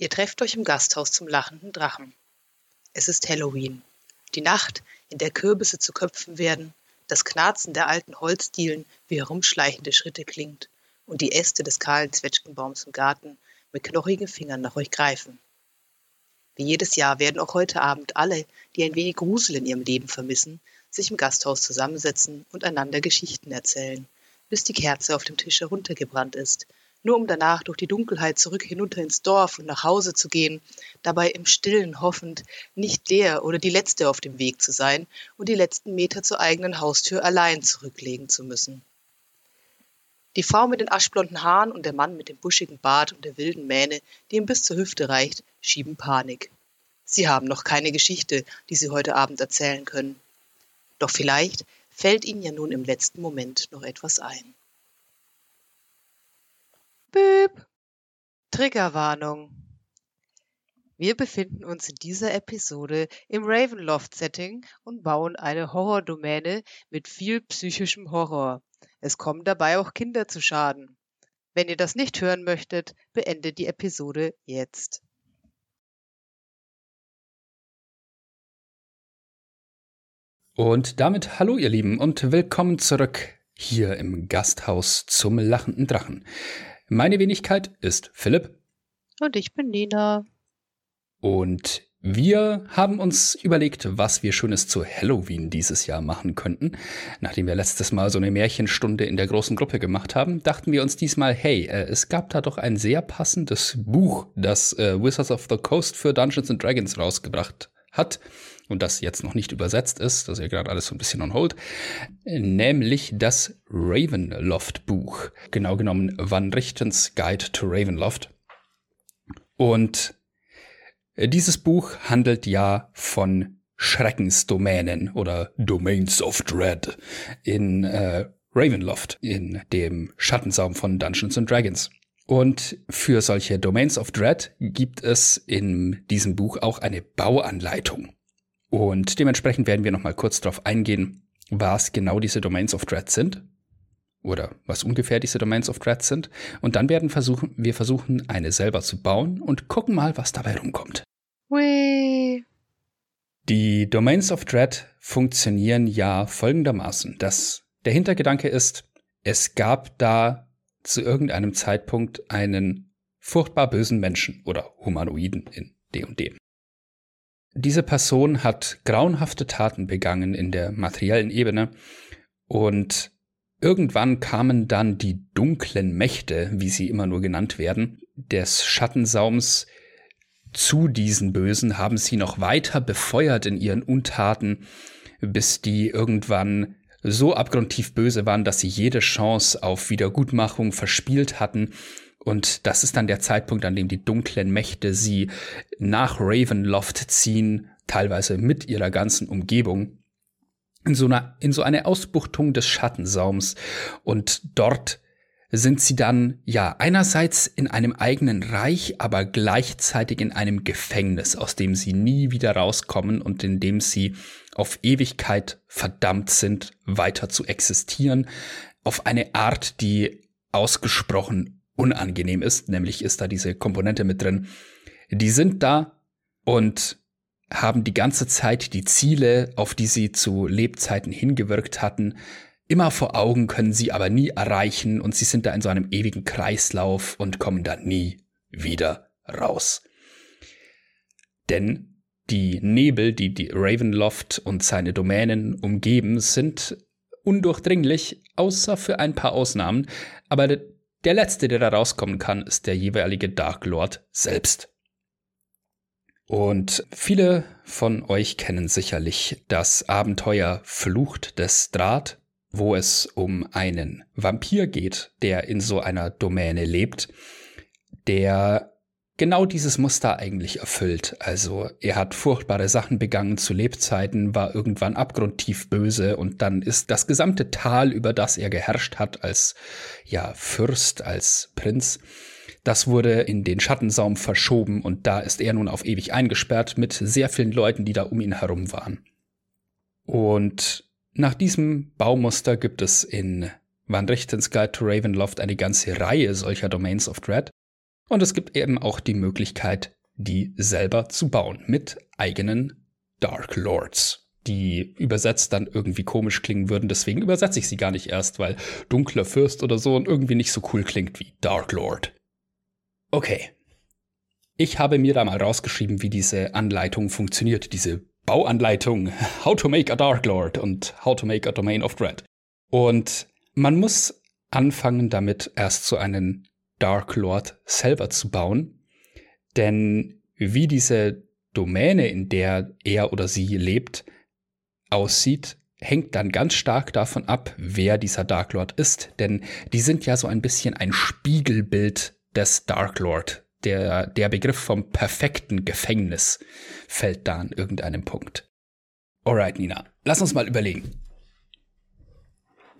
Ihr trefft euch im Gasthaus zum lachenden Drachen. Es ist Halloween. Die Nacht, in der Kürbisse zu Köpfen werden, das Knarzen der alten Holzdielen wie herumschleichende Schritte klingt und die Äste des kahlen Zwetschgenbaums im Garten mit knochigen Fingern nach euch greifen. Wie jedes Jahr werden auch heute Abend alle, die ein wenig Grusel in ihrem Leben vermissen, sich im Gasthaus zusammensetzen und einander Geschichten erzählen, bis die Kerze auf dem Tisch heruntergebrannt ist nur um danach durch die Dunkelheit zurück hinunter ins Dorf und nach Hause zu gehen, dabei im stillen hoffend, nicht der oder die Letzte auf dem Weg zu sein und die letzten Meter zur eigenen Haustür allein zurücklegen zu müssen. Die Frau mit den aschblonden Haaren und der Mann mit dem buschigen Bart und der wilden Mähne, die ihm bis zur Hüfte reicht, schieben Panik. Sie haben noch keine Geschichte, die sie heute Abend erzählen können. Doch vielleicht fällt ihnen ja nun im letzten Moment noch etwas ein. Büb. Triggerwarnung. Wir befinden uns in dieser Episode im Ravenloft-Setting und bauen eine Horrordomäne mit viel psychischem Horror. Es kommen dabei auch Kinder zu Schaden. Wenn ihr das nicht hören möchtet, beendet die Episode jetzt. Und damit hallo ihr Lieben und willkommen zurück hier im Gasthaus zum lachenden Drachen. Meine Wenigkeit ist Philipp. Und ich bin Nina. Und wir haben uns überlegt, was wir Schönes zu Halloween dieses Jahr machen könnten. Nachdem wir letztes Mal so eine Märchenstunde in der großen Gruppe gemacht haben, dachten wir uns diesmal, hey, äh, es gab da doch ein sehr passendes Buch, das äh, Wizards of the Coast für Dungeons and Dragons rausgebracht hat und das jetzt noch nicht übersetzt ist, das ist ja gerade alles so ein bisschen on hold, nämlich das Ravenloft-Buch. Genau genommen Van Richtens Guide to Ravenloft. Und dieses Buch handelt ja von Schreckensdomänen oder Domains of Dread in äh, Ravenloft, in dem Schattensaum von Dungeons and Dragons. Und für solche Domains of Dread gibt es in diesem Buch auch eine Bauanleitung. Und dementsprechend werden wir nochmal kurz darauf eingehen, was genau diese Domains of Dread sind. Oder was ungefähr diese Domains of Dread sind. Und dann werden versuchen, wir versuchen, eine selber zu bauen und gucken mal, was dabei rumkommt. Whee. Die Domains of Dread funktionieren ja folgendermaßen. Das, der Hintergedanke ist, es gab da zu irgendeinem Zeitpunkt einen furchtbar bösen Menschen oder Humanoiden in D&D. Diese Person hat grauenhafte Taten begangen in der materiellen Ebene und irgendwann kamen dann die dunklen Mächte, wie sie immer nur genannt werden, des Schattensaums zu diesen Bösen, haben sie noch weiter befeuert in ihren Untaten, bis die irgendwann so abgrundtief böse waren, dass sie jede Chance auf Wiedergutmachung verspielt hatten und das ist dann der Zeitpunkt, an dem die dunklen Mächte sie nach Ravenloft ziehen, teilweise mit ihrer ganzen Umgebung. In so, einer, in so eine Ausbuchtung des Schattensaums. Und dort sind sie dann, ja, einerseits in einem eigenen Reich, aber gleichzeitig in einem Gefängnis, aus dem sie nie wieder rauskommen und in dem sie auf Ewigkeit verdammt sind, weiter zu existieren, auf eine Art, die ausgesprochen unangenehm ist, nämlich ist da diese Komponente mit drin. Die sind da und haben die ganze Zeit die Ziele, auf die sie zu Lebzeiten hingewirkt hatten, immer vor Augen, können sie aber nie erreichen und sie sind da in so einem ewigen Kreislauf und kommen da nie wieder raus. Denn die Nebel, die die Ravenloft und seine Domänen umgeben, sind undurchdringlich, außer für ein paar Ausnahmen, aber der letzte, der da rauskommen kann, ist der jeweilige Dark Lord selbst. Und viele von euch kennen sicherlich das Abenteuer Flucht des Draht, wo es um einen Vampir geht, der in so einer Domäne lebt, der genau dieses Muster eigentlich erfüllt. Also er hat furchtbare Sachen begangen zu Lebzeiten, war irgendwann abgrundtief böse und dann ist das gesamte Tal, über das er geherrscht hat als ja Fürst, als Prinz, das wurde in den Schattensaum verschoben und da ist er nun auf ewig eingesperrt mit sehr vielen Leuten, die da um ihn herum waren. Und nach diesem Baumuster gibt es in Van Richtens Guide to Ravenloft eine ganze Reihe solcher Domains of Dread. Und es gibt eben auch die Möglichkeit, die selber zu bauen mit eigenen Dark Lords, die übersetzt dann irgendwie komisch klingen würden. Deswegen übersetze ich sie gar nicht erst, weil dunkler Fürst oder so und irgendwie nicht so cool klingt wie Dark Lord. Okay. Ich habe mir da mal rausgeschrieben, wie diese Anleitung funktioniert, diese Bauanleitung How to make a Dark Lord und How to make a Domain of Dread. Und man muss anfangen damit erst so einen Dark Lord selber zu bauen, denn wie diese Domäne, in der er oder sie lebt, aussieht, hängt dann ganz stark davon ab, wer dieser Dark Lord ist, denn die sind ja so ein bisschen ein Spiegelbild des Dark Lord. Der, der Begriff vom perfekten Gefängnis fällt da an irgendeinem Punkt. Alright, Nina, lass uns mal überlegen.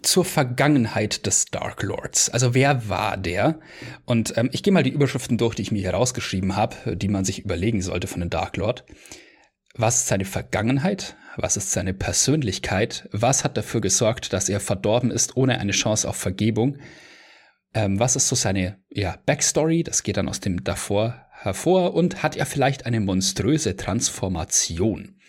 Zur Vergangenheit des Dark Lords. Also wer war der? Und ähm, ich gehe mal die Überschriften durch, die ich mir hier rausgeschrieben habe, die man sich überlegen sollte von dem Dark Lord. Was ist seine Vergangenheit? Was ist seine Persönlichkeit? Was hat dafür gesorgt, dass er verdorben ist ohne eine Chance auf Vergebung? Ähm, was ist so seine ja, Backstory? Das geht dann aus dem davor hervor. Und hat er vielleicht eine monströse Transformation?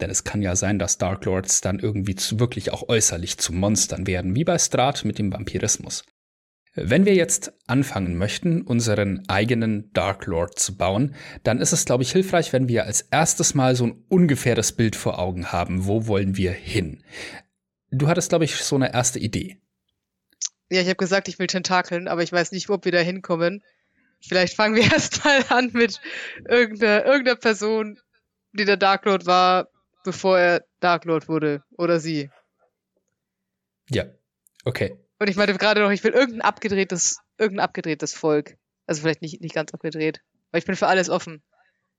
Denn es kann ja sein, dass Dark Lords dann irgendwie zu, wirklich auch äußerlich zu Monstern werden, wie bei Strat mit dem Vampirismus. Wenn wir jetzt anfangen möchten, unseren eigenen Dark Lord zu bauen, dann ist es, glaube ich, hilfreich, wenn wir als erstes mal so ein ungefähres Bild vor Augen haben. Wo wollen wir hin? Du hattest, glaube ich, so eine erste Idee. Ja, ich habe gesagt, ich will Tentakeln, aber ich weiß nicht, ob wir da hinkommen. Vielleicht fangen wir erst mal an mit irgendeiner, irgendeiner Person, die der Dark Lord war, bevor er Dark Lord wurde. Oder sie. Ja, okay. Und ich meinte gerade noch, ich will irgendein abgedrehtes, irgendein abgedrehtes Volk. Also vielleicht nicht, nicht ganz abgedreht. Aber ich bin für alles offen.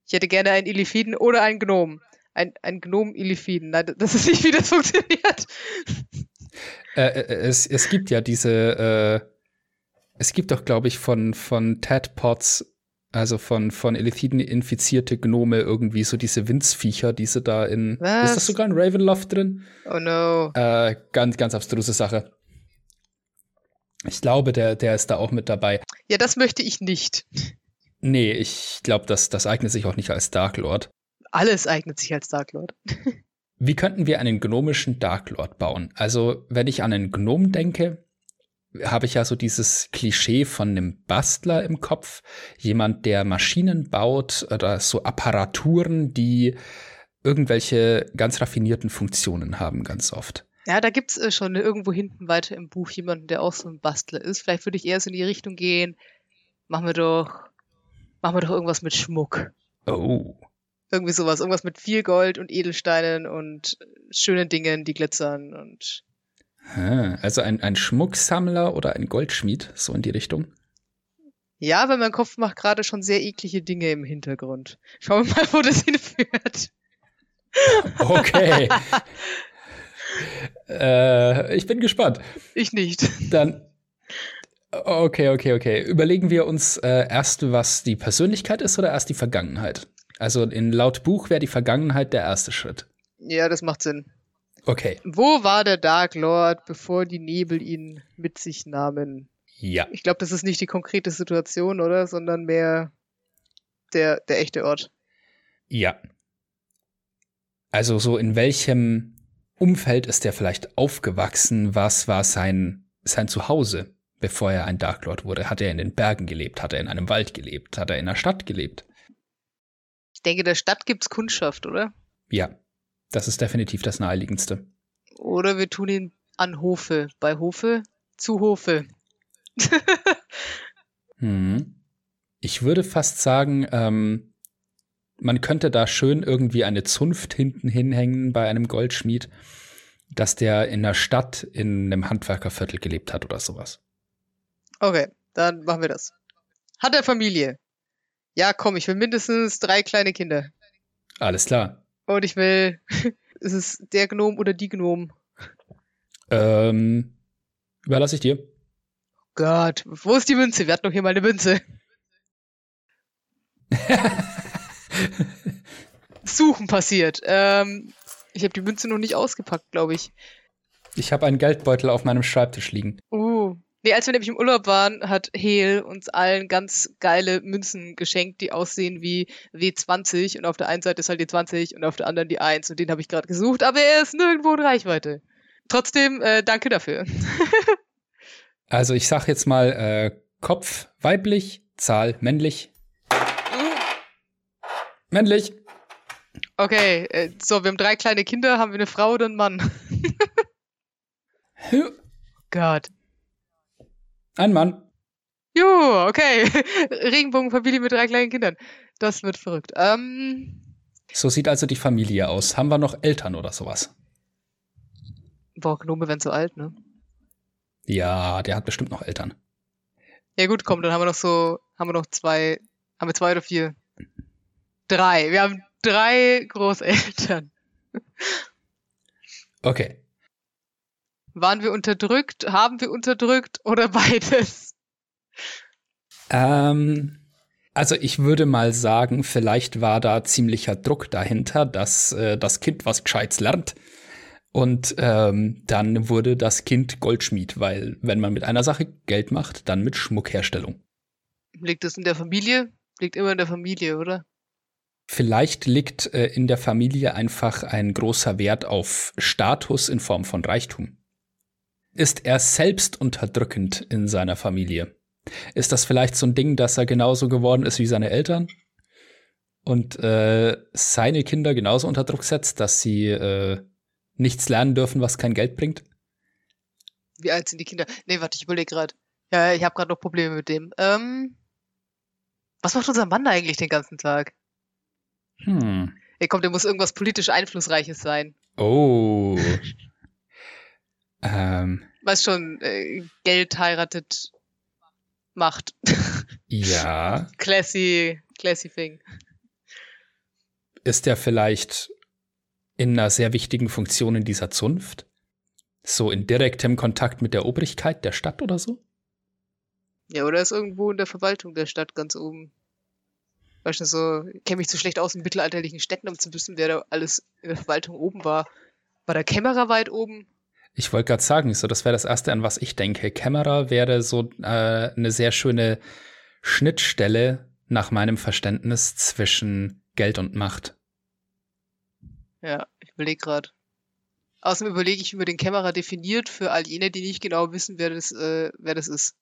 Ich hätte gerne einen Illifiden oder einen Gnom. Ein, ein Gnom-Illifiden. Nein, das ist nicht, wie das funktioniert. Äh, äh, es, es gibt ja diese, äh, es gibt doch, glaube ich, von, von Tadpods, also von, von Illithiden infizierte Gnome irgendwie so diese Winzviecher, diese da in. Was? Ist das sogar in Ravenloft drin? Oh no. Äh, ganz, ganz abstruse Sache. Ich glaube, der, der ist da auch mit dabei. Ja, das möchte ich nicht. Nee, ich glaube, das, das eignet sich auch nicht als Dark Lord. Alles eignet sich als Dark Lord. Wie könnten wir einen gnomischen Dark Lord bauen? Also, wenn ich an einen Gnom denke, habe ich ja so dieses Klischee von einem Bastler im Kopf. Jemand, der Maschinen baut oder so Apparaturen, die irgendwelche ganz raffinierten Funktionen haben, ganz oft. Ja, da gibt's äh, schon irgendwo hinten weiter im Buch jemanden, der auch so ein Bastler ist. Vielleicht würde ich eher so in die Richtung gehen. Machen wir doch, machen wir doch irgendwas mit Schmuck. Oh. Irgendwie sowas, irgendwas mit viel Gold und Edelsteinen und schönen Dingen, die glitzern und. Also ein, ein Schmucksammler oder ein Goldschmied, so in die Richtung? Ja, weil mein Kopf macht gerade schon sehr eklige Dinge im Hintergrund. Schauen wir mal, wo das hinführt. Okay. Äh, ich bin gespannt. Ich nicht. Dann. Okay, okay, okay. Überlegen wir uns äh, erst, was die Persönlichkeit ist oder erst die Vergangenheit? Also in laut Buch wäre die Vergangenheit der erste Schritt. Ja, das macht Sinn. Okay. Wo war der Dark Lord, bevor die Nebel ihn mit sich nahmen? Ja. Ich glaube, das ist nicht die konkrete Situation, oder? Sondern mehr der, der echte Ort. Ja. Also so in welchem Umfeld ist er vielleicht aufgewachsen? Was war sein, sein Zuhause, bevor er ein Dark Lord wurde? Hat er in den Bergen gelebt? Hat er in einem Wald gelebt? Hat er in der Stadt gelebt? Ich denke, der Stadt gibt's Kundschaft, oder? Ja, das ist definitiv das naheliegendste. Oder wir tun ihn an Hofe. Bei Hofe zu Hofe. hm. Ich würde fast sagen, ähm, man könnte da schön irgendwie eine Zunft hinten hinhängen bei einem Goldschmied, dass der in der Stadt in einem Handwerkerviertel gelebt hat oder sowas. Okay, dann machen wir das. Hat er Familie? Ja, komm, ich will mindestens drei kleine Kinder. Alles klar. Und ich will, ist es der Gnom oder die Gnom? Ähm, überlasse ich dir. Gott, wo ist die Münze? Wir hatten doch hier mal eine Münze. Suchen passiert. Ähm, ich habe die Münze noch nicht ausgepackt, glaube ich. Ich habe einen Geldbeutel auf meinem Schreibtisch liegen. Uh, Nee, als wir nämlich im Urlaub waren, hat Hel uns allen ganz geile Münzen geschenkt, die aussehen wie W20 und auf der einen Seite ist halt die 20 und auf der anderen die 1 und den habe ich gerade gesucht, aber er ist nirgendwo in Reichweite. Trotzdem, äh, danke dafür. also ich sag jetzt mal äh, Kopf weiblich, Zahl männlich. männlich. Okay, äh, so, wir haben drei kleine Kinder, haben wir eine Frau oder einen Mann? Gott. Ein Mann. Jo, okay. Regenbogenfamilie mit drei kleinen Kindern. Das wird verrückt. Ähm, so sieht also die Familie aus. Haben wir noch Eltern oder sowas? Boah, Gnome werden so alt, ne? Ja, der hat bestimmt noch Eltern. Ja gut, komm, dann haben wir noch so, haben wir noch zwei, haben wir zwei oder vier? Drei. Wir haben drei Großeltern. Okay. Waren wir unterdrückt? Haben wir unterdrückt oder beides? Ähm, also ich würde mal sagen, vielleicht war da ziemlicher Druck dahinter, dass äh, das Kind was Gescheites lernt. Und ähm, dann wurde das Kind Goldschmied, weil wenn man mit einer Sache Geld macht, dann mit Schmuckherstellung. Liegt das in der Familie? Liegt immer in der Familie, oder? Vielleicht liegt äh, in der Familie einfach ein großer Wert auf Status in Form von Reichtum ist er selbst unterdrückend in seiner Familie? Ist das vielleicht so ein Ding, dass er genauso geworden ist wie seine Eltern? Und äh, seine Kinder genauso unter Druck setzt, dass sie äh, nichts lernen dürfen, was kein Geld bringt? Wie alt sind die Kinder? Nee, warte, ich überlege gerade. Ja, ich habe gerade noch Probleme mit dem. Ähm, was macht unser Mann eigentlich den ganzen Tag? Hm. Ey, komm, der muss irgendwas politisch Einflussreiches sein. Oh. Ähm, Was schon äh, Geld heiratet macht. Ja. classy, classy thing. Ist er vielleicht in einer sehr wichtigen Funktion in dieser Zunft? So in direktem Kontakt mit der Obrigkeit der Stadt oder so? Ja, oder ist irgendwo in der Verwaltung der Stadt ganz oben. Weißt du, so, ich kenne mich zu schlecht aus in mittelalterlichen Städten, um zu wissen, wer da alles in der Verwaltung oben war. War der Kämmerer weit oben? Ich wollte gerade sagen, so das wäre das erste, an was ich denke. Kämmerer wäre so äh, eine sehr schöne Schnittstelle nach meinem Verständnis zwischen Geld und Macht. Ja, ich überlege gerade. Außerdem überlege ich, wie man den Kämmerer definiert für all jene, die nicht genau wissen, wer das, äh, wer das ist.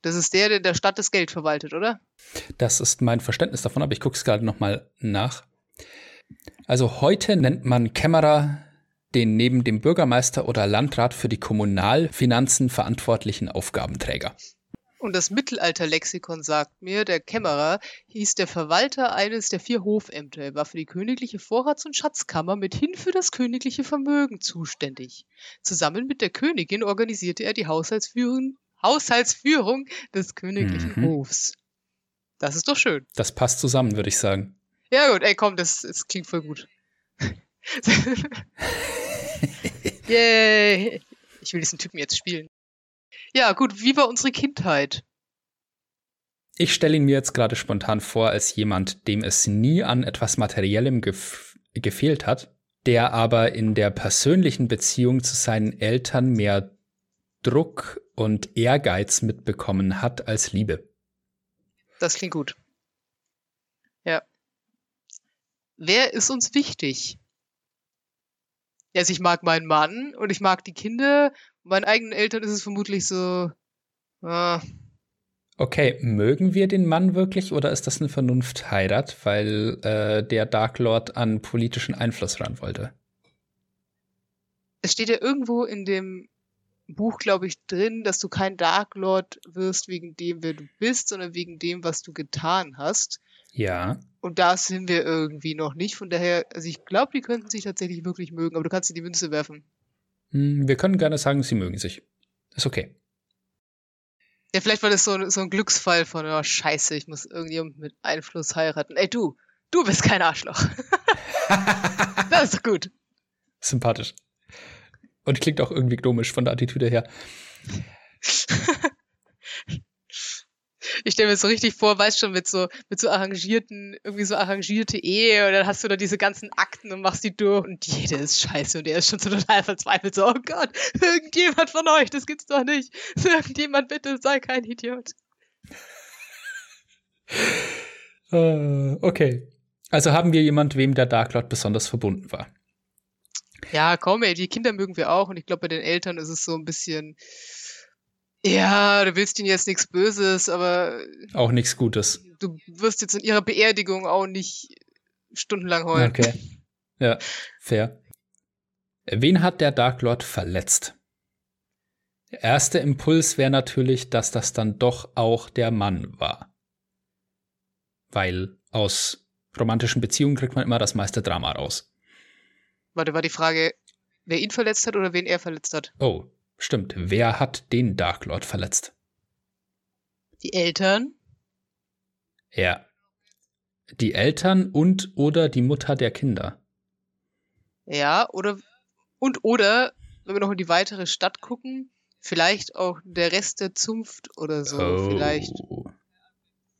Das ist der, der in der Stadt das Geld verwaltet, oder? Das ist mein Verständnis davon, aber ich gucke es gerade noch mal nach. Also heute nennt man Kämmerer den neben dem Bürgermeister oder Landrat für die Kommunalfinanzen verantwortlichen Aufgabenträger. Und das Mittelalterlexikon sagt mir, der Kämmerer hieß der Verwalter eines der vier Hofämter. Er war für die königliche Vorrats- und Schatzkammer mithin für das königliche Vermögen zuständig. Zusammen mit der Königin organisierte er die Haushaltsführung, Haushaltsführung des königlichen mhm. Hofs. Das ist doch schön. Das passt zusammen, würde ich sagen. Ja gut, ey komm, das, das klingt voll gut. Yay! Ich will diesen Typen jetzt spielen. Ja, gut, wie war unsere Kindheit? Ich stelle ihn mir jetzt gerade spontan vor als jemand, dem es nie an etwas Materiellem gef gefehlt hat, der aber in der persönlichen Beziehung zu seinen Eltern mehr Druck und Ehrgeiz mitbekommen hat als Liebe. Das klingt gut. Ja. Wer ist uns wichtig? Also ich mag meinen Mann und ich mag die Kinder. Meinen eigenen Eltern ist es vermutlich so. Äh, Okay, mögen wir den Mann wirklich oder ist das eine Vernunftheirat, weil äh, der Dark Lord an politischen Einfluss ran wollte? Es steht ja irgendwo in dem Buch, glaube ich, drin, dass du kein Dark Lord wirst wegen dem, wer du bist, sondern wegen dem, was du getan hast. Ja. Und da sind wir irgendwie noch nicht. Von daher, also ich glaube, die könnten sich tatsächlich wirklich mögen, aber du kannst dir die Münze werfen. Hm, wir können gerne sagen, sie mögen sich. Ist okay. Ja, vielleicht war das so, so ein Glücksfall von, oh, scheiße, ich muss irgendjemand mit Einfluss heiraten. Ey, du, du bist kein Arschloch. das ist gut. Sympathisch. Und klingt auch irgendwie komisch von der Attitüde her. Ich stelle mir so richtig vor, weißt schon, mit so, mit so arrangierten, irgendwie so arrangierte Ehe und dann hast du da diese ganzen Akten und machst die durch und jede ist scheiße und er ist schon so total verzweifelt. So, oh Gott, irgendjemand von euch, das gibt's doch nicht. Irgendjemand bitte, sei kein Idiot. Uh, okay. Also haben wir jemand, wem der Dark Lord besonders verbunden war. Ja, komm, ey, die Kinder mögen wir auch und ich glaube, bei den Eltern ist es so ein bisschen, ja, du willst ihnen jetzt nichts Böses, aber. Auch nichts Gutes. Du wirst jetzt in ihrer Beerdigung auch nicht stundenlang heulen. Okay. Ja, fair. Wen hat der Dark Lord verletzt? Der erste Impuls wäre natürlich, dass das dann doch auch der Mann war. Weil aus romantischen Beziehungen kriegt man immer das meiste Drama raus. Warte, war die Frage, wer ihn verletzt hat oder wen er verletzt hat? Oh, Stimmt, wer hat den Dark Lord verletzt? Die Eltern? Ja. Die Eltern und oder die Mutter der Kinder. Ja, oder und oder, wenn wir noch in die weitere Stadt gucken, vielleicht auch der Rest der Zunft oder so. Oh. Vielleicht.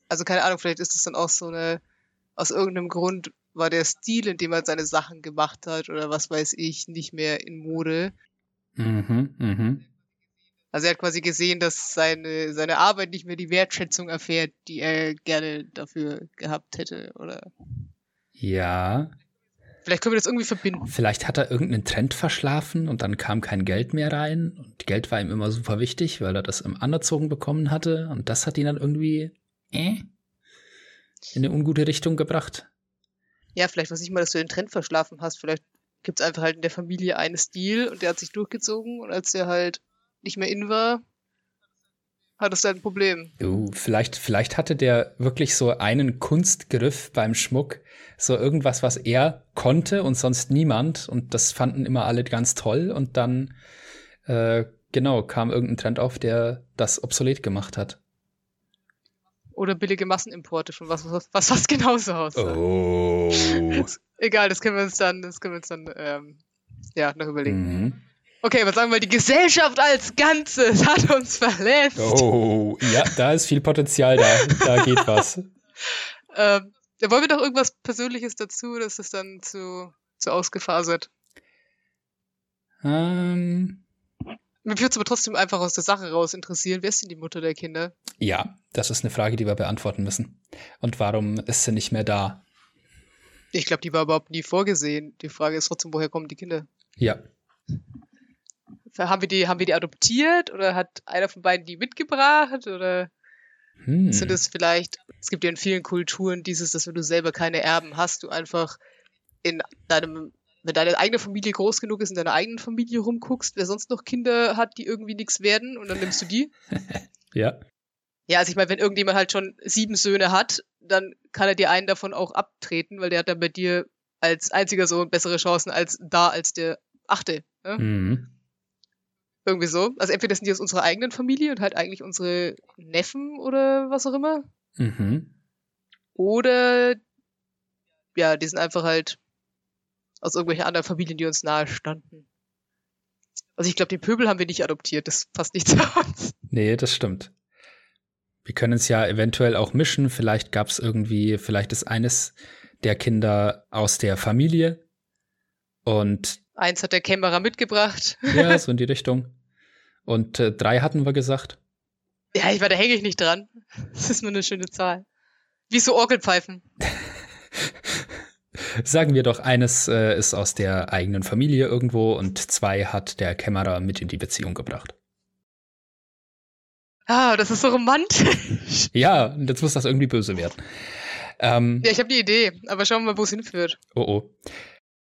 Also keine Ahnung, vielleicht ist es dann auch so eine, aus irgendeinem Grund war der Stil, in dem er seine Sachen gemacht hat oder was weiß ich, nicht mehr in Mode. Mhm, mhm. Also er hat quasi gesehen, dass seine, seine Arbeit nicht mehr die Wertschätzung erfährt, die er gerne dafür gehabt hätte, oder? Ja. Vielleicht können wir das irgendwie verbinden. Vielleicht hat er irgendeinen Trend verschlafen und dann kam kein Geld mehr rein. Und Geld war ihm immer super wichtig, weil er das im Anerzogen bekommen hatte. Und das hat ihn dann irgendwie äh, in eine ungute Richtung gebracht. Ja, vielleicht weiß ich mal, dass du den Trend verschlafen hast. Vielleicht gibt es einfach halt in der Familie einen Stil und der hat sich durchgezogen und als der halt nicht mehr in war, hat es dann ein Problem. Uh, vielleicht, vielleicht hatte der wirklich so einen Kunstgriff beim Schmuck, so irgendwas, was er konnte und sonst niemand und das fanden immer alle ganz toll und dann äh, genau kam irgendein Trend auf, der das obsolet gemacht hat. Oder billige Massenimporte von was, was, was, was genauso aussah. Oh. Egal, das können wir uns dann, das können wir uns dann ähm, ja, noch überlegen. Mhm. Okay, was sagen wir, die Gesellschaft als Ganzes hat uns verletzt. Oh, ja, da ist viel Potenzial da. Da geht was. ähm, da wollen wir doch irgendwas Persönliches dazu, dass das dann zu, zu ausgefasert. Ähm. Mir würde es aber trotzdem einfach aus der Sache raus interessieren. Wer ist denn die Mutter der Kinder? Ja, das ist eine Frage, die wir beantworten müssen. Und warum ist sie nicht mehr da? Ich glaube, die war überhaupt nie vorgesehen. Die Frage ist trotzdem, woher kommen die Kinder? Ja. Haben wir die, haben wir die adoptiert oder hat einer von beiden die mitgebracht oder hm. sind es vielleicht, es gibt ja in vielen Kulturen dieses, dass wenn du selber keine Erben hast, du einfach in deinem, wenn deine eigene Familie groß genug ist, in deiner eigenen Familie rumguckst, wer sonst noch Kinder hat, die irgendwie nichts werden und dann nimmst du die. ja. Ja, also ich meine, wenn irgendjemand halt schon sieben Söhne hat, dann kann er dir einen davon auch abtreten, weil der hat dann bei dir als einziger Sohn bessere Chancen als da als der achte. Ne? Mhm. Irgendwie so. Also entweder sind die aus unserer eigenen Familie und halt eigentlich unsere Neffen oder was auch immer. Mhm. Oder ja, die sind einfach halt aus irgendwelchen anderen Familien, die uns nahe standen. Also ich glaube, den Pöbel haben wir nicht adoptiert, das passt nicht zu uns. Nee, das stimmt. Wir können es ja eventuell auch mischen. Vielleicht gab es irgendwie, vielleicht ist eines der Kinder aus der Familie und eins hat der Kämmerer mitgebracht. Ja, so in die Richtung. Und äh, drei hatten wir gesagt. Ja, ich war da hänge ich nicht dran. Das ist nur eine schöne Zahl. Wie so Orgelpfeifen. Sagen wir doch, eines äh, ist aus der eigenen Familie irgendwo und zwei hat der Kämmerer mit in die Beziehung gebracht. Ah, das ist so romantisch. Ja, jetzt muss das irgendwie böse werden. Ähm, ja, ich habe die Idee, aber schauen wir mal, wo es hinführt. Oh oh.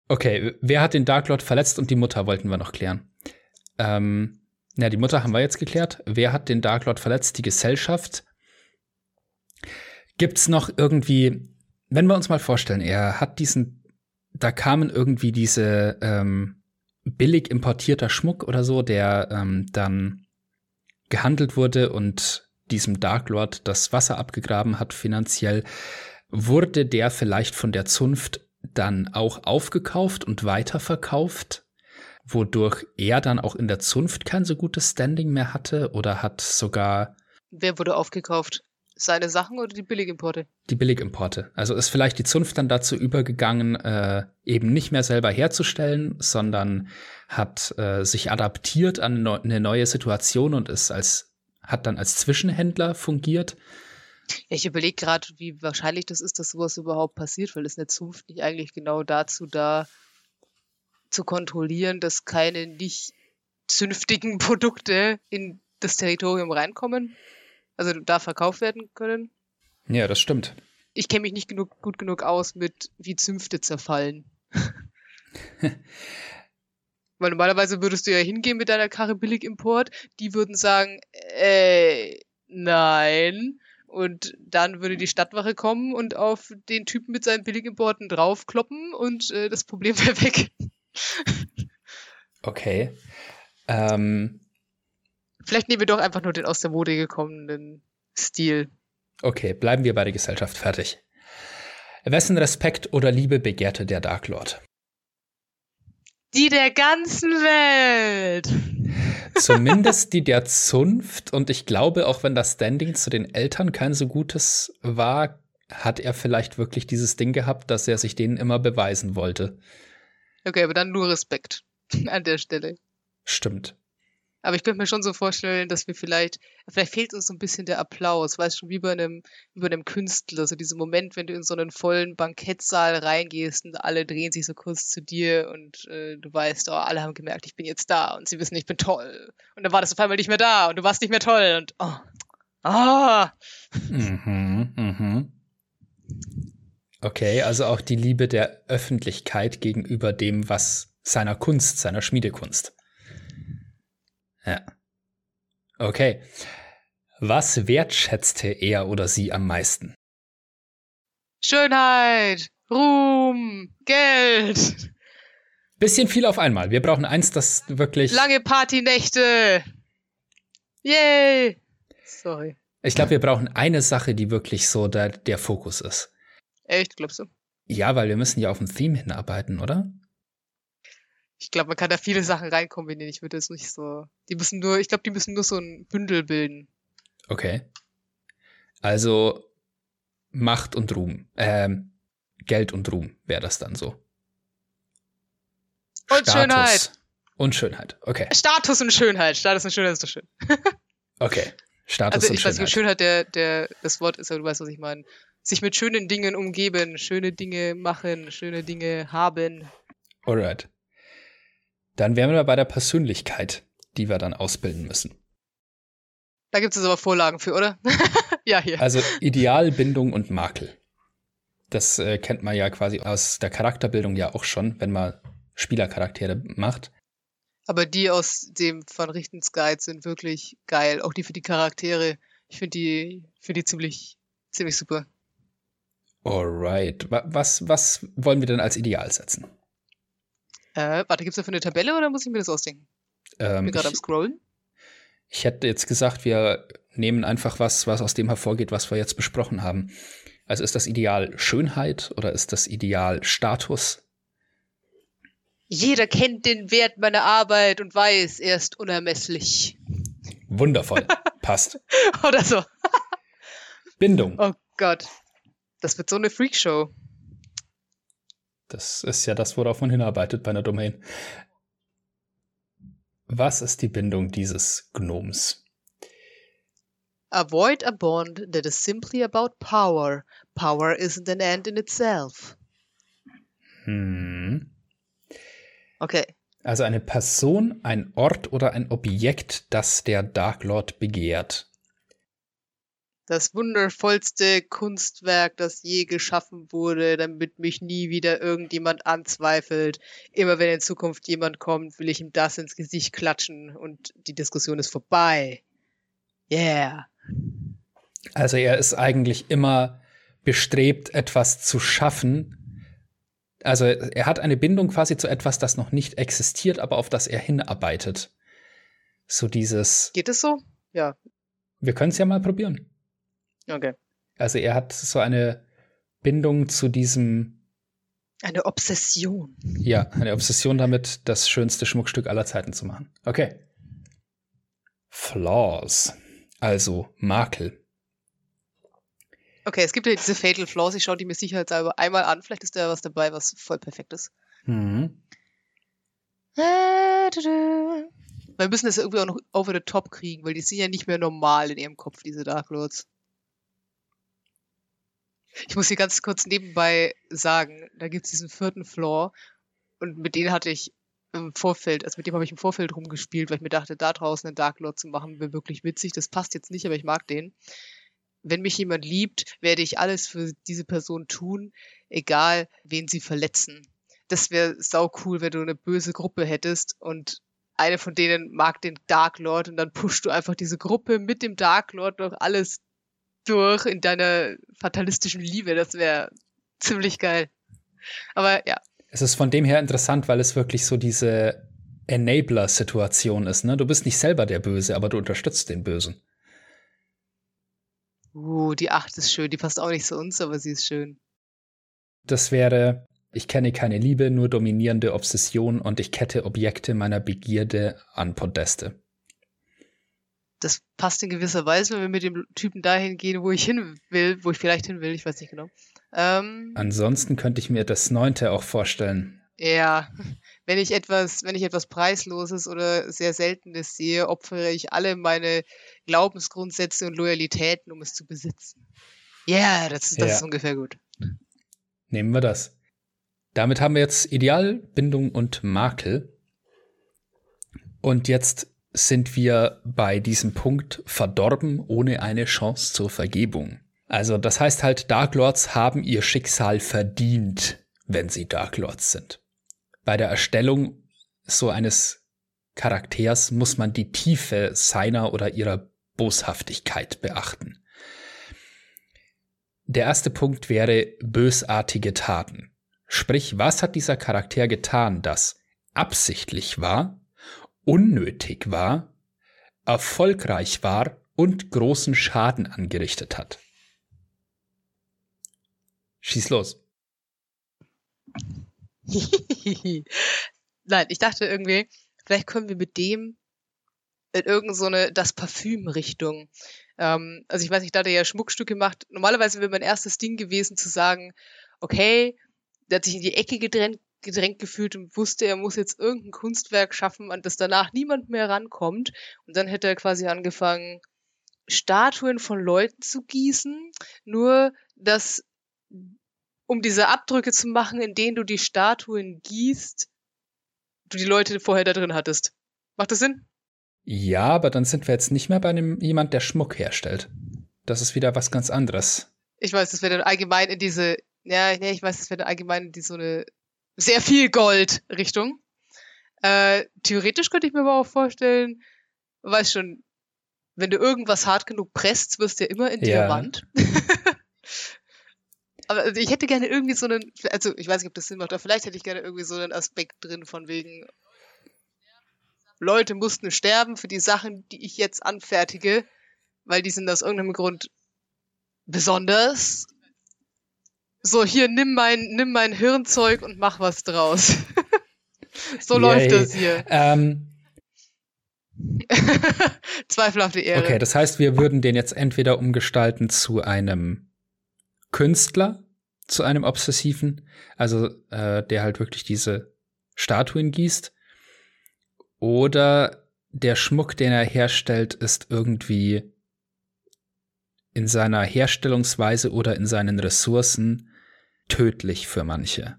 Okay, wer hat den Dark Lord verletzt und die Mutter wollten wir noch klären. Ähm, ja, die Mutter haben wir jetzt geklärt. Wer hat den Dark Lord verletzt? Die Gesellschaft. Gibt's noch irgendwie, wenn wir uns mal vorstellen, er hat diesen, da kamen irgendwie diese ähm, billig importierter Schmuck oder so, der ähm, dann gehandelt wurde und diesem Dark Lord das Wasser abgegraben hat finanziell, wurde der vielleicht von der Zunft dann auch aufgekauft und weiterverkauft, wodurch er dann auch in der Zunft kein so gutes Standing mehr hatte oder hat sogar. Wer wurde aufgekauft? Seine Sachen oder die Billigimporte? Die Billigimporte. Also ist vielleicht die Zunft dann dazu übergegangen, äh, eben nicht mehr selber herzustellen, sondern hat äh, sich adaptiert an eine neue Situation und ist als hat dann als Zwischenhändler fungiert. Ja, ich überlege gerade, wie wahrscheinlich das ist, dass sowas überhaupt passiert, weil ist eine Zunft nicht eigentlich genau dazu da, zu kontrollieren, dass keine nicht zünftigen Produkte in das Territorium reinkommen, also da verkauft werden können. Ja, das stimmt. Ich kenne mich nicht genug, gut genug aus mit, wie Zünfte zerfallen. Weil normalerweise würdest du ja hingehen mit deiner Karre Billigimport, die würden sagen, äh, nein. Und dann würde die Stadtwache kommen und auf den Typen mit seinen Billigimporten draufkloppen und äh, das Problem wäre weg. okay. Ähm, Vielleicht nehmen wir doch einfach nur den aus der Mode gekommenen Stil. Okay, bleiben wir bei der Gesellschaft fertig. Wessen Respekt oder Liebe begehrte der Dark Lord? Die der ganzen Welt. Zumindest die der Zunft. Und ich glaube, auch wenn das Standing zu den Eltern kein so gutes war, hat er vielleicht wirklich dieses Ding gehabt, dass er sich denen immer beweisen wollte. Okay, aber dann nur Respekt an der Stelle. Stimmt. Aber ich könnte mir schon so vorstellen, dass wir vielleicht, vielleicht fehlt uns so ein bisschen der Applaus, weißt du, wie bei einem, wie einem Künstler, so dieser Moment, wenn du in so einen vollen Bankettsaal reingehst und alle drehen sich so kurz zu dir und äh, du weißt, oh, alle haben gemerkt, ich bin jetzt da und sie wissen, ich bin toll. Und dann war das auf einmal nicht mehr da und du warst nicht mehr toll und oh, ah. Mhm, mhm. Okay, also auch die Liebe der Öffentlichkeit gegenüber dem, was seiner Kunst, seiner Schmiedekunst. Ja. Okay. Was wertschätzte er oder sie am meisten? Schönheit, Ruhm, Geld. Bisschen viel auf einmal. Wir brauchen eins, das wirklich. Lange Partynächte. Yay. Sorry. Ich glaube, wir brauchen eine Sache, die wirklich so der, der Fokus ist. Echt, glaubst du? Ja, weil wir müssen ja auf ein Theme hinarbeiten, oder? Ich glaube, man kann da viele Sachen reinkombinieren. Ich würde es nicht so. Die müssen nur, ich glaube, die müssen nur so ein Bündel bilden. Okay. Also Macht und Ruhm. Ähm, Geld und Ruhm wäre das dann so. Und Status Schönheit. Und Schönheit, okay. Status und Schönheit. Status und Schönheit ist doch schön. okay. Status also, und ich weiß nicht, Schönheit, der, der, das Wort ist ja, du weißt, was ich meine. Sich mit schönen Dingen umgeben, schöne Dinge machen, schöne Dinge haben. Alright. Dann wären wir bei der Persönlichkeit, die wir dann ausbilden müssen. Da gibt es aber Vorlagen für, oder? ja, hier. Also Idealbindung und Makel. Das äh, kennt man ja quasi aus der Charakterbildung ja auch schon, wenn man Spielercharaktere macht. Aber die aus dem von Richtens Guide sind wirklich geil. Auch die für die Charaktere. Ich finde die, find die ziemlich, ziemlich super. Alright. Was, was wollen wir denn als Ideal setzen? Äh, warte, gibt es dafür eine Tabelle oder muss ich mir das ausdenken? Ähm, ich bin gerade am Scrollen. Ich hätte jetzt gesagt, wir nehmen einfach was, was aus dem hervorgeht, was wir jetzt besprochen haben. Also ist das Ideal Schönheit oder ist das Ideal Status? Jeder kennt den Wert meiner Arbeit und weiß, er ist unermesslich. Wundervoll. Passt. oder so. Bindung. Oh Gott. Das wird so eine Freakshow. Das ist ja das, worauf man hinarbeitet bei einer Domain. Was ist die Bindung dieses Gnoms? Avoid a bond that is simply about power. Power isn't an end in itself. Hm. Okay. Also eine Person, ein Ort oder ein Objekt, das der Dark Lord begehrt das wundervollste Kunstwerk, das je geschaffen wurde, damit mich nie wieder irgendjemand anzweifelt. Immer wenn in Zukunft jemand kommt, will ich ihm das ins Gesicht klatschen und die Diskussion ist vorbei. Yeah. Also er ist eigentlich immer bestrebt, etwas zu schaffen. Also er hat eine Bindung quasi zu etwas, das noch nicht existiert, aber auf das er hinarbeitet. So dieses. Geht es so? Ja. Wir können es ja mal probieren. Okay. Also er hat so eine Bindung zu diesem. Eine Obsession. Ja, eine Obsession damit, das schönste Schmuckstück aller Zeiten zu machen. Okay. Flaws. Also Makel. Okay, es gibt ja diese Fatal Flaws, ich schaue die mir sicherheitshalber einmal an, vielleicht ist da was dabei, was voll perfekt ist. Mhm. Weil wir müssen das irgendwie auch noch over the top kriegen, weil die sind ja nicht mehr normal in ihrem Kopf, diese Dark Lords. Ich muss hier ganz kurz nebenbei sagen, da gibt es diesen vierten Floor und mit denen hatte ich im Vorfeld, also mit dem habe ich im Vorfeld rumgespielt, weil ich mir dachte, da draußen einen Dark Lord zu machen, wäre wirklich witzig. Das passt jetzt nicht, aber ich mag den. Wenn mich jemand liebt, werde ich alles für diese Person tun, egal wen sie verletzen. Das wäre sau cool, wenn du eine böse Gruppe hättest und eine von denen mag den Dark Lord und dann pushst du einfach diese Gruppe mit dem Dark Lord durch alles durch in deiner fatalistischen Liebe. Das wäre ziemlich geil. Aber ja, es ist von dem her interessant, weil es wirklich so diese Enabler-Situation ist. Ne? Du bist nicht selber der Böse, aber du unterstützt den Bösen. Uh, die Acht ist schön. Die passt auch nicht zu uns, aber sie ist schön. Das wäre, ich kenne keine Liebe, nur dominierende Obsession und ich kette Objekte meiner Begierde an Podeste. Das passt in gewisser Weise, wenn wir mit dem Typen dahin gehen, wo ich hin will, wo ich vielleicht hin will, ich weiß nicht genau. Ähm, Ansonsten könnte ich mir das Neunte auch vorstellen. Ja, wenn ich etwas, wenn ich etwas Preisloses oder sehr Seltenes sehe, opfere ich alle meine Glaubensgrundsätze und Loyalitäten, um es zu besitzen. Yeah, das, das ja, ist ungefähr gut. Nehmen wir das. Damit haben wir jetzt Ideal, Bindung und Makel. Und jetzt sind wir bei diesem Punkt verdorben ohne eine Chance zur Vergebung. Also das heißt halt, Dark Lords haben ihr Schicksal verdient, wenn sie Dark Lords sind. Bei der Erstellung so eines Charakters muss man die Tiefe seiner oder ihrer Boshaftigkeit beachten. Der erste Punkt wäre bösartige Taten. Sprich, was hat dieser Charakter getan, das absichtlich war, unnötig war, erfolgreich war und großen Schaden angerichtet hat? Schieß los. Nein, ich dachte irgendwie, vielleicht können wir mit dem in irgendeine so das Parfüm-Richtung. Ähm, also ich weiß nicht, da der ja Schmuckstücke macht. Normalerweise wäre mein erstes Ding gewesen zu sagen, okay, der hat sich in die Ecke gedrängt, gedrängt gefühlt und wusste, er muss jetzt irgendein Kunstwerk schaffen, an das danach niemand mehr rankommt. Und dann hätte er quasi angefangen, Statuen von Leuten zu gießen. Nur, dass um diese Abdrücke zu machen, in denen du die Statuen gießt, du die Leute vorher da drin hattest. Macht das Sinn? Ja, aber dann sind wir jetzt nicht mehr bei einem jemand, der Schmuck herstellt. Das ist wieder was ganz anderes. Ich weiß, das wäre dann allgemein in diese, ja, ich weiß, das wäre dann allgemein in die so eine sehr viel Gold-Richtung. Äh, theoretisch könnte ich mir aber auch vorstellen, weiß schon, wenn du irgendwas hart genug presst, wirst du ja immer in ja. Diamant. Aber also ich hätte gerne irgendwie so einen, also ich weiß nicht, ob das Sinn macht, aber vielleicht hätte ich gerne irgendwie so einen Aspekt drin von wegen, Leute mussten sterben für die Sachen, die ich jetzt anfertige, weil die sind aus irgendeinem Grund besonders. So, hier, nimm mein, nimm mein Hirnzeug und mach was draus. so Yay. läuft das hier. Ähm, Zweifelhafte Ehre. Okay, das heißt, wir würden den jetzt entweder umgestalten zu einem Künstler zu einem Obsessiven, also äh, der halt wirklich diese Statuen gießt. Oder der Schmuck, den er herstellt, ist irgendwie in seiner Herstellungsweise oder in seinen Ressourcen tödlich für manche.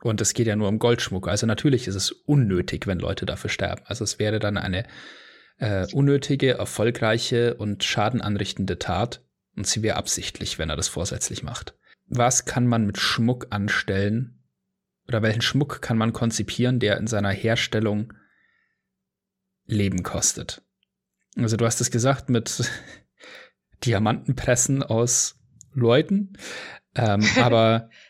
Und es geht ja nur um Goldschmuck. Also natürlich ist es unnötig, wenn Leute dafür sterben. Also es wäre dann eine äh, unnötige, erfolgreiche und schadenanrichtende Tat, und sie wäre absichtlich, wenn er das vorsätzlich macht. Was kann man mit Schmuck anstellen? Oder welchen Schmuck kann man konzipieren, der in seiner Herstellung Leben kostet? Also du hast es gesagt mit Diamantenpressen aus Leuten, ähm, aber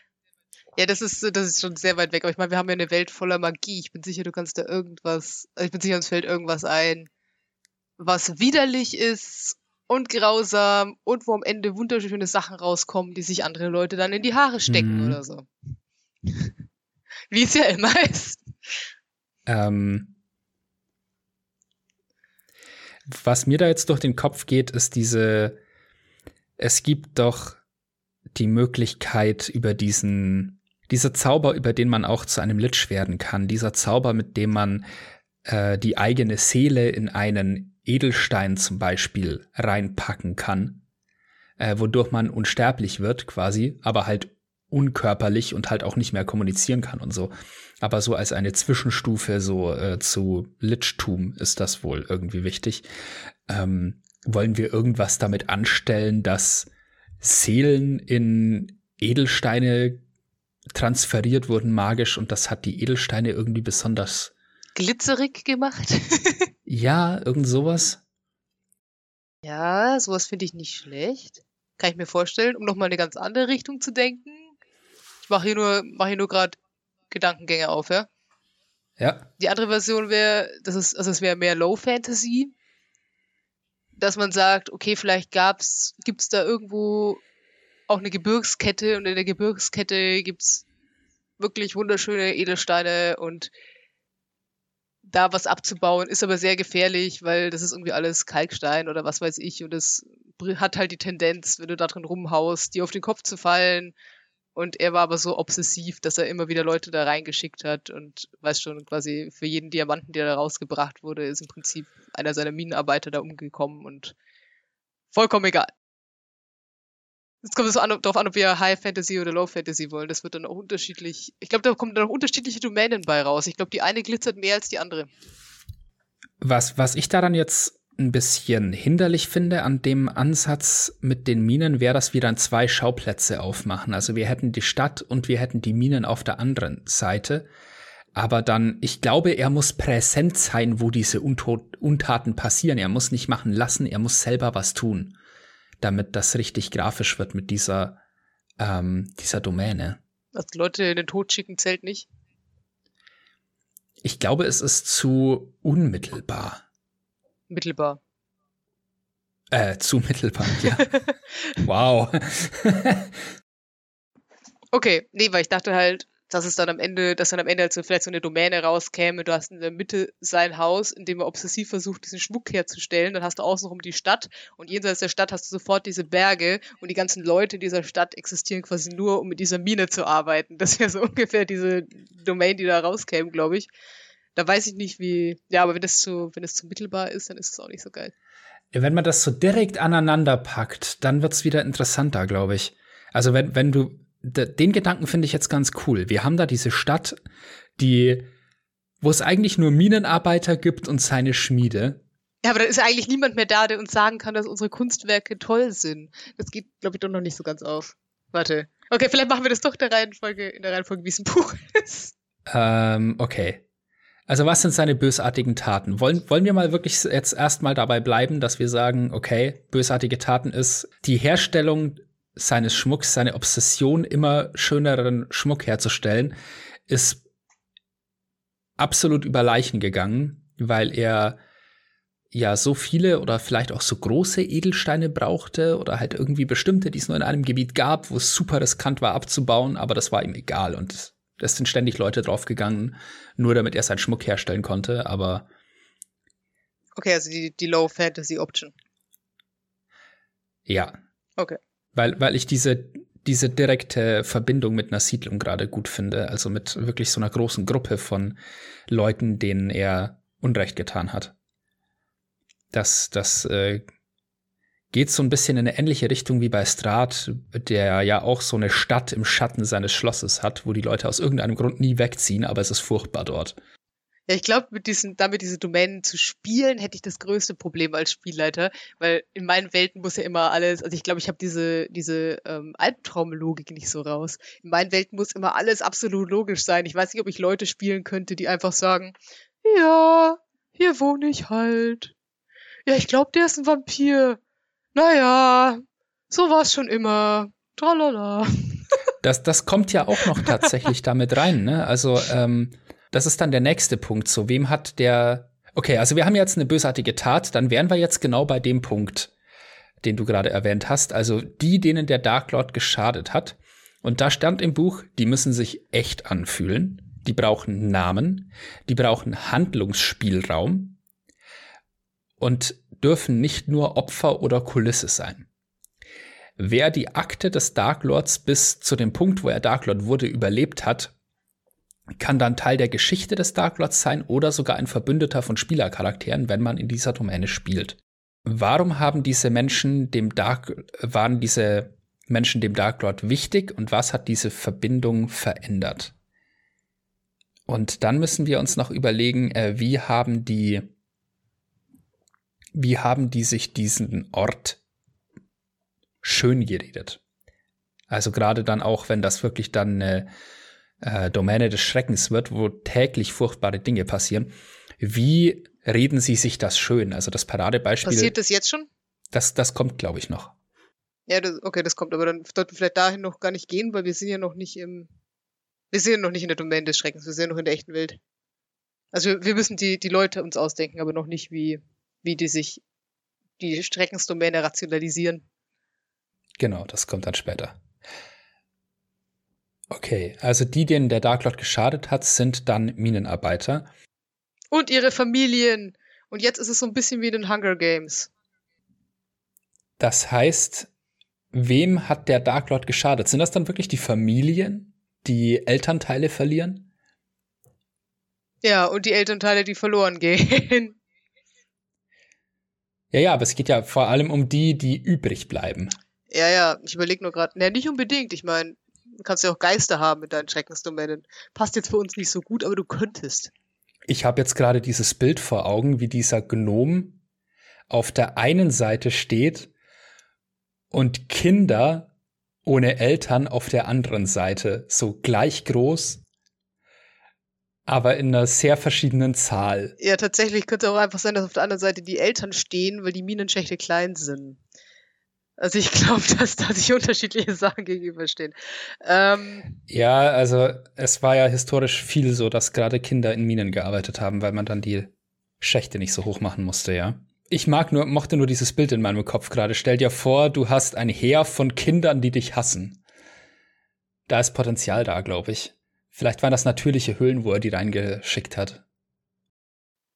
Ja, das ist, das ist schon sehr weit weg. Aber ich meine, wir haben ja eine Welt voller Magie. Ich bin sicher, du kannst da irgendwas, also ich bin sicher, uns fällt irgendwas ein, was widerlich ist und grausam und wo am Ende wunderschöne Sachen rauskommen, die sich andere Leute dann in die Haare stecken mhm. oder so. Wie es ja immer ist. Ähm, was mir da jetzt durch den Kopf geht, ist diese, es gibt doch die Möglichkeit über diesen, dieser Zauber, über den man auch zu einem Lich werden kann, dieser Zauber, mit dem man äh, die eigene Seele in einen Edelstein zum Beispiel reinpacken kann, äh, wodurch man unsterblich wird quasi, aber halt unkörperlich und halt auch nicht mehr kommunizieren kann und so. Aber so als eine Zwischenstufe so äh, zu Lichtum ist das wohl irgendwie wichtig. Ähm, wollen wir irgendwas damit anstellen, dass Seelen in Edelsteine transferiert wurden magisch und das hat die Edelsteine irgendwie besonders glitzerig gemacht. ja, irgend sowas. Ja, sowas finde ich nicht schlecht. Kann ich mir vorstellen, um nochmal eine ganz andere Richtung zu denken. Ich mache hier nur, mach hier nur gerade Gedankengänge auf, ja? Ja. Die andere Version wäre, das ist, also es wäre mehr Low Fantasy. Dass man sagt, okay, vielleicht gab's, gibt's da irgendwo auch eine Gebirgskette und in der Gebirgskette gibt's wirklich wunderschöne Edelsteine und da was abzubauen ist aber sehr gefährlich, weil das ist irgendwie alles Kalkstein oder was weiß ich und es hat halt die Tendenz, wenn du da drin rumhaust, dir auf den Kopf zu fallen und er war aber so obsessiv, dass er immer wieder Leute da reingeschickt hat und weiß schon, quasi für jeden Diamanten, der da rausgebracht wurde, ist im Prinzip einer seiner Minenarbeiter da umgekommen und vollkommen egal. Es kommt so an, darauf an, ob wir High Fantasy oder Low Fantasy wollen. Das wird dann auch unterschiedlich. Ich glaube, da kommen dann auch unterschiedliche Domänen bei raus. Ich glaube, die eine glitzert mehr als die andere. Was, was ich daran jetzt ein bisschen hinderlich finde an dem Ansatz mit den Minen, wäre, dass wir dann zwei Schauplätze aufmachen. Also wir hätten die Stadt und wir hätten die Minen auf der anderen Seite. Aber dann, ich glaube, er muss präsent sein, wo diese Untaten passieren. Er muss nicht machen lassen, er muss selber was tun, damit das richtig grafisch wird mit dieser, ähm, dieser Domäne. Also Leute in den Tod schicken zählt nicht? Ich glaube, es ist zu unmittelbar mittelbar. Äh, zu mittelbar, ja. wow. okay, nee, weil ich dachte halt, dass es dann am Ende, dass dann am Ende halt so vielleicht so eine Domäne rauskäme, du hast in der Mitte sein Haus, in dem er obsessiv versucht, diesen Schmuck herzustellen, dann hast du außenrum die Stadt und jenseits der Stadt hast du sofort diese Berge und die ganzen Leute in dieser Stadt existieren quasi nur, um mit dieser Mine zu arbeiten. Das wäre so ungefähr diese Domain, die da rauskäme, glaube ich. Da weiß ich nicht, wie. Ja, aber wenn es zu, wenn es zu mittelbar ist, dann ist es auch nicht so geil. Wenn man das so direkt aneinander packt, dann wird es wieder interessanter, glaube ich. Also wenn, wenn du, den Gedanken finde ich jetzt ganz cool. Wir haben da diese Stadt, die, wo es eigentlich nur Minenarbeiter gibt und seine Schmiede. Ja, aber da ist eigentlich niemand mehr da, der uns sagen kann, dass unsere Kunstwerke toll sind. Das geht, glaube ich, doch noch nicht so ganz auf. Warte. Okay, vielleicht machen wir das doch der Reihenfolge, in der Reihenfolge, wie es im Buch ist. Ähm, okay. Also was sind seine bösartigen Taten? Wollen, wollen wir mal wirklich jetzt erstmal dabei bleiben, dass wir sagen, okay, bösartige Taten ist die Herstellung seines Schmucks, seine Obsession, immer schöneren Schmuck herzustellen, ist absolut über Leichen gegangen, weil er ja so viele oder vielleicht auch so große Edelsteine brauchte oder halt irgendwie bestimmte, die es nur in einem Gebiet gab, wo es super riskant war abzubauen, aber das war ihm egal und es sind ständig Leute draufgegangen, nur damit er seinen Schmuck herstellen konnte, aber. Okay, also die, die Low Fantasy Option. Ja. Okay. Weil, weil ich diese, diese direkte Verbindung mit einer Siedlung gerade gut finde, also mit wirklich so einer großen Gruppe von Leuten, denen er Unrecht getan hat. Das, das äh, geht so ein bisschen in eine ähnliche Richtung wie bei Strat, der ja auch so eine Stadt im Schatten seines Schlosses hat, wo die Leute aus irgendeinem Grund nie wegziehen, aber es ist furchtbar dort. Ja, ich glaube, mit diesen, damit diese Domänen zu spielen, hätte ich das größte Problem als Spielleiter, weil in meinen Welten muss ja immer alles, also ich glaube, ich habe diese, diese ähm, Albtraumlogik nicht so raus. In meinen Welten muss immer alles absolut logisch sein. Ich weiß nicht, ob ich Leute spielen könnte, die einfach sagen, ja, hier wohne ich halt. Ja, ich glaube, der ist ein Vampir naja, so war es schon immer. Tralala. Das, das kommt ja auch noch tatsächlich damit rein, ne? Also, ähm, das ist dann der nächste Punkt. So, wem hat der. Okay, also wir haben jetzt eine bösartige Tat, dann wären wir jetzt genau bei dem Punkt, den du gerade erwähnt hast. Also die, denen der Dark Lord geschadet hat. Und da stand im Buch, die müssen sich echt anfühlen. Die brauchen Namen, die brauchen Handlungsspielraum. Und dürfen nicht nur Opfer oder Kulisse sein. wer die Akte des Dark Lords bis zu dem Punkt, wo er Dark Lord wurde, überlebt hat, kann dann Teil der Geschichte des Dark Lords sein oder sogar ein Verbündeter von Spielercharakteren, wenn man in dieser Domäne spielt. Warum haben diese Menschen dem Dark, waren diese Menschen dem Dark Lord wichtig und was hat diese Verbindung verändert? Und dann müssen wir uns noch überlegen, äh, wie haben die, wie haben die sich diesen Ort schön geredet? Also gerade dann auch, wenn das wirklich dann eine äh, Domäne des Schreckens wird, wo täglich furchtbare Dinge passieren. Wie reden sie sich das schön? Also das Paradebeispiel. Passiert das jetzt schon? Das, das kommt, glaube ich, noch. Ja, das, okay, das kommt, aber dann sollten wir vielleicht dahin noch gar nicht gehen, weil wir sind ja noch nicht im, wir sind ja noch nicht in der Domäne des Schreckens, wir sind ja noch in der echten Welt. Also wir, wir müssen die, die Leute uns ausdenken, aber noch nicht, wie, wie die sich die Schreckensdomäne rationalisieren. Genau, das kommt dann später. Okay, also die, denen der Dark Lord geschadet hat, sind dann Minenarbeiter. Und ihre Familien. Und jetzt ist es so ein bisschen wie in den Hunger Games. Das heißt, wem hat der Dark Lord geschadet? Sind das dann wirklich die Familien, die Elternteile verlieren? Ja, und die Elternteile, die verloren gehen. Ja, ja, aber es geht ja vor allem um die, die übrig bleiben. Ja, ja, ich überlege nur gerade. Ne, nicht unbedingt. Ich meine, du kannst ja auch Geister haben mit deinen Schreckensdomänen. Passt jetzt für uns nicht so gut, aber du könntest. Ich habe jetzt gerade dieses Bild vor Augen, wie dieser Gnom auf der einen Seite steht und Kinder ohne Eltern auf der anderen Seite, so gleich groß, aber in einer sehr verschiedenen Zahl. Ja, tatsächlich könnte auch einfach sein, dass auf der anderen Seite die Eltern stehen, weil die Minenschächte klein sind. Also ich glaube, dass da sich unterschiedliche Sachen gegenüberstehen. Ähm, ja, also es war ja historisch viel so, dass gerade Kinder in Minen gearbeitet haben, weil man dann die Schächte nicht so hoch machen musste, ja. Ich mag nur, mochte nur dieses Bild in meinem Kopf gerade. Stell dir vor, du hast ein Heer von Kindern, die dich hassen. Da ist Potenzial da, glaube ich. Vielleicht waren das natürliche Höhlen, wo er die reingeschickt hat.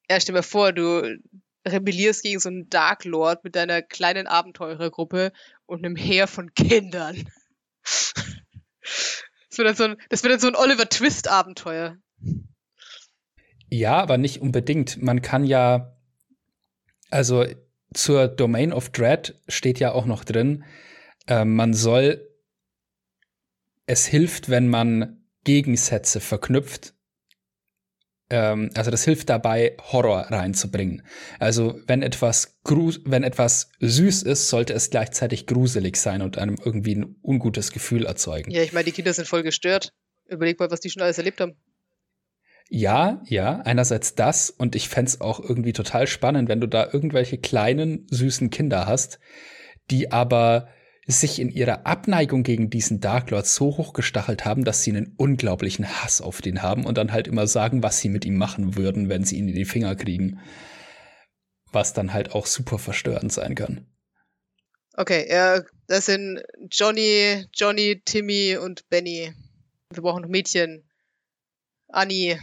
Ja, stell dir vor, du rebellierst gegen so einen Dark Lord mit deiner kleinen Abenteurergruppe und einem Heer von Kindern. Das wird dann so ein, das wird dann so ein Oliver Twist Abenteuer. Ja, aber nicht unbedingt. Man kann ja, also zur Domain of Dread steht ja auch noch drin, äh, man soll, es hilft, wenn man Gegensätze verknüpft ähm, also das hilft dabei, Horror reinzubringen. Also wenn etwas wenn etwas süß ist, sollte es gleichzeitig gruselig sein und einem irgendwie ein ungutes Gefühl erzeugen. Ja, ich meine, die Kinder sind voll gestört. Überleg mal, was die schon alles erlebt haben. Ja, ja, einerseits das und ich fände auch irgendwie total spannend, wenn du da irgendwelche kleinen, süßen Kinder hast, die aber sich in ihrer Abneigung gegen diesen Dark Lord so hochgestachelt haben, dass sie einen unglaublichen Hass auf den haben und dann halt immer sagen, was sie mit ihm machen würden, wenn sie ihn in die Finger kriegen. Was dann halt auch super verstörend sein kann. Okay, ja, das sind Johnny, Johnny, Timmy und Benny. Wir brauchen noch Mädchen. Annie.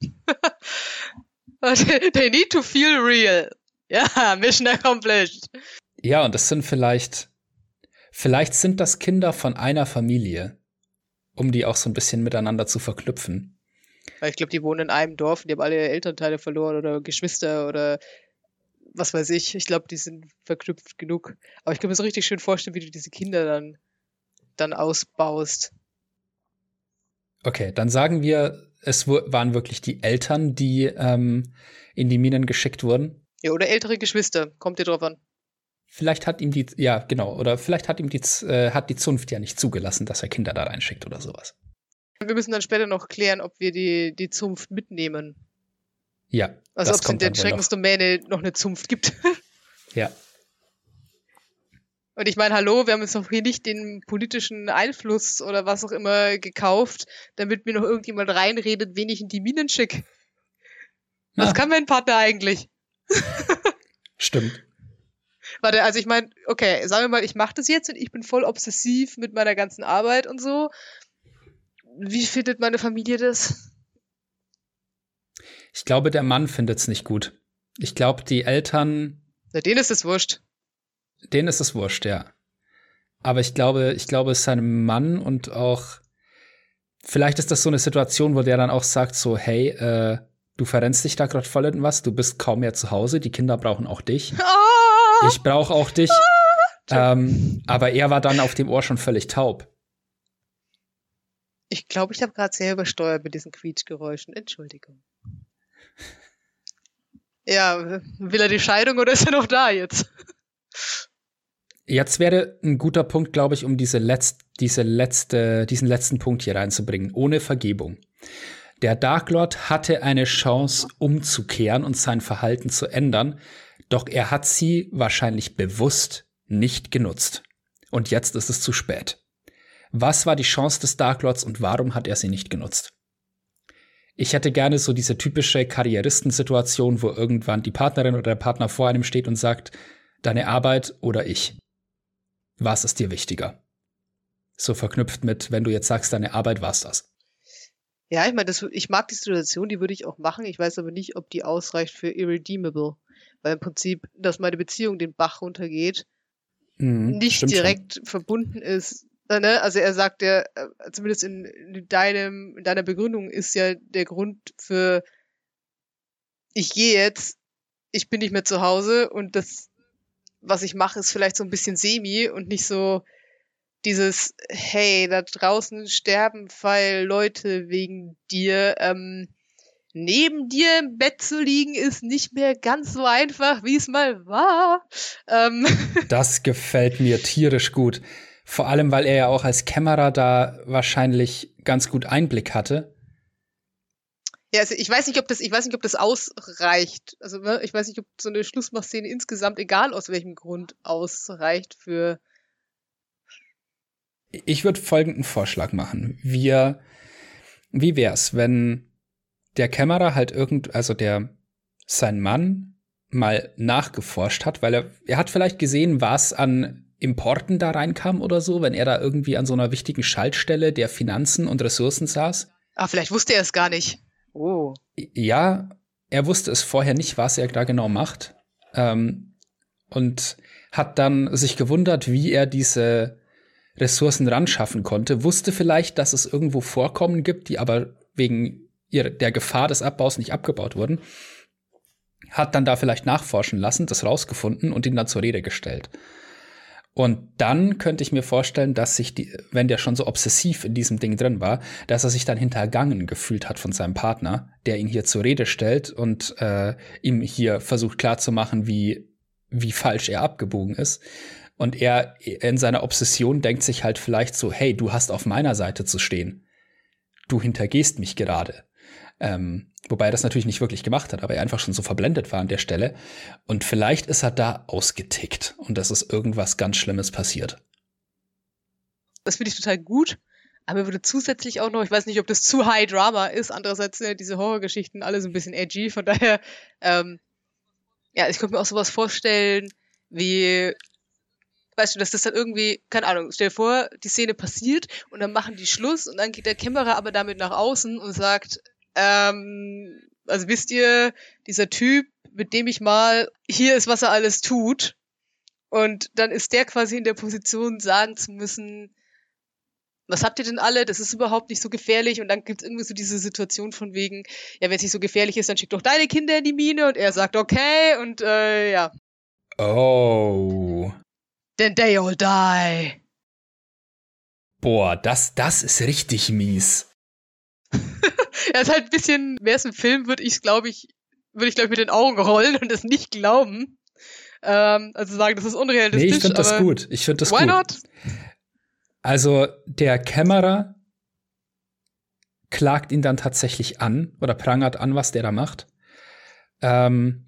They need to feel real. Ja, Mission accomplished. Ja, und das sind vielleicht Vielleicht sind das Kinder von einer Familie, um die auch so ein bisschen miteinander zu verknüpfen. Ich glaube, die wohnen in einem Dorf und die haben alle Elternteile verloren oder Geschwister oder was weiß ich. Ich glaube, die sind verknüpft genug. Aber ich kann mir so richtig schön vorstellen, wie du diese Kinder dann, dann ausbaust. Okay, dann sagen wir, es waren wirklich die Eltern, die ähm, in die Minen geschickt wurden. Ja, oder ältere Geschwister, kommt dir drauf an. Vielleicht hat ihm die, ja, genau, oder vielleicht hat ihm die, äh, hat die Zunft ja nicht zugelassen, dass er Kinder da reinschickt oder sowas. Wir müssen dann später noch klären, ob wir die, die Zunft mitnehmen. Ja. Also ob es in der Schreckensdomäne noch. noch eine Zunft gibt. ja. Und ich meine, hallo, wir haben uns doch hier nicht den politischen Einfluss oder was auch immer gekauft, damit mir noch irgendjemand reinredet, wen ich in die Minen schicke. Was ah. kann mein Partner eigentlich? Stimmt. Warte, also ich meine, okay, sagen wir mal, ich mache das jetzt und ich bin voll obsessiv mit meiner ganzen Arbeit und so. Wie findet meine Familie das? Ich glaube, der Mann findet es nicht gut. Ich glaube, die Eltern. Na, denen ist es wurscht. Denen ist es wurscht, ja. aber ich glaube, ich glaube, es ist sein Mann und auch vielleicht ist das so eine Situation, wo der dann auch sagt so, hey, äh, du verrennst dich da gerade voll in was, du bist kaum mehr zu Hause, die Kinder brauchen auch dich. Ah! Ich brauche auch dich. Ah! Ähm, aber er war dann auf dem Ohr schon völlig taub. Ich glaube, ich habe gerade sehr übersteuert mit diesen Quietschgeräuschen. Entschuldigung. Ja, will er die Scheidung oder ist er noch da jetzt? Jetzt wäre ein guter Punkt, glaube ich, um diese, letzt, diese letzte, diesen letzten Punkt hier reinzubringen, ohne Vergebung. Der Dark Lord hatte eine Chance, umzukehren und sein Verhalten zu ändern, doch er hat sie wahrscheinlich bewusst nicht genutzt. Und jetzt ist es zu spät. Was war die Chance des Dark Lords und warum hat er sie nicht genutzt? Ich hätte gerne so diese typische Karrieristensituation, wo irgendwann die Partnerin oder der Partner vor einem steht und sagt, deine Arbeit oder ich. Was ist dir wichtiger? So verknüpft mit, wenn du jetzt sagst, deine Arbeit war's das. Ja, ich meine, ich mag die Situation, die würde ich auch machen. Ich weiß aber nicht, ob die ausreicht für irredeemable. Weil im Prinzip, dass meine Beziehung den Bach runtergeht, mhm, nicht direkt schon. verbunden ist. Ne? Also er sagt ja, äh, zumindest in, in, deinem, in deiner Begründung ist ja der Grund für ich gehe jetzt, ich bin nicht mehr zu Hause und das was ich mache, ist vielleicht so ein bisschen semi und nicht so dieses, hey, da draußen sterben weil Leute wegen dir. Ähm, neben dir im Bett zu liegen, ist nicht mehr ganz so einfach, wie es mal war. Ähm. Das gefällt mir tierisch gut. Vor allem, weil er ja auch als Kämmerer da wahrscheinlich ganz gut Einblick hatte. Ja, also ich weiß nicht, ob das, ich weiß nicht, ob das ausreicht. Also ne, ich weiß nicht, ob so eine Schlussmachszene insgesamt, egal aus welchem Grund, ausreicht für. Ich würde folgenden Vorschlag machen. Wir, wie wär's, wenn der Kämmerer halt irgend, also der, sein Mann mal nachgeforscht hat, weil er, er hat vielleicht gesehen, was an Importen da reinkam oder so, wenn er da irgendwie an so einer wichtigen Schaltstelle der Finanzen und Ressourcen saß. Ah, vielleicht wusste er es gar nicht. Oh. Ja, er wusste es vorher nicht, was er da genau macht. Ähm, und hat dann sich gewundert, wie er diese Ressourcen ran schaffen konnte. Wusste vielleicht, dass es irgendwo Vorkommen gibt, die aber wegen ihrer, der Gefahr des Abbaus nicht abgebaut wurden. Hat dann da vielleicht nachforschen lassen, das rausgefunden und ihn dann zur Rede gestellt. Und dann könnte ich mir vorstellen, dass sich die, wenn der schon so obsessiv in diesem Ding drin war, dass er sich dann hintergangen gefühlt hat von seinem Partner, der ihn hier zur Rede stellt und äh, ihm hier versucht klarzumachen, wie, wie falsch er abgebogen ist. Und er in seiner Obsession denkt sich halt vielleicht so, hey, du hast auf meiner Seite zu stehen. Du hintergehst mich gerade. Ähm, wobei er das natürlich nicht wirklich gemacht hat, aber er einfach schon so verblendet war an der Stelle. Und vielleicht ist er da ausgetickt und das ist irgendwas ganz Schlimmes passiert. Das finde ich total gut. Aber würde zusätzlich auch noch, ich weiß nicht, ob das zu High Drama ist, andererseits sind ja diese Horrorgeschichten alle so ein bisschen edgy, von daher, ähm, ja, ich könnte mir auch sowas vorstellen, wie, weißt du, dass das dann irgendwie, keine Ahnung, stell dir vor, die Szene passiert und dann machen die Schluss und dann geht der Kämmerer aber damit nach außen und sagt, ähm, also wisst ihr, dieser Typ, mit dem ich mal, hier ist, was er alles tut. Und dann ist der quasi in der Position, sagen zu müssen, was habt ihr denn alle? Das ist überhaupt nicht so gefährlich. Und dann gibt es irgendwie so diese Situation von wegen, ja, wenn es nicht so gefährlich ist, dann schick doch deine Kinder in die Mine. Und er sagt, okay. Und äh, ja. Oh. Then they all die. Boah, das, das ist richtig mies. er ist halt ein bisschen, wäre es ein Film, würde ich glaube ich, würde ich glaube ich mit den Augen rollen und das nicht glauben. Ähm, also sagen, das ist unrealistisch. Nee, ich finde das gut. Ich finde das why gut. Why not? Also der Kämmerer klagt ihn dann tatsächlich an oder prangert an, was der da macht. Ähm,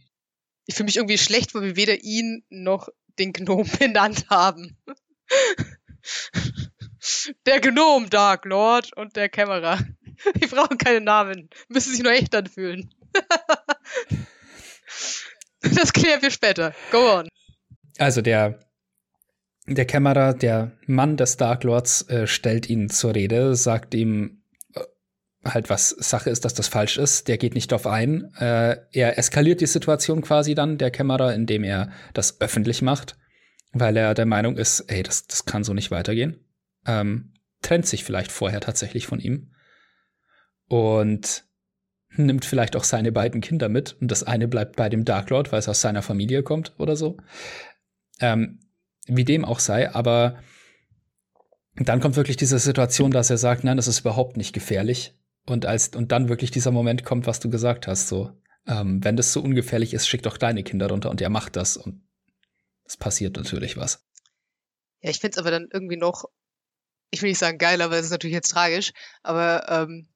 ich fühle mich irgendwie schlecht, weil wir weder ihn noch den Gnom benannt haben. der Gnom Dark Lord und der Kämmerer. Die brauchen keine Namen. Müssen sich nur echt anfühlen. das klären wir später. Go on. Also der, der Kämmerer, der Mann des Dark Lords, äh, stellt ihn zur Rede, sagt ihm äh, halt, was Sache ist, dass das falsch ist. Der geht nicht drauf ein. Äh, er eskaliert die Situation quasi dann, der Kämmerer, indem er das öffentlich macht weil er der Meinung ist, ey, das, das kann so nicht weitergehen. Ähm, trennt sich vielleicht vorher tatsächlich von ihm und nimmt vielleicht auch seine beiden Kinder mit und das eine bleibt bei dem Dark Lord, weil es aus seiner Familie kommt oder so. Ähm, wie dem auch sei, aber dann kommt wirklich diese Situation, dass er sagt, nein, das ist überhaupt nicht gefährlich. Und als und dann wirklich dieser Moment kommt, was du gesagt hast, so, ähm, wenn das so ungefährlich ist, schick doch deine Kinder runter und er macht das und es passiert natürlich was. Ja, ich find's aber dann irgendwie noch, ich will nicht sagen geil, aber es ist natürlich jetzt tragisch, aber ähm,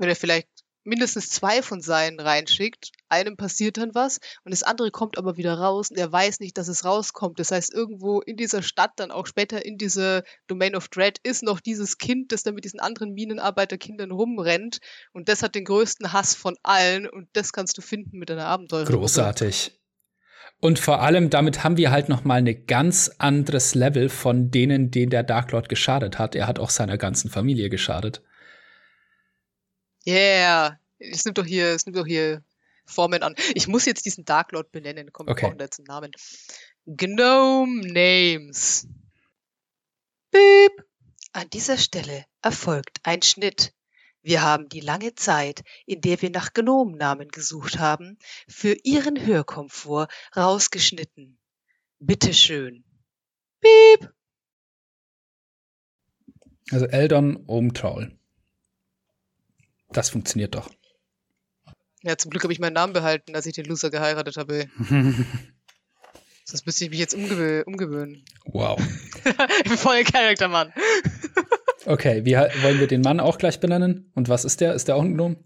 wenn er vielleicht mindestens zwei von seinen reinschickt, einem passiert dann was und das andere kommt aber wieder raus und er weiß nicht, dass es rauskommt. Das heißt, irgendwo in dieser Stadt, dann auch später in dieser Domain of Dread, ist noch dieses Kind, das dann mit diesen anderen Minenarbeiterkindern rumrennt und das hat den größten Hass von allen und das kannst du finden mit einer Abenteuer. Großartig. Und vor allem, damit haben wir halt noch mal ein ganz anderes Level von denen, denen der Dark Lord geschadet hat. Er hat auch seiner ganzen Familie geschadet. Yeah. Es nimmt doch hier, es nimmt doch hier Formen an. Ich muss jetzt diesen Dark Lord benennen. Komm, wir Okay. brauchen da jetzt einen Namen. Gnome Names. Beep. An dieser Stelle erfolgt ein Schnitt. Wir haben die lange Zeit, in der wir nach Gnomennamen gesucht haben, für Ihren Hörkomfort rausgeschnitten. Bitteschön. Beep. Also Eldon Omtraul. Das funktioniert doch. Ja, zum Glück habe ich meinen Namen behalten, als ich den Loser geheiratet habe. Sonst müsste ich mich jetzt umgewö umgewöhnen. wow. ich bin voll der Charaktermann. Okay, wie wollen wir den Mann auch gleich benennen? Und was ist der? Ist der auch ein Gnome?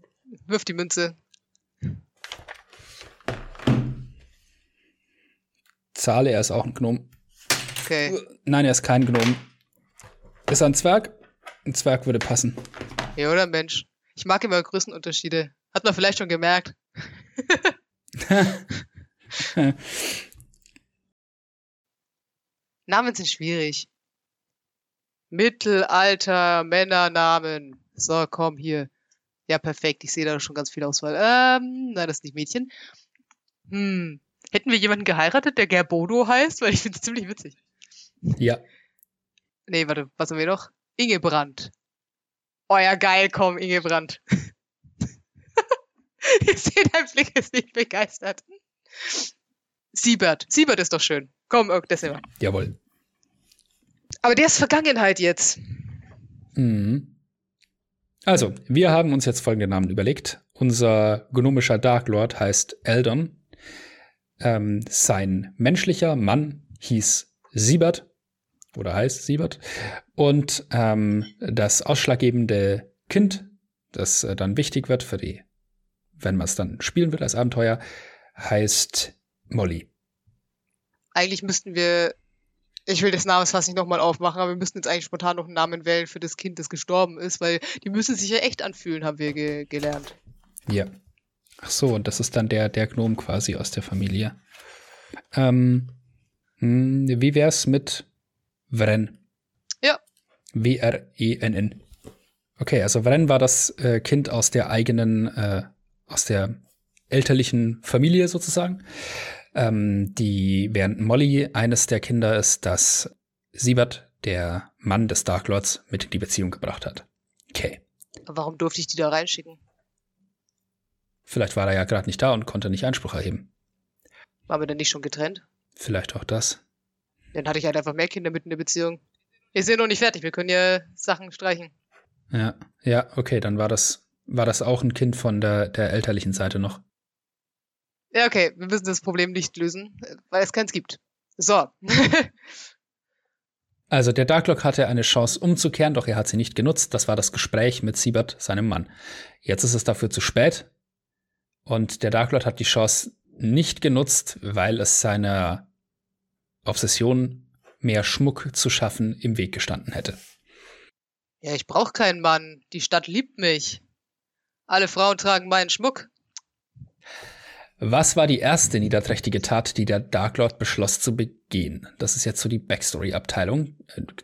Wirf die Münze. Zahle, er ist auch ein Gnome. Okay. Nein, er ist kein Gnome. Ist er ein Zwerg? Ein Zwerg würde passen. Ja, oder Mensch? Ich mag immer Größenunterschiede. Hat man vielleicht schon gemerkt. Namen sind schwierig. Mittelalter, Männernamen. So, komm hier. Ja, perfekt. Ich sehe da schon ganz viel Auswahl. Ähm, nein, das ist nicht Mädchen. Hm. Hätten wir jemanden geheiratet, der Gerbodo heißt? Weil ich finde es ziemlich witzig. ja. Nee, warte, was haben wir noch? Ingebrand. Oh ja, geil, komm, Ingebrand. ich sehe, dein Blick ist nicht begeistert. Siebert. Siebert ist doch schön. Komm, oh, das nehmen wir. Jawohl. Aber der ist Vergangenheit jetzt. Mhm. Also, wir haben uns jetzt folgende Namen überlegt. Unser gnomischer Dark Lord heißt Eldon. Ähm, sein menschlicher Mann hieß Siebert oder heißt Siebert. Und ähm, das ausschlaggebende Kind, das äh, dann wichtig wird für die, wenn man es dann spielen wird als Abenteuer, heißt Molly. Eigentlich müssten wir, ich will das Namensfass nicht nochmal aufmachen, aber wir müssten jetzt eigentlich spontan noch einen Namen wählen für das Kind, das gestorben ist, weil die müssen sich ja echt anfühlen, haben wir ge gelernt. Ja. Ach so, und das ist dann der, der Gnom quasi aus der Familie. Ähm, hm, wie wär's mit Vren? Ja. W-R-E-N-N. Okay, also Vren war das äh, Kind aus der eigenen, äh, aus der elterlichen Familie sozusagen. Ähm, die, während Molly eines der Kinder ist, das Siebert, der Mann des Dark Lords, mit in die Beziehung gebracht hat. Okay. Warum durfte ich die da reinschicken? Vielleicht war er ja gerade nicht da und konnte nicht Einspruch erheben. Waren wir denn nicht schon getrennt? Vielleicht auch das. Dann hatte ich halt einfach mehr Kinder mit in der Beziehung. Wir sind noch nicht fertig, wir können ja Sachen streichen. Ja, ja, okay, dann war das, war das auch ein Kind von der, der elterlichen Seite noch. Ja, okay, wir müssen das Problem nicht lösen, weil es keins gibt. So. Also der Darklock hatte eine Chance umzukehren, doch er hat sie nicht genutzt. Das war das Gespräch mit Siebert, seinem Mann. Jetzt ist es dafür zu spät. Und der Darklord hat die Chance nicht genutzt, weil es seiner Obsession, mehr Schmuck zu schaffen, im Weg gestanden hätte. ja, ich brauche keinen Mann. Die Stadt liebt mich. Alle Frauen tragen meinen Schmuck. Was war die erste niederträchtige Tat, die der Darklord beschloss zu begehen? Das ist jetzt so die Backstory-Abteilung,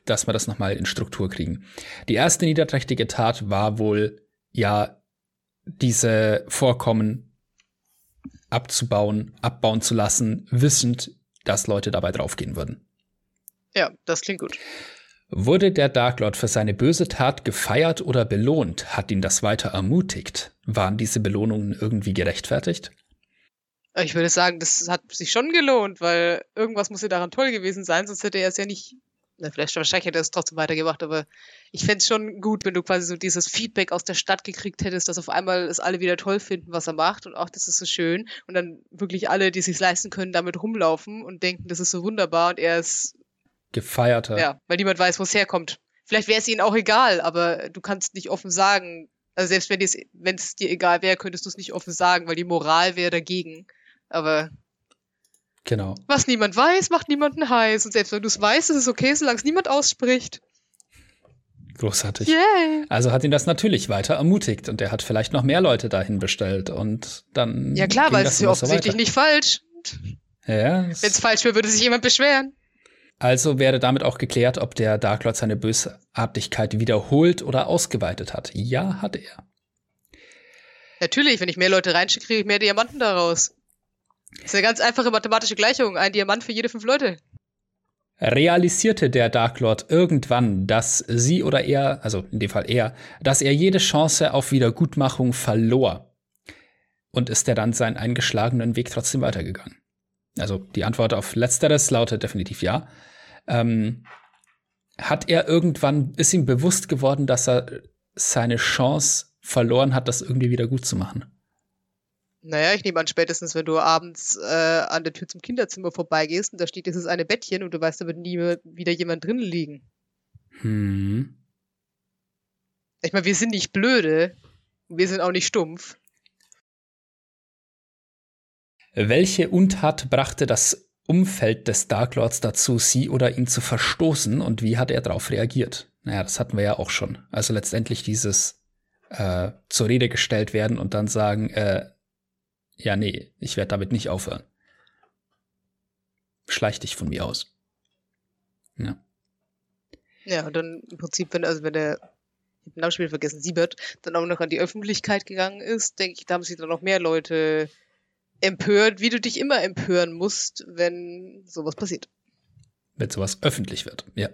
dass wir das nochmal in Struktur kriegen. Die erste niederträchtige Tat war wohl, ja, diese Vorkommen abzubauen, abbauen zu lassen, wissend, dass Leute dabei draufgehen würden. Ja, das klingt gut. Wurde der Dark Lord für seine böse Tat gefeiert oder belohnt? Hat ihn das weiter ermutigt? Waren diese Belohnungen irgendwie gerechtfertigt? Ich würde sagen, das hat sich schon gelohnt, weil irgendwas muss ja daran toll gewesen sein, sonst hätte er es ja nicht. Na, vielleicht wahrscheinlich hätte er es trotzdem weitergemacht, aber ich fände es schon gut, wenn du quasi so dieses Feedback aus der Stadt gekriegt hättest, dass auf einmal es alle wieder toll finden, was er macht und auch das ist so schön und dann wirklich alle, die es sich leisten können, damit rumlaufen und denken, das ist so wunderbar und er ist gefeierter. Ja, weil niemand weiß, wo es herkommt. Vielleicht wäre es ihnen auch egal, aber du kannst nicht offen sagen. Also selbst wenn es dir egal wäre, könntest du es nicht offen sagen, weil die Moral wäre dagegen. Aber genau. was niemand weiß, macht niemanden heiß. Und selbst wenn du es weißt, ist es okay, solange es niemand ausspricht. Großartig. Yay. Also hat ihn das natürlich weiter ermutigt und er hat vielleicht noch mehr Leute dahin bestellt und dann. Ja klar, weil es ist ja offensichtlich so nicht falsch. Ja. Wenn es falsch wäre, würde sich jemand beschweren. Also wäre damit auch geklärt, ob der Dark Lord seine Bösartigkeit wiederholt oder ausgeweitet hat. Ja, hat er. Natürlich, wenn ich mehr Leute reinschicke, kriege ich mehr Diamanten daraus. Das ist eine ganz einfache mathematische Gleichung. Ein Diamant für jede fünf Leute. Realisierte der Dark Lord irgendwann, dass sie oder er, also in dem Fall er, dass er jede Chance auf Wiedergutmachung verlor? Und ist er dann seinen eingeschlagenen Weg trotzdem weitergegangen? Also die Antwort auf letzteres lautet definitiv ja ähm, hat er irgendwann, ist ihm bewusst geworden, dass er seine Chance verloren hat, das irgendwie wieder gut zu machen? Naja, ich nehme an, spätestens, wenn du abends äh, an der Tür zum Kinderzimmer vorbeigehst und da steht dieses eine Bettchen und du weißt, da wird nie wieder jemand drinnen liegen. Hm. Ich meine, wir sind nicht blöde. Wir sind auch nicht stumpf. Welche Untat brachte das Umfeld des Dark Lords dazu, sie oder ihn zu verstoßen und wie hat er darauf reagiert? Naja, das hatten wir ja auch schon. Also letztendlich dieses äh, zur Rede gestellt werden und dann sagen, äh, ja, nee, ich werde damit nicht aufhören. Schleich dich von mir aus. Ja. Ja, und dann im Prinzip, wenn, also wenn der, ich den Namen vergessen, Siebert, dann auch noch an die Öffentlichkeit gegangen ist, denke ich, da haben sich dann noch mehr Leute empört, wie du dich immer empören musst, wenn sowas passiert. Wenn sowas öffentlich wird, ja.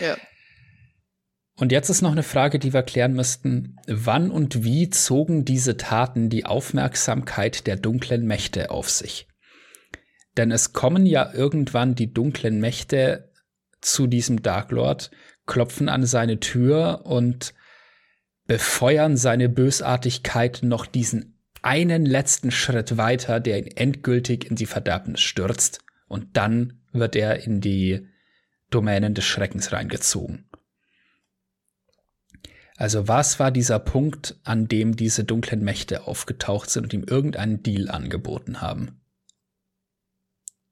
Ja. Und jetzt ist noch eine Frage, die wir klären müssten. Wann und wie zogen diese Taten die Aufmerksamkeit der dunklen Mächte auf sich? Denn es kommen ja irgendwann die dunklen Mächte zu diesem Dark Lord, klopfen an seine Tür und befeuern seine Bösartigkeit noch diesen einen letzten Schritt weiter, der ihn endgültig in die Verderbnis stürzt. Und dann wird er in die Domänen des Schreckens reingezogen. Also was war dieser Punkt, an dem diese dunklen Mächte aufgetaucht sind und ihm irgendeinen Deal angeboten haben?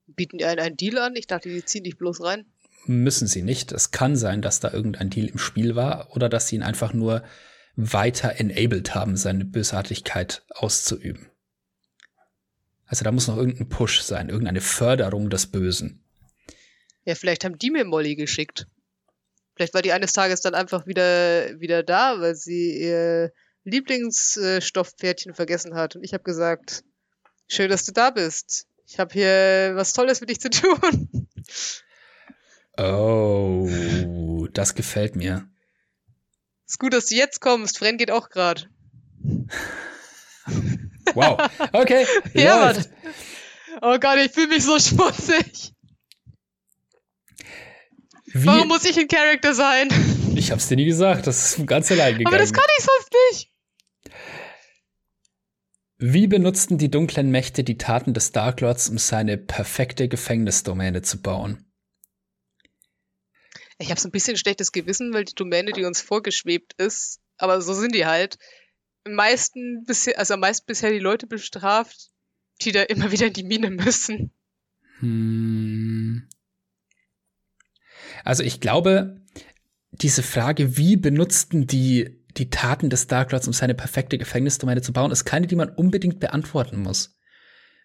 Bieten die einen einen Deal an? Ich dachte, die ziehen dich bloß rein. Müssen sie nicht. Es kann sein, dass da irgendein Deal im Spiel war oder dass sie ihn einfach nur weiter enabled haben, seine Bösartigkeit auszuüben. Also da muss noch irgendein Push sein, irgendeine Förderung des Bösen. Ja, vielleicht haben die mir Molly geschickt. Vielleicht war die eines Tages dann einfach wieder, wieder da, weil sie ihr Lieblingsstoffpferdchen vergessen hat. Und ich habe gesagt, schön, dass du da bist. Ich habe hier was Tolles für dich zu tun. Oh, das gefällt mir. Ist gut, dass du jetzt kommst. Fren geht auch gerade. Wow. Okay. ja, Mann. Oh Gott, ich fühle mich so schmutzig. Wie? Warum muss ich ein Charakter sein? Ich hab's dir nie gesagt, das ist ganz allein gegangen. Aber das kann ich sonst nicht. Wie benutzten die dunklen Mächte die Taten des Dark Lords, um seine perfekte Gefängnisdomäne zu bauen? Ich habe so ein bisschen schlechtes Gewissen, weil die Domäne, die uns vorgeschwebt ist, aber so sind die halt, am meisten bisher, also am meisten bisher die Leute bestraft, die da immer wieder in die Mine müssen. Hm. Also ich glaube, diese Frage, wie benutzten die die Taten des Dark Lords, um seine perfekte Gefängnisdomäne zu bauen, ist keine, die man unbedingt beantworten muss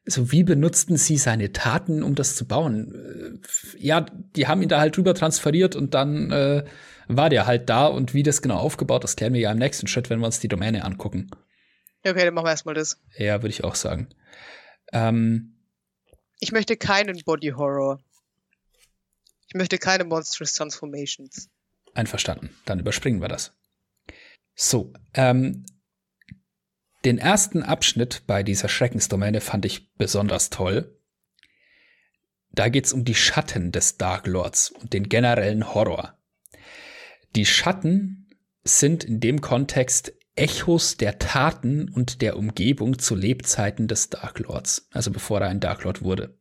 also wie benutzten sie seine Taten, um das zu bauen? Äh, ja, die haben ihn da halt drüber transferiert und dann äh, war der halt da und wie das genau aufgebaut, das klären wir ja im nächsten Schritt, wenn wir uns die Domäne angucken. Okay, dann machen wir erstmal das. Ja, würde ich auch sagen. Ähm, ich möchte keinen Body Horror. Ich möchte keine Monstrous Transformations. Einverstanden. Dann überspringen wir das. So, ähm, den ersten Abschnitt bei dieser Schreckensdomäne fand ich besonders toll. Da geht's um die Schatten des Dark Lords und den generellen Horror. Die Schatten sind in dem Kontext Echos der Taten und der Umgebung zu Lebzeiten des Dark Lords, also bevor er ein Dark Lord wurde.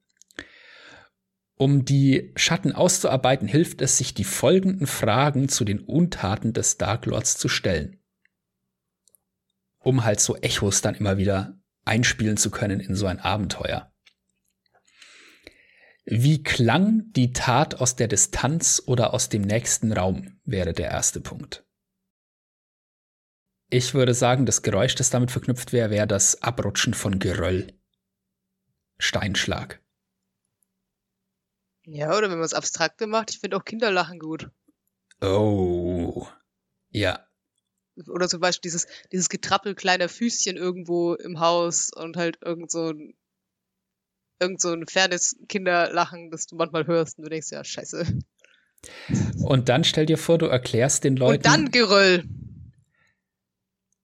Um die Schatten auszuarbeiten, hilft es, sich die folgenden Fragen zu den Untaten des Dark Lords zu stellen. Um halt so Echos dann immer wieder einspielen zu können in so ein Abenteuer. Wie klang die Tat aus der Distanz oder aus dem nächsten Raum, wäre der erste Punkt. Ich würde sagen, das Geräusch, das damit verknüpft wäre, wäre das Abrutschen von Geröll. Steinschlag. Ja, oder wenn man es abstrakte macht, ich finde auch Kinderlachen gut. Oh. Ja. Oder zum Beispiel dieses, dieses Getrappel kleiner Füßchen irgendwo im Haus und halt irgend so ein irgend so ein fernes Kinderlachen, das du manchmal hörst und du denkst, ja, scheiße. Und dann stell dir vor, du erklärst den Leuten. Und dann Geröll.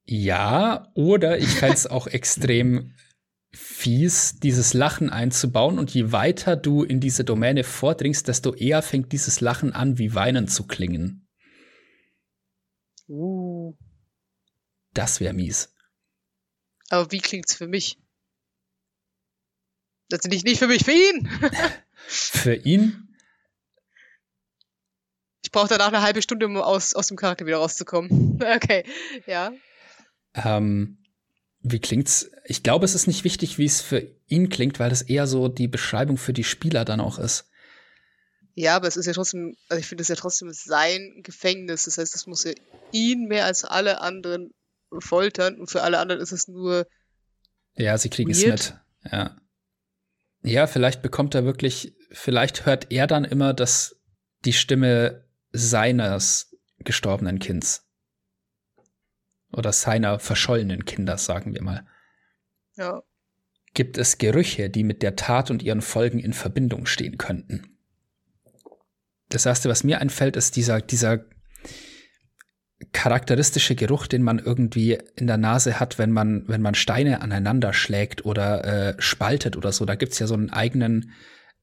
Ja, oder ich fände es auch extrem fies, dieses Lachen einzubauen. Und je weiter du in diese Domäne vordringst, desto eher fängt dieses Lachen an, wie Weinen zu klingen. Uh. Das wäre mies. Aber wie klingt's für mich? Das ist nicht für mich, für ihn. für ihn? Ich brauche danach eine halbe Stunde, um aus, aus dem Charakter wieder rauszukommen. Okay, ja. Ähm, wie klingt's? Ich glaube, es ist nicht wichtig, wie es für ihn klingt, weil das eher so die Beschreibung für die Spieler dann auch ist. Ja, aber es ist ja trotzdem, also ich finde es ja trotzdem sein Gefängnis. Das heißt, es muss ja ihn mehr als alle anderen foltern und für alle anderen ist es nur. Ja, sie kriegen weird. es mit. Ja. Ja, vielleicht bekommt er wirklich, vielleicht hört er dann immer das, die Stimme seines gestorbenen Kinds. Oder seiner verschollenen Kinder, sagen wir mal. Ja. Gibt es Gerüche, die mit der Tat und ihren Folgen in Verbindung stehen könnten? Das erste, was mir einfällt, ist dieser, dieser charakteristische Geruch, den man irgendwie in der Nase hat, wenn man, wenn man Steine aneinander schlägt oder äh, spaltet oder so. Da gibt's ja so einen eigenen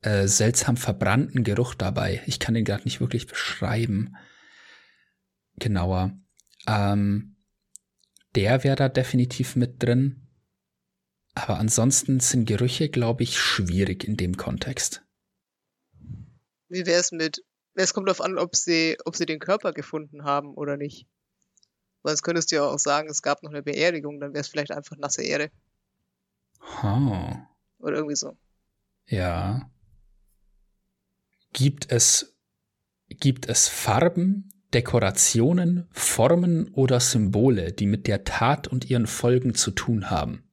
äh, seltsam verbrannten Geruch dabei. Ich kann den gerade nicht wirklich beschreiben. Genauer. Ähm, der wäre da definitiv mit drin. Aber ansonsten sind Gerüche, glaube ich, schwierig in dem Kontext. Wie wäre es mit es kommt darauf an, ob sie, ob sie den Körper gefunden haben oder nicht. Weil sonst könntest du ja auch sagen, es gab noch eine Beerdigung, dann wäre es vielleicht einfach nasse Erde. Oh. Oder irgendwie so. Ja. Gibt es, gibt es Farben, Dekorationen, Formen oder Symbole, die mit der Tat und ihren Folgen zu tun haben?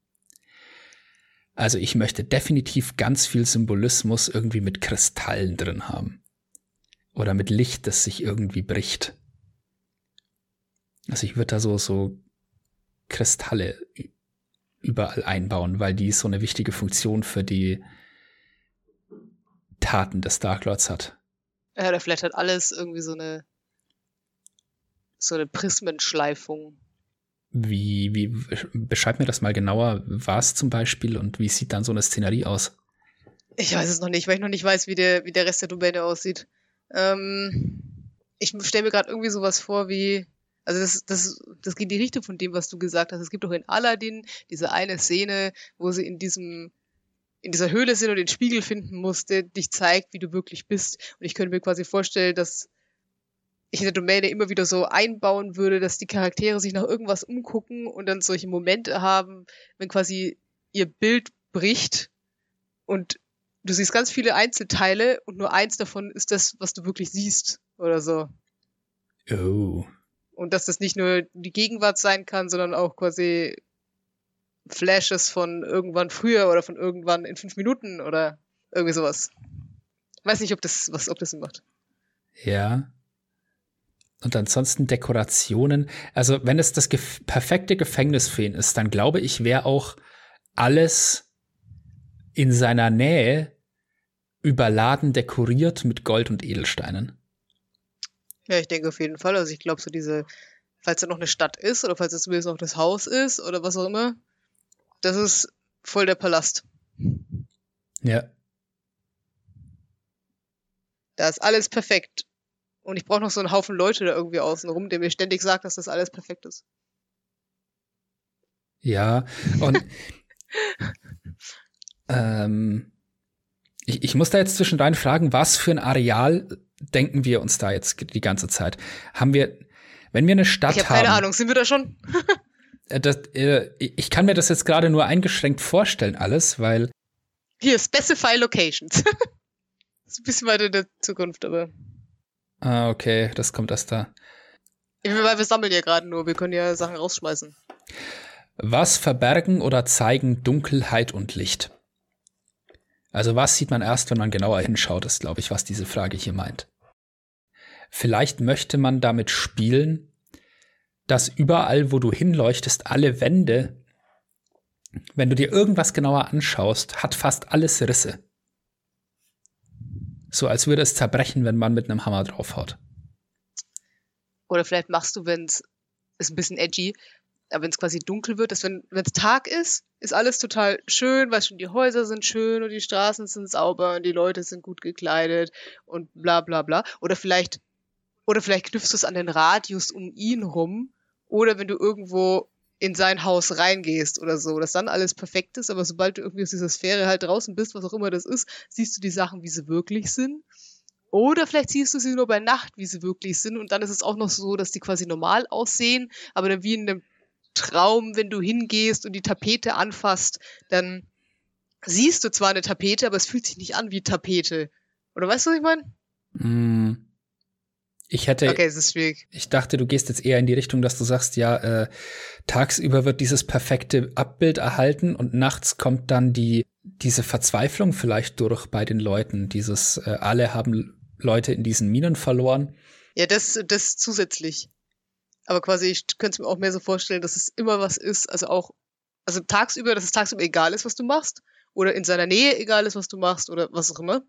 Also ich möchte definitiv ganz viel Symbolismus irgendwie mit Kristallen drin haben. Oder mit Licht, das sich irgendwie bricht. Also ich würde da so, so Kristalle überall einbauen, weil die so eine wichtige Funktion für die Taten des Dark Lords hat. Ja, oder vielleicht hat alles irgendwie so eine so eine Prismenschleifung. Wie, wie, beschreib mir das mal genauer, was zum Beispiel und wie sieht dann so eine Szenerie aus? Ich weiß es noch nicht, weil ich noch nicht weiß, wie der, wie der Rest der Domäne aussieht. Ähm, ich stelle mir gerade irgendwie sowas vor wie, also das, das, das geht in die Richtung von dem, was du gesagt hast. Es gibt doch in Aladdin diese eine Szene, wo sie in diesem in dieser Höhle sind und den Spiegel finden musste, dich zeigt, wie du wirklich bist. Und ich könnte mir quasi vorstellen, dass ich in der Domäne immer wieder so einbauen würde, dass die Charaktere sich nach irgendwas umgucken und dann solche Momente haben, wenn quasi ihr Bild bricht und du siehst ganz viele Einzelteile und nur eins davon ist das, was du wirklich siehst oder so. Oh. Und dass das nicht nur die Gegenwart sein kann, sondern auch quasi Flashes von irgendwann früher oder von irgendwann in fünf Minuten oder irgendwie sowas. Weiß nicht, ob das was, ob das Sinn macht. Ja. Und ansonsten Dekorationen. Also, wenn es das gef perfekte Gefängnis für ihn ist, dann glaube ich, wäre auch alles in seiner Nähe überladen dekoriert mit Gold und Edelsteinen. Ja, ich denke auf jeden Fall. Also ich glaube, so diese, falls da noch eine Stadt ist oder falls es zumindest noch das Haus ist oder was auch immer, das ist voll der Palast. Ja. Da ist alles perfekt. Und ich brauche noch so einen Haufen Leute da irgendwie außenrum, der mir ständig sagt, dass das alles perfekt ist. Ja, und ähm, ich, ich muss da jetzt zwischendrin fragen, was für ein Areal denken wir uns da jetzt die ganze Zeit? Haben wir, wenn wir eine Stadt ich hab haben. keine Ahnung, sind wir da schon? Äh, das, äh, ich kann mir das jetzt gerade nur eingeschränkt vorstellen, alles, weil. Hier, Specify Locations. das ist ein bisschen weiter in der Zukunft, aber. Ah, okay, das kommt erst da. Weil wir sammeln ja gerade nur, wir können ja Sachen rausschmeißen. Was verbergen oder zeigen Dunkelheit und Licht? Also was sieht man erst, wenn man genauer hinschaut, ist, glaube ich, was diese Frage hier meint. Vielleicht möchte man damit spielen, dass überall, wo du hinleuchtest, alle Wände, wenn du dir irgendwas genauer anschaust, hat fast alles Risse. So als würde es zerbrechen, wenn man mit einem Hammer draufhaut. Oder vielleicht machst du, wenn es ein bisschen edgy, aber wenn es quasi dunkel wird, dass wenn es Tag ist, ist alles total schön, weil schon die Häuser sind schön und die Straßen sind sauber und die Leute sind gut gekleidet und bla bla bla. Oder vielleicht, oder vielleicht knüpfst du es an den Radius um ihn rum. Oder wenn du irgendwo in sein Haus reingehst oder so, dass dann alles perfekt ist, aber sobald du irgendwie aus dieser Sphäre halt draußen bist, was auch immer das ist, siehst du die Sachen, wie sie wirklich sind. Oder vielleicht siehst du sie nur bei Nacht, wie sie wirklich sind. Und dann ist es auch noch so, dass die quasi normal aussehen, aber dann wie in einem Traum, wenn du hingehst und die Tapete anfasst, dann siehst du zwar eine Tapete, aber es fühlt sich nicht an wie Tapete. Oder weißt du, was ich meine? Mm. Ich hätte. Okay, es ist schwierig. Ich dachte, du gehst jetzt eher in die Richtung, dass du sagst, ja, äh, tagsüber wird dieses perfekte Abbild erhalten und nachts kommt dann die diese Verzweiflung vielleicht durch bei den Leuten. Dieses äh, alle haben Leute in diesen Minen verloren. Ja, das das zusätzlich. Aber quasi, ich könnte es mir auch mehr so vorstellen, dass es immer was ist, also auch, also tagsüber, dass es tagsüber egal ist, was du machst, oder in seiner Nähe egal ist, was du machst, oder was auch immer.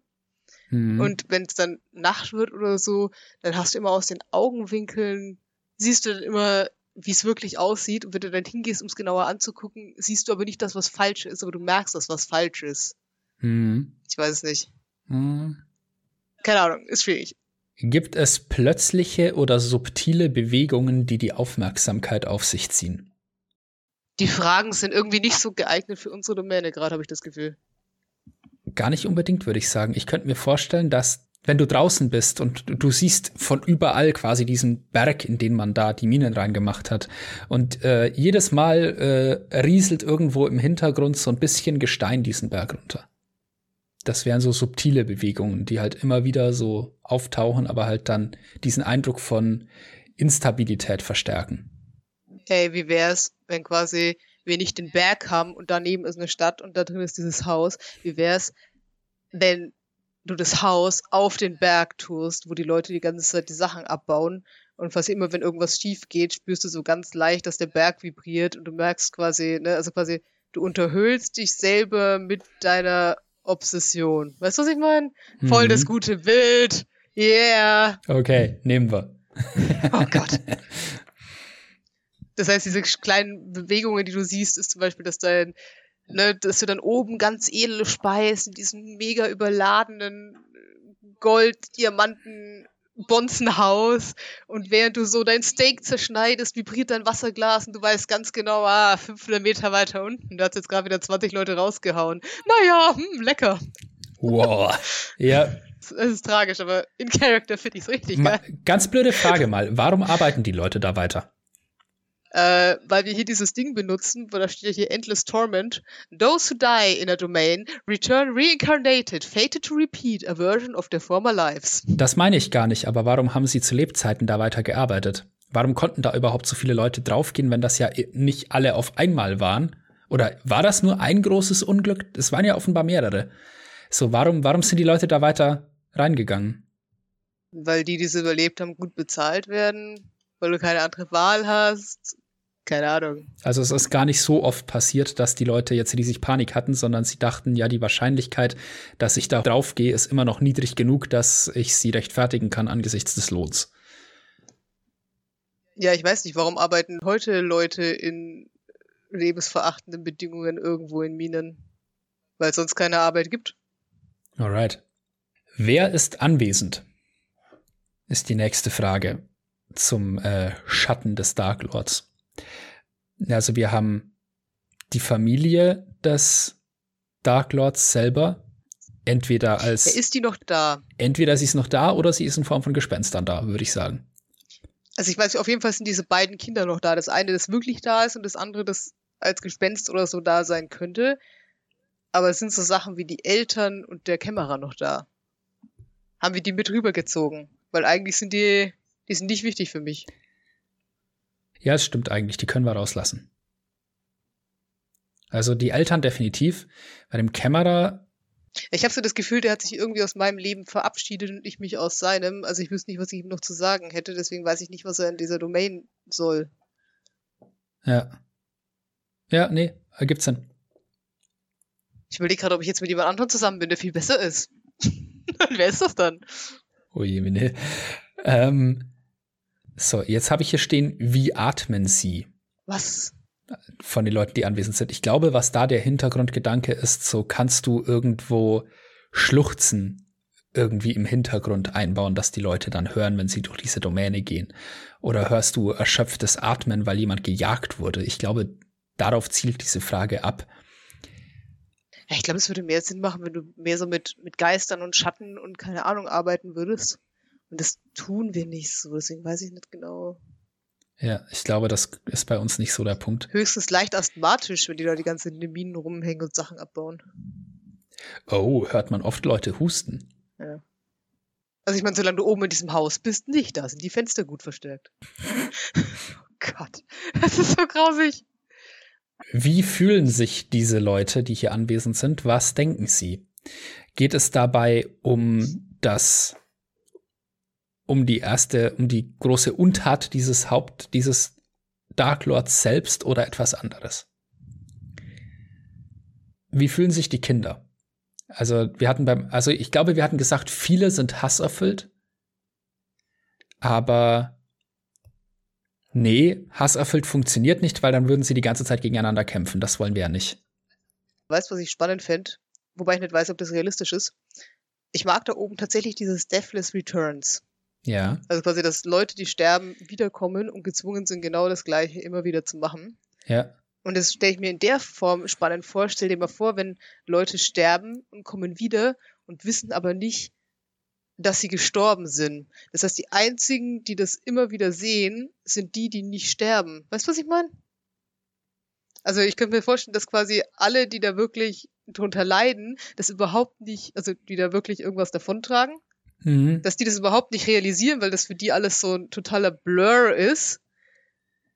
Mhm. Und wenn es dann Nacht wird oder so, dann hast du immer aus den Augenwinkeln, siehst du dann immer, wie es wirklich aussieht. Und wenn du dann hingehst, um es genauer anzugucken, siehst du aber nicht das, was falsch ist, aber du merkst, dass was falsch ist. Mhm. Ich weiß es nicht. Mhm. Keine Ahnung, ist schwierig. Gibt es plötzliche oder subtile Bewegungen, die die Aufmerksamkeit auf sich ziehen? Die Fragen sind irgendwie nicht so geeignet für unsere Domäne, gerade habe ich das Gefühl. Gar nicht unbedingt, würde ich sagen. Ich könnte mir vorstellen, dass wenn du draußen bist und du siehst von überall quasi diesen Berg, in den man da die Minen reingemacht hat. Und äh, jedes Mal äh, rieselt irgendwo im Hintergrund so ein bisschen Gestein diesen Berg runter das wären so subtile Bewegungen, die halt immer wieder so auftauchen, aber halt dann diesen Eindruck von Instabilität verstärken. Hey, wie wär's, wenn quasi wir nicht den Berg haben und daneben ist eine Stadt und da drin ist dieses Haus? Wie wär's, wenn du das Haus auf den Berg tust, wo die Leute die ganze Zeit die Sachen abbauen und quasi immer, wenn irgendwas schief geht, spürst du so ganz leicht, dass der Berg vibriert und du merkst quasi, ne, also quasi, du unterhöhlst dich selber mit deiner Obsession. Weißt du, was ich meine? Mhm. Voll das gute Bild. Yeah. Okay, nehmen wir. oh Gott. Das heißt, diese kleinen Bewegungen, die du siehst, ist zum Beispiel, dass dein, ne, dass du dann oben ganz edle Speisen, diesen mega überladenen Gold, Diamanten, Bonzenhaus und während du so dein Steak zerschneidest, vibriert dein Wasserglas und du weißt ganz genau, ah, 500 Meter weiter unten, da hat jetzt gerade wieder 20 Leute rausgehauen. Naja, hm, lecker. Wow. Ja. Das ist tragisch, aber in Character finde ich es richtig Ma geil. Ganz blöde Frage mal. Warum arbeiten die Leute da weiter? Äh, weil wir hier dieses Ding benutzen, wo da steht ja hier Endless Torment. Those who die in a domain return reincarnated, fated to repeat a version of their former lives. Das meine ich gar nicht, aber warum haben sie zu Lebzeiten da weiter gearbeitet? Warum konnten da überhaupt so viele Leute draufgehen, wenn das ja nicht alle auf einmal waren? Oder war das nur ein großes Unglück? Es waren ja offenbar mehrere. So, warum, warum sind die Leute da weiter reingegangen? Weil die, die es überlebt haben, gut bezahlt werden, weil du keine andere Wahl hast, keine Ahnung. Also es ist gar nicht so oft passiert, dass die Leute jetzt riesig Panik hatten, sondern sie dachten, ja, die Wahrscheinlichkeit, dass ich da drauf gehe, ist immer noch niedrig genug, dass ich sie rechtfertigen kann angesichts des Lohns. Ja, ich weiß nicht, warum arbeiten heute Leute in lebensverachtenden Bedingungen irgendwo in Minen? Weil es sonst keine Arbeit gibt. Alright. Wer ist anwesend? Ist die nächste Frage zum äh, Schatten des Dark Lords. Also wir haben die Familie des Dark Lords selber. Entweder als. Ist die noch da? Entweder sie ist noch da oder sie ist in Form von Gespenstern da, würde ich sagen. Also ich weiß, auf jeden Fall sind diese beiden Kinder noch da. Das eine, das wirklich da ist und das andere, das als Gespenst oder so da sein könnte. Aber es sind so Sachen wie die Eltern und der Kämmerer noch da. Haben wir die mit rübergezogen? Weil eigentlich sind die die sind nicht wichtig für mich. Ja, es stimmt eigentlich. Die können wir rauslassen. Also die Eltern definitiv. Bei dem Kämmerer. Ich habe so das Gefühl, der hat sich irgendwie aus meinem Leben verabschiedet und ich mich aus seinem. Also ich wüsste nicht, was ich ihm noch zu sagen hätte. Deswegen weiß ich nicht, was er in dieser Domain soll. Ja. Ja, nee, ergibt Sinn. Ich überlege gerade, ob ich jetzt mit jemand anderem zusammen bin, der viel besser ist. Wer ist das dann? Oh je, nee. Ähm, so, jetzt habe ich hier stehen, wie atmen sie? Was? Von den Leuten, die anwesend sind. Ich glaube, was da der Hintergrundgedanke ist, so kannst du irgendwo Schluchzen irgendwie im Hintergrund einbauen, dass die Leute dann hören, wenn sie durch diese Domäne gehen. Oder hörst du erschöpftes Atmen, weil jemand gejagt wurde? Ich glaube, darauf zielt diese Frage ab. Ja, ich glaube, es würde mehr Sinn machen, wenn du mehr so mit, mit Geistern und Schatten und keine Ahnung arbeiten würdest. Und das tun wir nicht so, deswegen weiß ich nicht genau. Ja, ich glaube, das ist bei uns nicht so der Punkt. Höchstens leicht asthmatisch, wenn die da die ganze in den Minen rumhängen und Sachen abbauen. Oh, hört man oft Leute husten. Ja. Also ich meine, solange du oben in diesem Haus bist, nicht. Da sind die Fenster gut verstärkt. oh Gott, das ist so grausig. Wie fühlen sich diese Leute, die hier anwesend sind? Was denken sie? Geht es dabei um das um die erste, um die große Untat dieses Haupt, dieses Dark Lords selbst oder etwas anderes? Wie fühlen sich die Kinder? Also wir hatten beim, also ich glaube, wir hatten gesagt, viele sind hasserfüllt, aber nee, hasserfüllt funktioniert nicht, weil dann würden sie die ganze Zeit gegeneinander kämpfen. Das wollen wir ja nicht. Weißt du, was ich spannend fände? Wobei ich nicht weiß, ob das realistisch ist. Ich mag da oben tatsächlich dieses Deathless Returns. Ja. Also quasi, dass Leute, die sterben, wiederkommen und gezwungen sind, genau das Gleiche immer wieder zu machen. Ja. Und das stelle ich mir in der Form spannend vor. Stell dir mal vor, wenn Leute sterben und kommen wieder und wissen aber nicht, dass sie gestorben sind. Das heißt, die einzigen, die das immer wieder sehen, sind die, die nicht sterben. Weißt du, was ich meine? Also ich könnte mir vorstellen, dass quasi alle, die da wirklich drunter leiden, das überhaupt nicht, also die da wirklich irgendwas davontragen, mhm. dass die das überhaupt nicht realisieren, weil das für die alles so ein totaler Blur ist.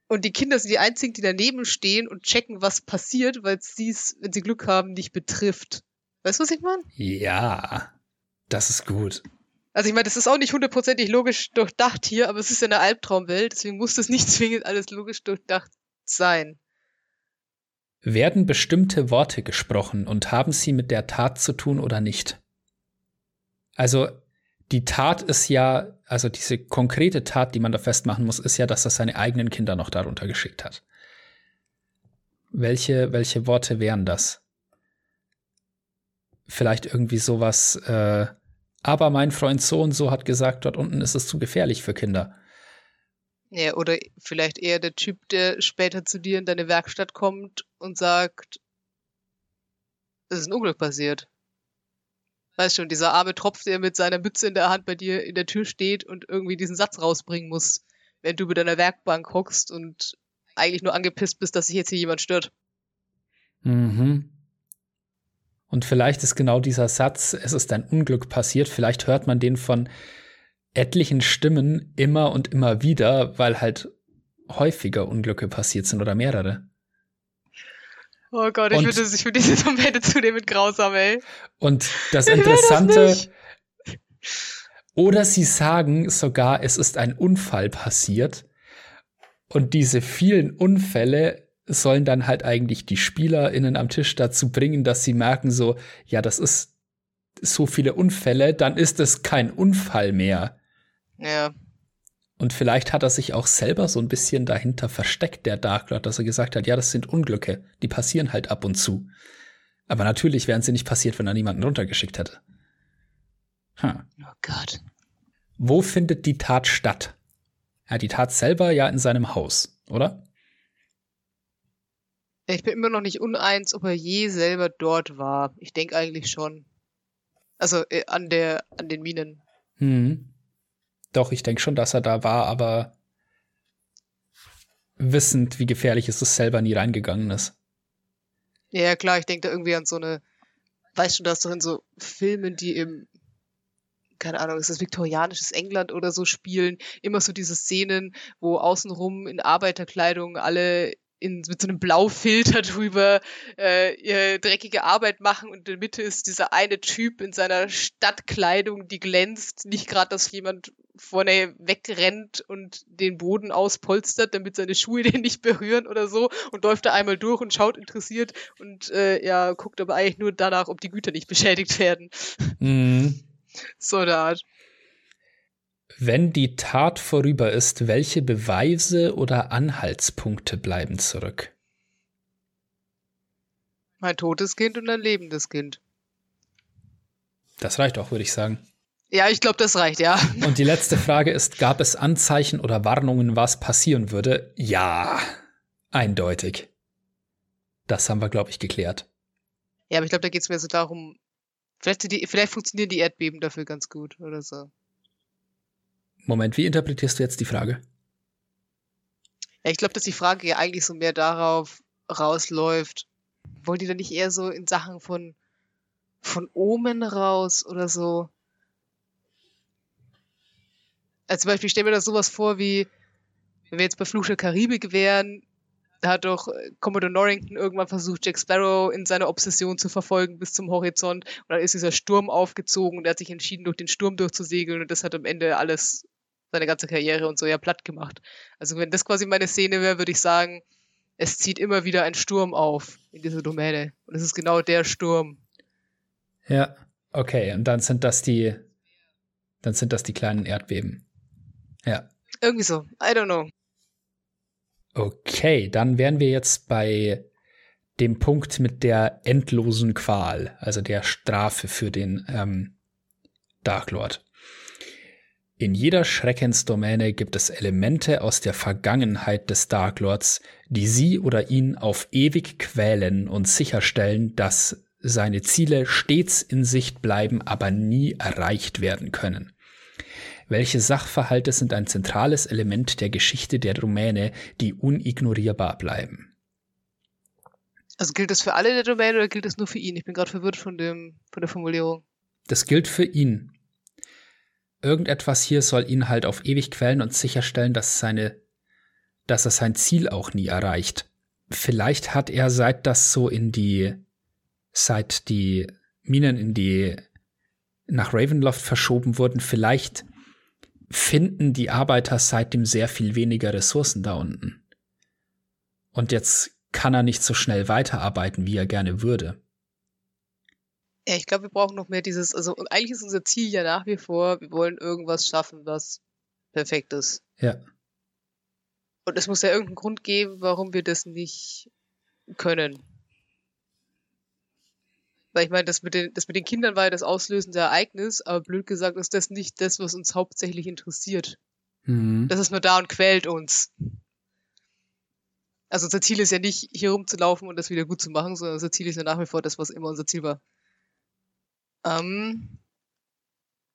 Und die Kinder sind die einzigen, die daneben stehen und checken, was passiert, weil sie es, wenn sie Glück haben, nicht betrifft. Weißt du, was ich meine? Ja, das ist gut. Also ich meine, das ist auch nicht hundertprozentig logisch durchdacht hier, aber es ist ja eine Albtraumwelt, deswegen muss das nicht zwingend alles logisch durchdacht sein. Werden bestimmte Worte gesprochen und haben sie mit der Tat zu tun oder nicht? Also die Tat ist ja, also diese konkrete Tat, die man da festmachen muss, ist ja, dass er seine eigenen Kinder noch darunter geschickt hat. Welche, welche Worte wären das? Vielleicht irgendwie sowas, äh, aber mein Freund so und so hat gesagt, dort unten ist es zu gefährlich für Kinder. Ja, oder vielleicht eher der Typ, der später zu dir in deine Werkstatt kommt und sagt, es ist ein Unglück passiert. Weißt schon, dieser arme Tropf, der mit seiner Mütze in der Hand bei dir in der Tür steht und irgendwie diesen Satz rausbringen muss, wenn du mit deiner Werkbank hockst und eigentlich nur angepisst bist, dass sich jetzt hier jemand stört. Mhm. Und vielleicht ist genau dieser Satz, es ist ein Unglück passiert, vielleicht hört man den von etlichen Stimmen immer und immer wieder, weil halt häufiger Unglücke passiert sind oder mehrere. Oh Gott, ich finde find diese Domäne zunehmend grausam, ey. Und das Interessante. Das oder sie sagen sogar, es ist ein Unfall passiert. Und diese vielen Unfälle sollen dann halt eigentlich die SpielerInnen am Tisch dazu bringen, dass sie merken so, ja, das ist so viele Unfälle, dann ist es kein Unfall mehr. Ja. Und vielleicht hat er sich auch selber so ein bisschen dahinter versteckt, der Dark Lord, dass er gesagt hat, ja, das sind Unglücke, die passieren halt ab und zu. Aber natürlich wären sie nicht passiert, wenn er niemanden runtergeschickt hätte. Hm. Oh Gott. Wo findet die Tat statt? Ja, die Tat selber ja in seinem Haus, oder? Ich bin immer noch nicht uneins, ob er je selber dort war. Ich denke eigentlich schon. Also äh, an der, an den Minen. Hm. Doch, ich denke schon, dass er da war, aber wissend, wie gefährlich es ist, selber nie reingegangen ist. Ja, klar, ich denke da irgendwie an so eine, weißt du, das doch in so Filmen, die im, keine Ahnung, ist das viktorianisches England oder so spielen, immer so diese Szenen, wo außenrum in Arbeiterkleidung alle in, mit so einem Blaufilter drüber äh, ihre dreckige Arbeit machen und in der Mitte ist dieser eine Typ in seiner Stadtkleidung, die glänzt. Nicht gerade, dass jemand vorne wegrennt und den Boden auspolstert, damit seine Schuhe den nicht berühren oder so und läuft da einmal durch und schaut interessiert und äh, ja, guckt aber eigentlich nur danach, ob die Güter nicht beschädigt werden. Mhm. So eine Art. Wenn die Tat vorüber ist, welche Beweise oder Anhaltspunkte bleiben zurück? Ein totes Kind und ein lebendes Kind. Das reicht auch, würde ich sagen. Ja, ich glaube, das reicht, ja. Und die letzte Frage ist, gab es Anzeichen oder Warnungen, was passieren würde? Ja, eindeutig. Das haben wir, glaube ich, geklärt. Ja, aber ich glaube, da geht es mir so darum, vielleicht, die, vielleicht funktionieren die Erdbeben dafür ganz gut oder so. Moment, wie interpretierst du jetzt die Frage? Ja, ich glaube, dass die Frage ja eigentlich so mehr darauf rausläuft. Wollen die dann nicht eher so in Sachen von, von Omen raus oder so? Also zum Beispiel, ich stelle mir da sowas vor wie, wenn wir jetzt bei Fluch der Karibik wären, da hat doch Commodore Norrington irgendwann versucht, Jack Sparrow in seiner Obsession zu verfolgen bis zum Horizont. Und dann ist dieser Sturm aufgezogen und er hat sich entschieden, durch den Sturm durchzusegeln und das hat am Ende alles seine ganze Karriere und so ja platt gemacht. Also wenn das quasi meine Szene wäre, würde ich sagen, es zieht immer wieder ein Sturm auf in dieser Domäne. Und es ist genau der Sturm. Ja, okay. Und dann sind das die, dann sind das die kleinen Erdbeben. Ja. Irgendwie so. I don't know. Okay, dann wären wir jetzt bei dem Punkt mit der endlosen Qual, also der Strafe für den ähm, Dark Lord. In jeder Schreckensdomäne gibt es Elemente aus der Vergangenheit des Darklords, die sie oder ihn auf ewig quälen und sicherstellen, dass seine Ziele stets in Sicht bleiben, aber nie erreicht werden können. Welche Sachverhalte sind ein zentrales Element der Geschichte der Domäne, die unignorierbar bleiben? Also gilt das für alle der Domäne oder gilt das nur für ihn? Ich bin gerade verwirrt von, dem, von der Formulierung. Das gilt für ihn irgendetwas hier soll ihn halt auf ewig quälen und sicherstellen, dass seine, dass er sein Ziel auch nie erreicht. Vielleicht hat er seit das so in die, seit die Minen in die, nach Ravenloft verschoben wurden, vielleicht finden die Arbeiter seitdem sehr viel weniger Ressourcen da unten. Und jetzt kann er nicht so schnell weiterarbeiten, wie er gerne würde. Ja, ich glaube, wir brauchen noch mehr dieses, also eigentlich ist unser Ziel ja nach wie vor, wir wollen irgendwas schaffen, was perfekt ist. Ja. Und es muss ja irgendeinen Grund geben, warum wir das nicht können. Weil ich meine, das mit, den, das mit den Kindern war ja das auslösende Ereignis, aber blöd gesagt ist das nicht das, was uns hauptsächlich interessiert. Mhm. Das ist nur da und quält uns. Also unser Ziel ist ja nicht, hier rumzulaufen und das wieder gut zu machen, sondern unser Ziel ist ja nach wie vor das, was immer unser Ziel war. Ähm,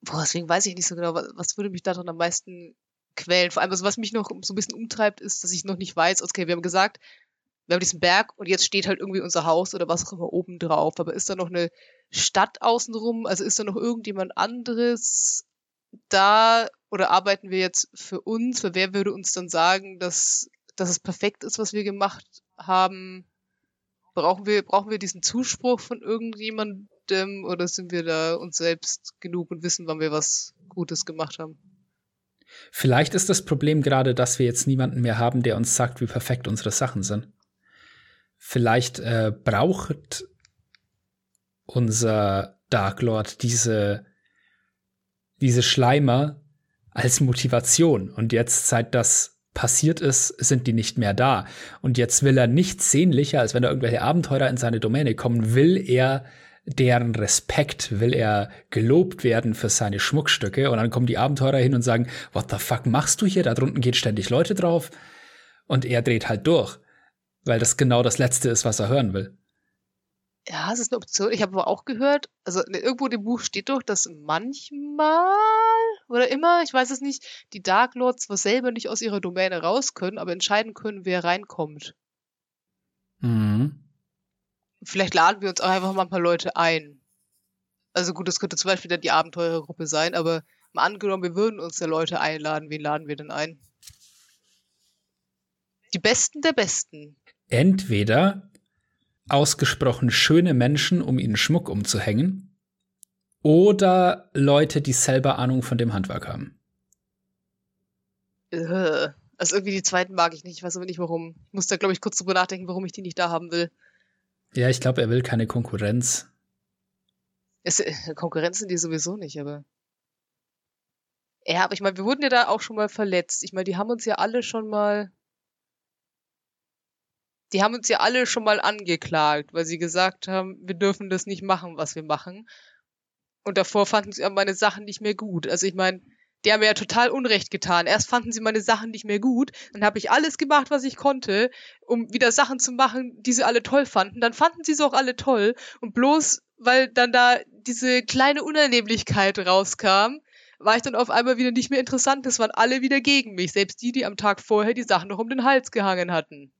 boah, deswegen weiß ich nicht so genau, was, was würde mich daran am meisten quälen. Vor allem, also was mich noch so ein bisschen umtreibt, ist, dass ich noch nicht weiß, okay, wir haben gesagt, wir haben diesen Berg und jetzt steht halt irgendwie unser Haus oder was auch immer oben drauf. Aber ist da noch eine Stadt außenrum? Also ist da noch irgendjemand anderes da oder arbeiten wir jetzt für uns? Weil wer würde uns dann sagen, dass, dass es perfekt ist, was wir gemacht haben? Brauchen wir, brauchen wir diesen Zuspruch von irgendjemandem? oder sind wir da uns selbst genug und wissen, wann wir was Gutes gemacht haben? Vielleicht ist das Problem gerade, dass wir jetzt niemanden mehr haben, der uns sagt, wie perfekt unsere Sachen sind. Vielleicht äh, braucht unser Dark Lord diese, diese Schleimer als Motivation. Und jetzt, seit das passiert ist, sind die nicht mehr da. Und jetzt will er nichts sehnlicher, als wenn da irgendwelche Abenteurer in seine Domäne kommen, will er deren Respekt, will er gelobt werden für seine Schmuckstücke. Und dann kommen die Abenteurer hin und sagen, what the fuck machst du hier? Da drunten gehen ständig Leute drauf. Und er dreht halt durch, weil das genau das Letzte ist, was er hören will. Ja, es ist eine Option. Ich habe aber auch gehört, also irgendwo im Buch steht doch, dass manchmal oder immer, ich weiß es nicht, die Dark Lords zwar selber nicht aus ihrer Domäne raus können, aber entscheiden können, wer reinkommt. Mhm. Vielleicht laden wir uns auch einfach mal ein paar Leute ein. Also gut, das könnte zum Beispiel dann die Abenteurergruppe sein, aber mal angenommen, wir würden uns ja Leute einladen. Wen laden wir denn ein? Die Besten der Besten. Entweder ausgesprochen schöne Menschen, um ihnen Schmuck umzuhängen, oder Leute, die selber Ahnung von dem Handwerk haben. Äh, also irgendwie die zweiten mag ich nicht. Ich weiß aber nicht warum. Ich muss da, glaube ich, kurz drüber nachdenken, warum ich die nicht da haben will. Ja, ich glaube, er will keine Konkurrenz. Es, äh, Konkurrenz sind die sowieso nicht, aber. Ja, aber ich meine, wir wurden ja da auch schon mal verletzt. Ich meine, die haben uns ja alle schon mal die haben uns ja alle schon mal angeklagt, weil sie gesagt haben, wir dürfen das nicht machen, was wir machen. Und davor fanden sie meine Sachen nicht mehr gut. Also ich meine, die haben mir ja total Unrecht getan. Erst fanden sie meine Sachen nicht mehr gut, dann habe ich alles gemacht, was ich konnte, um wieder Sachen zu machen, die sie alle toll fanden. Dann fanden sie es auch alle toll und bloß weil dann da diese kleine Unannehmlichkeit rauskam, war ich dann auf einmal wieder nicht mehr interessant. Das waren alle wieder gegen mich, selbst die, die am Tag vorher die Sachen noch um den Hals gehangen hatten.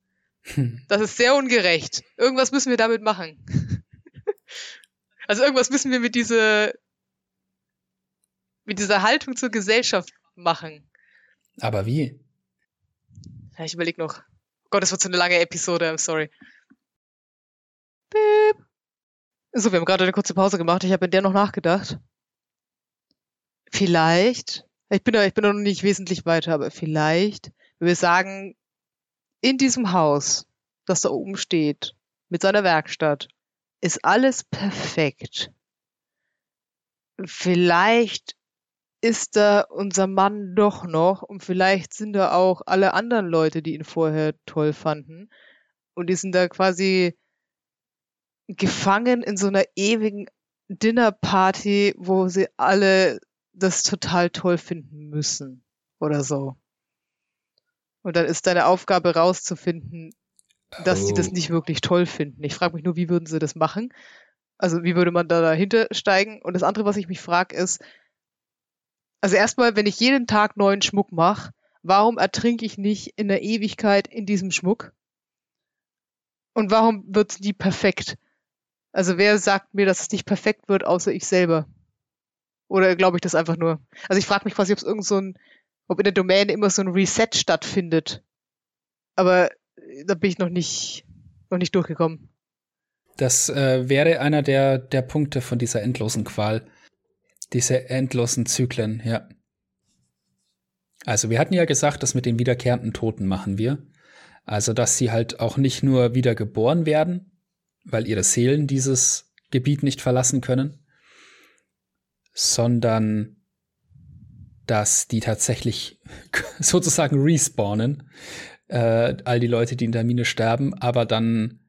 Das ist sehr ungerecht. Irgendwas müssen wir damit machen. Also irgendwas müssen wir mit dieser, mit dieser Haltung zur Gesellschaft machen. Aber wie? Ja, ich überlege noch. Gott, das wird so eine lange Episode, I'm sorry. Beep. So, wir haben gerade eine kurze Pause gemacht. Ich habe in der noch nachgedacht. Vielleicht, ich bin da, ich bin da noch nicht wesentlich weiter, aber vielleicht, wenn wir sagen, in diesem Haus, das da oben steht, mit seiner Werkstatt, ist alles perfekt. Vielleicht ist da unser Mann doch noch und vielleicht sind da auch alle anderen Leute, die ihn vorher toll fanden. Und die sind da quasi gefangen in so einer ewigen Dinnerparty, wo sie alle das total toll finden müssen oder so. Und dann ist deine Aufgabe rauszufinden, dass oh. sie das nicht wirklich toll finden. Ich frage mich nur, wie würden sie das machen? Also wie würde man da dahinter steigen? Und das andere, was ich mich frage, ist, also erstmal, wenn ich jeden Tag neuen Schmuck mache, warum ertrinke ich nicht in der Ewigkeit in diesem Schmuck? Und warum wird nie perfekt? Also wer sagt mir, dass es nicht perfekt wird, außer ich selber? Oder glaube ich das einfach nur? Also ich frage mich quasi, ob es irgend so ein ob in der Domäne immer so ein Reset stattfindet. Aber äh, da bin ich noch nicht, noch nicht durchgekommen. Das äh, wäre einer der, der Punkte von dieser endlosen Qual. Diese endlosen Zyklen, ja. Also wir hatten ja gesagt, dass mit den wiederkehrenden Toten machen wir. Also, dass sie halt auch nicht nur wieder geboren werden, weil ihre Seelen dieses Gebiet nicht verlassen können, sondern dass die tatsächlich sozusagen respawnen, äh, all die Leute, die in der Mine sterben, aber dann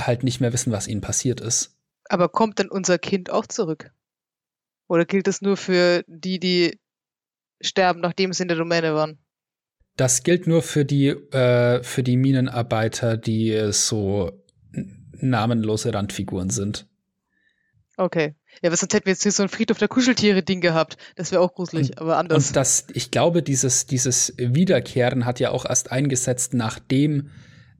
halt nicht mehr wissen, was ihnen passiert ist. Aber kommt denn unser Kind auch zurück? Oder gilt das nur für die, die sterben, nachdem sie in der Domäne waren? Das gilt nur für die, äh, für die Minenarbeiter, die so namenlose Randfiguren sind. Okay. Ja, was sonst hätten wir jetzt hier so ein Friedhof der Kuscheltiere-Ding gehabt. Das wäre auch gruselig, und, aber anders. Und das, ich glaube, dieses, dieses Wiederkehren hat ja auch erst eingesetzt, nachdem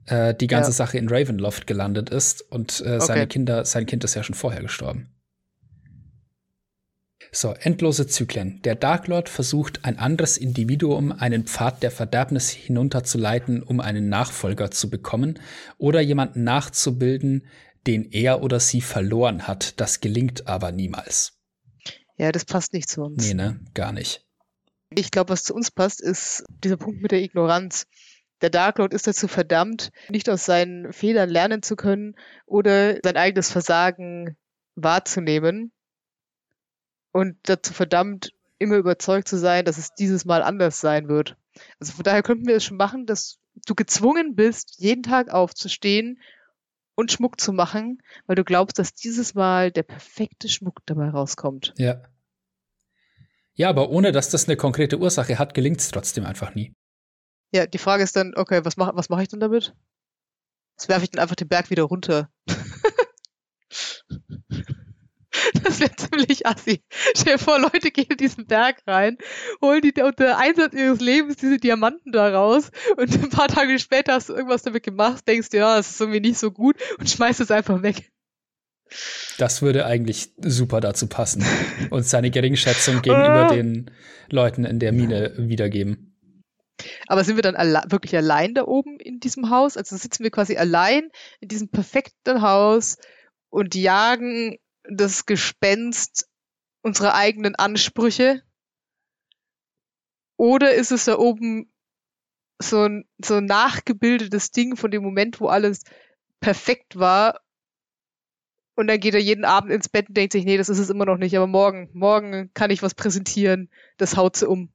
äh, die ganze ja. Sache in Ravenloft gelandet ist und äh, seine Kinder, sein Kind ist ja schon vorher gestorben. So, endlose Zyklen. Der Dark Lord versucht, ein anderes Individuum einen Pfad der Verderbnis hinunterzuleiten, um einen Nachfolger zu bekommen oder jemanden nachzubilden, den er oder sie verloren hat. Das gelingt aber niemals. Ja, das passt nicht zu uns. Nee, ne? Gar nicht. Ich glaube, was zu uns passt, ist dieser Punkt mit der Ignoranz. Der Dark Lord ist dazu verdammt, nicht aus seinen Fehlern lernen zu können oder sein eigenes Versagen wahrzunehmen und dazu verdammt, immer überzeugt zu sein, dass es dieses Mal anders sein wird. Also von daher könnten wir es schon machen, dass du gezwungen bist, jeden Tag aufzustehen und Schmuck zu machen, weil du glaubst, dass dieses Mal der perfekte Schmuck dabei rauskommt. Ja. Ja, aber ohne dass das eine konkrete Ursache hat, gelingt es trotzdem einfach nie. Ja, die Frage ist dann, okay, was mache was mach ich denn damit? Was werfe ich dann einfach den Berg wieder runter? Das wäre ziemlich assi. Stell dir vor, Leute gehen in diesen Berg rein, holen die unter Einsatz ihres Lebens diese Diamanten da raus und ein paar Tage später hast du irgendwas damit gemacht, denkst dir, ja, das ist irgendwie nicht so gut und schmeißt es einfach weg. Das würde eigentlich super dazu passen und seine Geringschätzung gegenüber den Leuten in der Mine wiedergeben. Aber sind wir dann alle wirklich allein da oben in diesem Haus? Also sitzen wir quasi allein in diesem perfekten Haus und jagen das Gespenst unsere eigenen Ansprüche? Oder ist es da oben so ein, so ein nachgebildetes Ding von dem Moment, wo alles perfekt war und dann geht er jeden Abend ins Bett und denkt sich, nee, das ist es immer noch nicht, aber morgen, morgen kann ich was präsentieren, das haut sie um.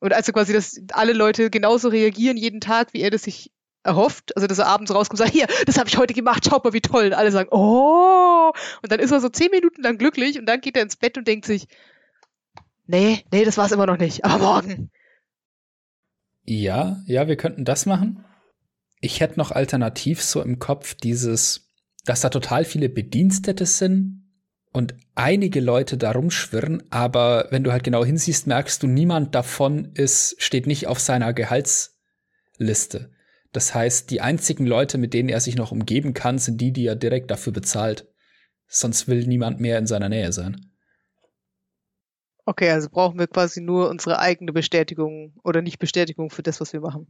Und also quasi, dass alle Leute genauso reagieren jeden Tag, wie er das sich erhofft, also dass er abends rauskommt und sagt, hier, das habe ich heute gemacht, schaut mal, wie toll. Und alle sagen, oh. Und dann ist er so zehn Minuten lang glücklich und dann geht er ins Bett und denkt sich, nee, nee, das war es immer noch nicht, aber morgen. Ja, ja, wir könnten das machen. Ich hätte noch alternativ so im Kopf dieses, dass da total viele Bedienstete sind und einige Leute da rumschwirren, aber wenn du halt genau hinsiehst, merkst du, niemand davon ist, steht nicht auf seiner Gehaltsliste. Das heißt, die einzigen Leute, mit denen er sich noch umgeben kann, sind die, die er direkt dafür bezahlt. Sonst will niemand mehr in seiner Nähe sein. Okay, also brauchen wir quasi nur unsere eigene Bestätigung oder nicht Bestätigung für das, was wir machen.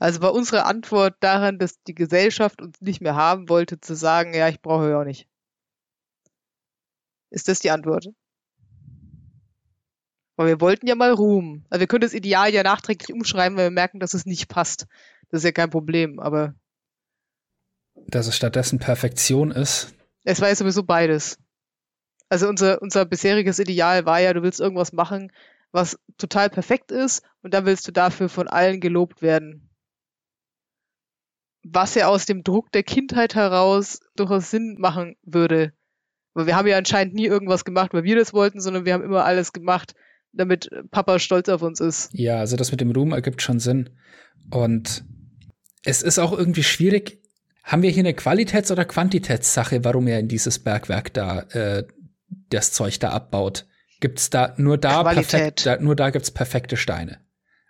Also war unsere Antwort daran, dass die Gesellschaft uns nicht mehr haben wollte, zu sagen, ja, ich brauche ja auch nicht. Ist das die Antwort? Weil wir wollten ja mal Ruhm. Also wir können das Ideal ja nachträglich umschreiben, weil wir merken, dass es nicht passt. Das ist ja kein Problem, aber. Dass es stattdessen Perfektion ist. Es war ja sowieso beides. Also unser, unser bisheriges Ideal war ja, du willst irgendwas machen, was total perfekt ist und dann willst du dafür von allen gelobt werden. Was ja aus dem Druck der Kindheit heraus durchaus Sinn machen würde. Weil wir haben ja anscheinend nie irgendwas gemacht, weil wir das wollten, sondern wir haben immer alles gemacht, damit Papa stolz auf uns ist. Ja, also das mit dem Ruhm ergibt schon Sinn. Und es ist auch irgendwie schwierig. Haben wir hier eine Qualitäts- oder Quantitätssache, warum er in dieses Bergwerk da äh, das Zeug da abbaut? Gibt's da nur da perfekt, da, nur da gibt's perfekte Steine?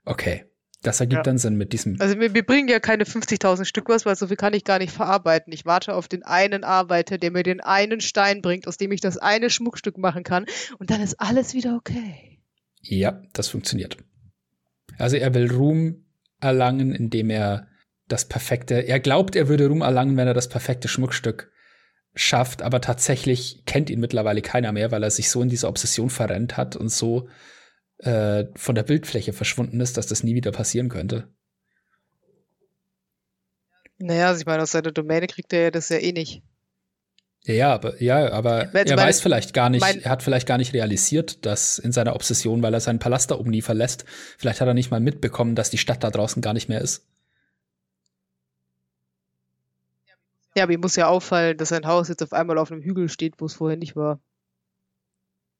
Okay. Das ergibt ja. dann Sinn mit diesem. Also wir, wir bringen ja keine 50.000 Stück was, weil so viel kann ich gar nicht verarbeiten. Ich warte auf den einen Arbeiter, der mir den einen Stein bringt, aus dem ich das eine Schmuckstück machen kann. Und dann ist alles wieder okay. Ja, das funktioniert. Also er will Ruhm erlangen, indem er das perfekte, er glaubt, er würde Ruhm erlangen, wenn er das perfekte Schmuckstück schafft, aber tatsächlich kennt ihn mittlerweile keiner mehr, weil er sich so in dieser Obsession verrennt hat und so äh, von der Bildfläche verschwunden ist, dass das nie wieder passieren könnte. Naja, also ich meine, aus seiner Domäne kriegt er ja das ja eh nicht. Ja, aber, ja, aber er weiß vielleicht gar nicht, er hat vielleicht gar nicht realisiert, dass in seiner Obsession, weil er seinen Palast da oben nie verlässt, vielleicht hat er nicht mal mitbekommen, dass die Stadt da draußen gar nicht mehr ist. Ja, aber ihm muss ja auffallen, dass sein Haus jetzt auf einmal auf einem Hügel steht, wo es vorher nicht war.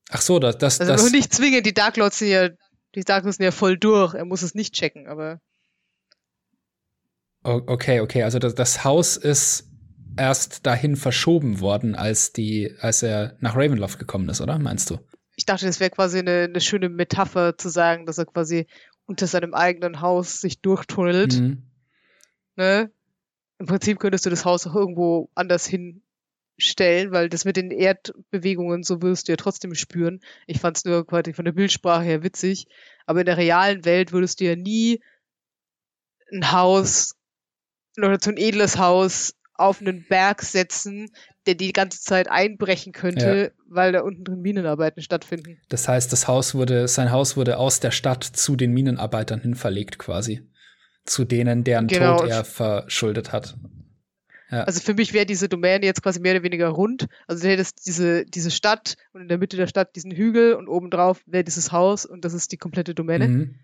Ach so, das, das, also das. nicht zwingend, die Dark Lords sind ja, die Dark Lords sind ja voll durch. Er muss es nicht checken, aber. Okay, okay, also das, das Haus ist erst dahin verschoben worden, als die, als er nach Ravenloft gekommen ist, oder? Meinst du? Ich dachte, das wäre quasi eine, eine, schöne Metapher zu sagen, dass er quasi unter seinem eigenen Haus sich durchtunnelt. Mhm. Ne? Im Prinzip könntest du das Haus auch irgendwo anders hinstellen, weil das mit den Erdbewegungen, so wirst du ja trotzdem spüren. Ich fand es nur quasi von der Bildsprache her witzig. Aber in der realen Welt würdest du ja nie ein Haus oder so ein edles Haus auf einen Berg setzen, der die ganze Zeit einbrechen könnte, ja. weil da unten drin Minenarbeiten stattfinden. Das heißt, das Haus wurde, sein Haus wurde aus der Stadt zu den Minenarbeitern hin verlegt quasi. Zu denen, deren genau. Tod er verschuldet hat. Ja. Also für mich wäre diese Domäne jetzt quasi mehr oder weniger rund. Also du hättest diese, diese Stadt und in der Mitte der Stadt diesen Hügel und obendrauf wäre dieses Haus und das ist die komplette Domäne. Mhm.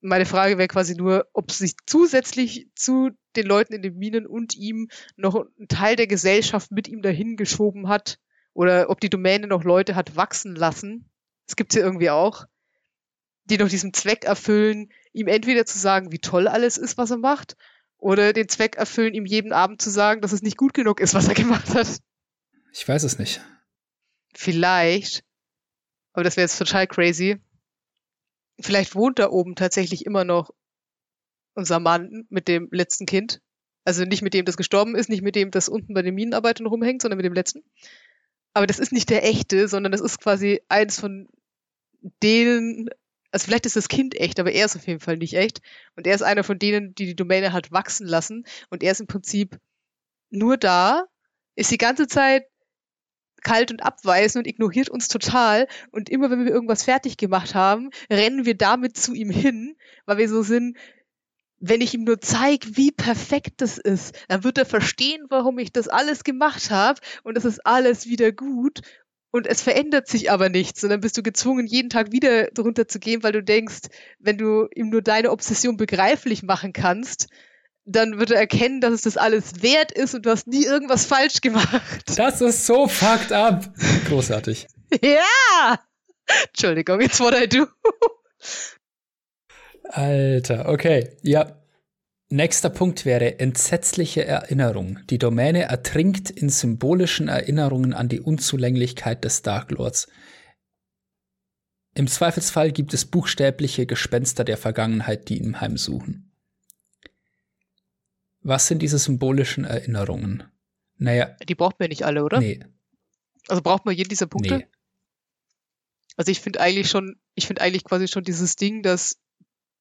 Meine Frage wäre quasi nur, ob sich zusätzlich zu den Leuten in den Minen und ihm noch ein Teil der Gesellschaft mit ihm dahin geschoben hat oder ob die Domäne noch Leute hat wachsen lassen. Das gibt's ja irgendwie auch, die noch diesen Zweck erfüllen, ihm entweder zu sagen, wie toll alles ist, was er macht, oder den Zweck erfüllen, ihm jeden Abend zu sagen, dass es nicht gut genug ist, was er gemacht hat. Ich weiß es nicht. Vielleicht, aber das wäre jetzt total crazy, vielleicht wohnt da oben tatsächlich immer noch unser Mann mit dem letzten Kind. Also nicht mit dem, das gestorben ist, nicht mit dem, das unten bei den Minenarbeitern rumhängt, sondern mit dem letzten. Aber das ist nicht der echte, sondern das ist quasi eins von denen, also vielleicht ist das Kind echt, aber er ist auf jeden Fall nicht echt. Und er ist einer von denen, die die Domäne hat wachsen lassen. Und er ist im Prinzip nur da, ist die ganze Zeit kalt und abweisend und ignoriert uns total. Und immer wenn wir irgendwas fertig gemacht haben, rennen wir damit zu ihm hin, weil wir so sind, wenn ich ihm nur zeige, wie perfekt das ist, dann wird er verstehen, warum ich das alles gemacht habe und es ist alles wieder gut. Und es verändert sich aber nichts. Und dann bist du gezwungen, jeden Tag wieder drunter zu gehen, weil du denkst, wenn du ihm nur deine Obsession begreiflich machen kannst, dann wird er erkennen, dass es das alles wert ist und du hast nie irgendwas falsch gemacht. Das ist so fucked up. Großartig. ja! Entschuldigung, it's what I do. Alter, okay. Ja. Nächster Punkt wäre entsetzliche Erinnerung. Die Domäne ertrinkt in symbolischen Erinnerungen an die Unzulänglichkeit des Dark Lords. Im Zweifelsfall gibt es buchstäbliche Gespenster der Vergangenheit, die ihn heimsuchen. Was sind diese symbolischen Erinnerungen? Naja. Die braucht man nicht alle, oder? Nee. Also braucht man jeden dieser Punkte? Nee. Also ich finde eigentlich schon, ich finde eigentlich quasi schon dieses Ding, dass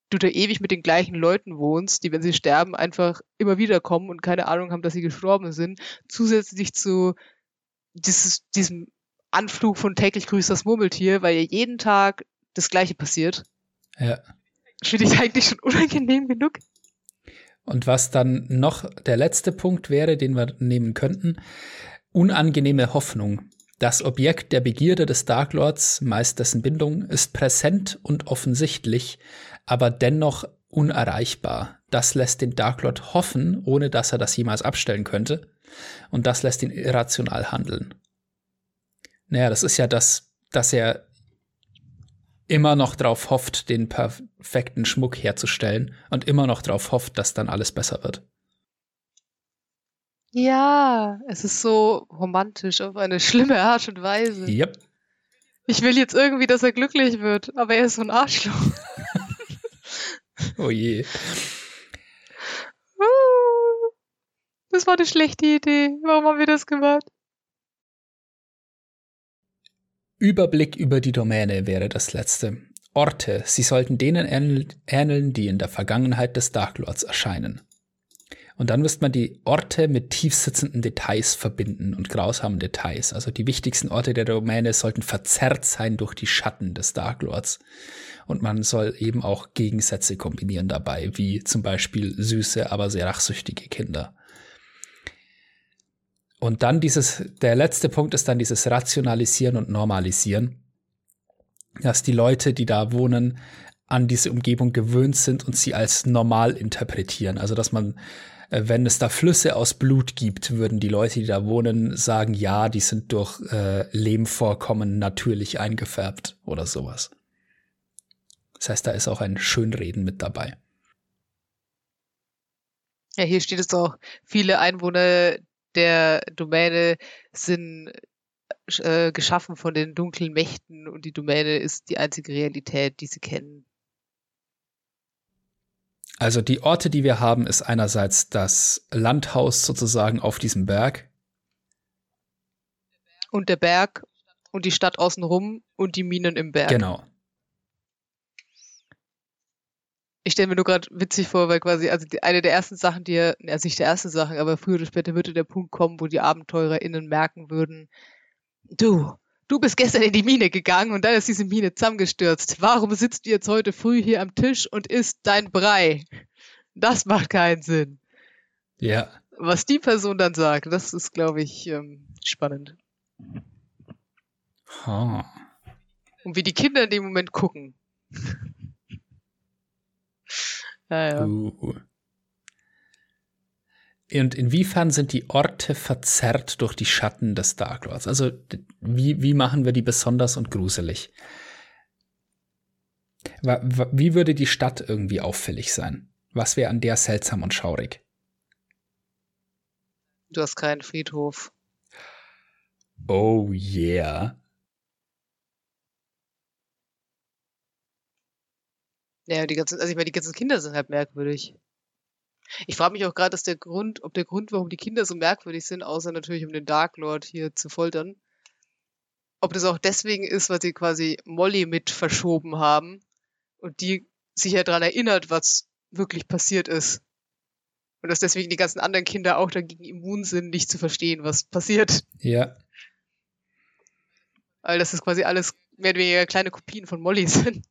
du da ewig mit den gleichen Leuten wohnst, die, wenn sie sterben, einfach immer wieder kommen und keine Ahnung haben, dass sie gestorben sind, zusätzlich zu dieses, diesem Anflug von täglich grüßt das Murmeltier, weil ja jeden Tag das Gleiche passiert. Ja. Finde ich eigentlich schon unangenehm genug. Und was dann noch der letzte Punkt wäre, den wir nehmen könnten, unangenehme Hoffnung. Das Objekt der Begierde des Dark Lords, meist dessen Bindung, ist präsent und offensichtlich, aber dennoch unerreichbar. Das lässt den Dark Lord hoffen, ohne dass er das jemals abstellen könnte. Und das lässt ihn irrational handeln. Naja, das ist ja das, dass er immer noch drauf hofft, den perfekten Schmuck herzustellen und immer noch drauf hofft, dass dann alles besser wird. Ja, es ist so romantisch auf eine schlimme Art und Weise. Yep. Ich will jetzt irgendwie, dass er glücklich wird, aber er ist so ein Arschloch. oh je. Das war eine schlechte Idee. Warum haben wir das gemacht? Überblick über die Domäne wäre das letzte. Orte, sie sollten denen ähneln, die in der Vergangenheit des Dark Lords erscheinen. Und dann müsste man die Orte mit tiefsitzenden Details verbinden und grausamen Details. Also die wichtigsten Orte der Domäne sollten verzerrt sein durch die Schatten des Dark Lords. Und man soll eben auch Gegensätze kombinieren dabei, wie zum Beispiel süße, aber sehr rachsüchtige Kinder. Und dann dieses, der letzte Punkt ist dann dieses Rationalisieren und Normalisieren, dass die Leute, die da wohnen, an diese Umgebung gewöhnt sind und sie als normal interpretieren. Also dass man, äh, wenn es da Flüsse aus Blut gibt, würden die Leute, die da wohnen, sagen, ja, die sind durch äh, Lehmvorkommen natürlich eingefärbt oder sowas. Das heißt, da ist auch ein Schönreden mit dabei. Ja, hier steht es auch, viele Einwohner der Domäne sind äh, geschaffen von den dunklen Mächten und die Domäne ist die einzige Realität, die sie kennen. Also die Orte, die wir haben, ist einerseits das Landhaus sozusagen auf diesem Berg. Und der Berg und die Stadt außenrum und die Minen im Berg. Genau. Ich stelle mir nur gerade witzig vor, weil quasi, also die, eine der ersten Sachen, die er, also nicht der erste Sachen, aber früher oder später würde der Punkt kommen, wo die AbenteurerInnen merken würden, du, du bist gestern in die Mine gegangen und dann ist diese Mine zusammengestürzt. Warum sitzt du jetzt heute früh hier am Tisch und isst dein Brei? Das macht keinen Sinn. Ja. Was die Person dann sagt, das ist, glaube ich, ähm, spannend. Huh. Und wie die Kinder in dem Moment gucken. Ja, ja. Uh. Und inwiefern sind die Orte verzerrt durch die Schatten des Dark Lords? Also wie, wie machen wir die besonders und gruselig? Wie würde die Stadt irgendwie auffällig sein? Was wäre an der seltsam und schaurig? Du hast keinen Friedhof. Oh yeah. Ja, die ganzen, also ich meine, die ganzen Kinder sind halt merkwürdig. Ich frage mich auch gerade, dass der Grund, ob der Grund, warum die Kinder so merkwürdig sind, außer natürlich um den Dark Lord hier zu foltern, ob das auch deswegen ist, weil sie quasi Molly mit verschoben haben und die sich ja daran erinnert, was wirklich passiert ist. Und dass deswegen die ganzen anderen Kinder auch dagegen immun sind, nicht zu verstehen, was passiert. Ja. Weil das ist quasi alles mehr oder weniger kleine Kopien von Molly sind.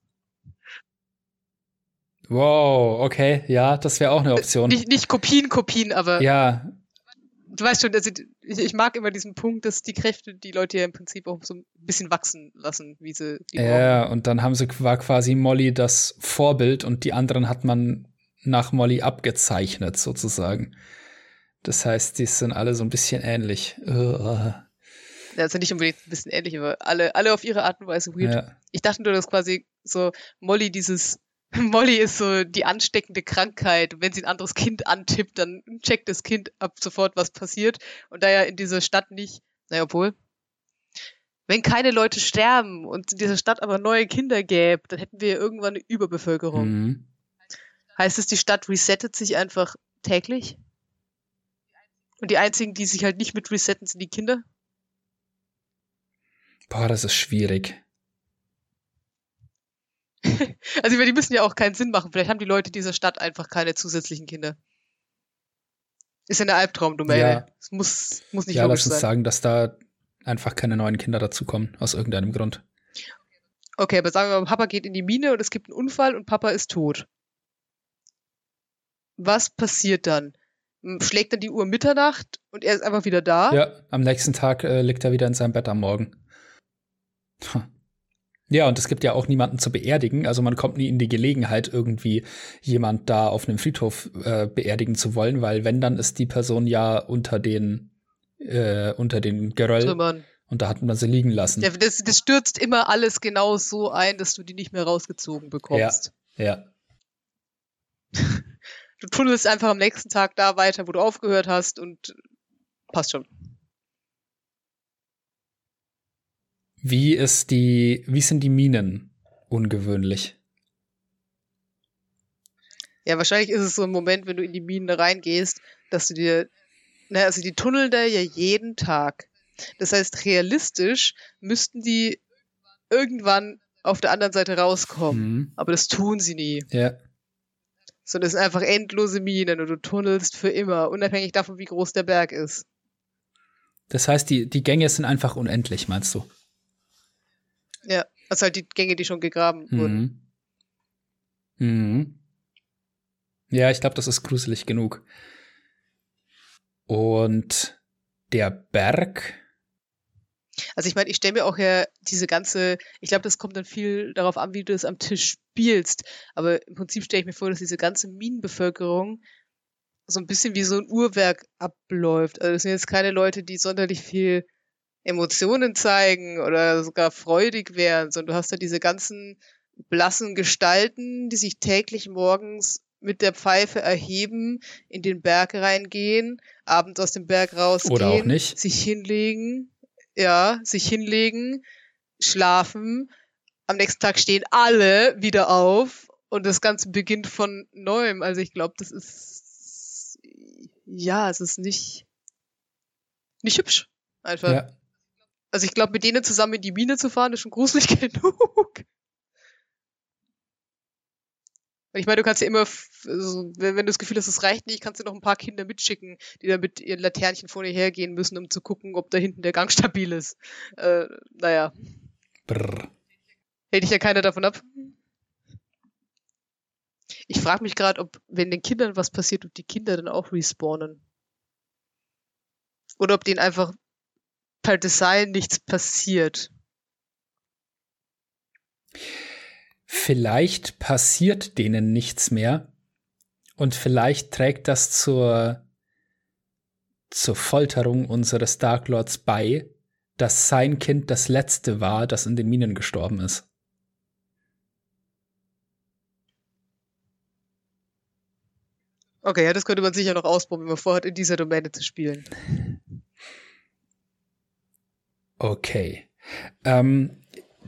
Wow, okay, ja, das wäre auch eine Option. Nicht, nicht Kopien, Kopien, aber. Ja. Du weißt schon, also ich, ich mag immer diesen Punkt, dass die Kräfte die Leute ja im Prinzip auch so ein bisschen wachsen lassen, wie sie die Ja, brauchen. und dann haben sie war quasi Molly das Vorbild und die anderen hat man nach Molly abgezeichnet, sozusagen. Das heißt, die sind alle so ein bisschen ähnlich. Ja, also nicht unbedingt ein bisschen ähnlich, aber alle, alle auf ihre Art und Weise weird. Ja. Ich dachte nur, dass quasi so Molly dieses Molly ist so die ansteckende Krankheit. Wenn sie ein anderes Kind antippt, dann checkt das Kind ab sofort, was passiert. Und da ja in dieser Stadt nicht, naja, obwohl, wenn keine Leute sterben und in dieser Stadt aber neue Kinder gäbe, dann hätten wir irgendwann eine Überbevölkerung. Mhm. Heißt es, die Stadt resettet sich einfach täglich? Und die einzigen, die sich halt nicht mit resetten, sind die Kinder? Boah, das ist schwierig. also die müssen ja auch keinen Sinn machen. Vielleicht haben die Leute dieser Stadt einfach keine zusätzlichen Kinder. Ist ja eine Albtraumdomäne. Ja. Es muss, muss nicht ja, logisch lass uns sein. sagen, dass da einfach keine neuen Kinder dazukommen, aus irgendeinem Grund. Okay, aber sagen wir mal, Papa geht in die Mine und es gibt einen Unfall und Papa ist tot. Was passiert dann? Schlägt dann die Uhr Mitternacht und er ist einfach wieder da? Ja, am nächsten Tag äh, liegt er wieder in seinem Bett am Morgen. Ja, und es gibt ja auch niemanden zu beerdigen. Also man kommt nie in die Gelegenheit, irgendwie jemand da auf einem Friedhof äh, beerdigen zu wollen, weil wenn, dann ist die Person ja unter den, äh, unter den Geröll. Trümmern. Und da hat man sie liegen lassen. Ja, das, das stürzt immer alles genau so ein, dass du die nicht mehr rausgezogen bekommst. Ja. ja. Du tunnelst einfach am nächsten Tag da weiter, wo du aufgehört hast und passt schon. Wie ist die, wie sind die Minen ungewöhnlich? Ja, wahrscheinlich ist es so ein Moment, wenn du in die Minen reingehst, dass du dir, naja, also die tunneln da ja jeden Tag. Das heißt, realistisch müssten die irgendwann auf der anderen Seite rauskommen. Mhm. Aber das tun sie nie. Ja. Sondern es sind einfach endlose Minen und du tunnelst für immer, unabhängig davon, wie groß der Berg ist. Das heißt, die, die Gänge sind einfach unendlich, meinst du? Ja, also halt die Gänge, die schon gegraben mhm. wurden. Mhm. Ja, ich glaube, das ist gruselig genug. Und der Berg. Also ich meine, ich stelle mir auch ja diese ganze, ich glaube, das kommt dann viel darauf an, wie du es am Tisch spielst. Aber im Prinzip stelle ich mir vor, dass diese ganze Minenbevölkerung so ein bisschen wie so ein Uhrwerk abläuft. Also es sind jetzt keine Leute, die sonderlich viel Emotionen zeigen oder sogar freudig wären, sondern du hast da diese ganzen blassen Gestalten, die sich täglich morgens mit der Pfeife erheben, in den Berg reingehen, abends aus dem Berg rausgehen, oder auch nicht. sich hinlegen, ja, sich hinlegen, schlafen. Am nächsten Tag stehen alle wieder auf und das Ganze beginnt von neuem. Also ich glaube, das ist ja, es ist nicht nicht hübsch einfach. Ja. Also ich glaube, mit denen zusammen in die Mine zu fahren, ist schon gruselig genug. Und ich meine, du kannst ja immer, also, wenn, wenn, du das Gefühl hast, es reicht nicht, kannst du noch ein paar Kinder mitschicken, die da mit ihren Laternchen vor dir hergehen müssen, um zu gucken, ob da hinten der Gang stabil ist. Äh, naja. Brrr. Hält dich ja keiner davon ab. Ich frage mich gerade, ob, wenn den Kindern was passiert, ob die Kinder dann auch respawnen. Oder ob denen einfach per Design nichts passiert. Vielleicht passiert denen nichts mehr und vielleicht trägt das zur, zur Folterung unseres Dark Lords bei, dass sein Kind das letzte war, das in den Minen gestorben ist. Okay, ja, das könnte man sicher noch ausprobieren, wenn man vorhat, in dieser Domäne zu spielen. Okay. Ähm,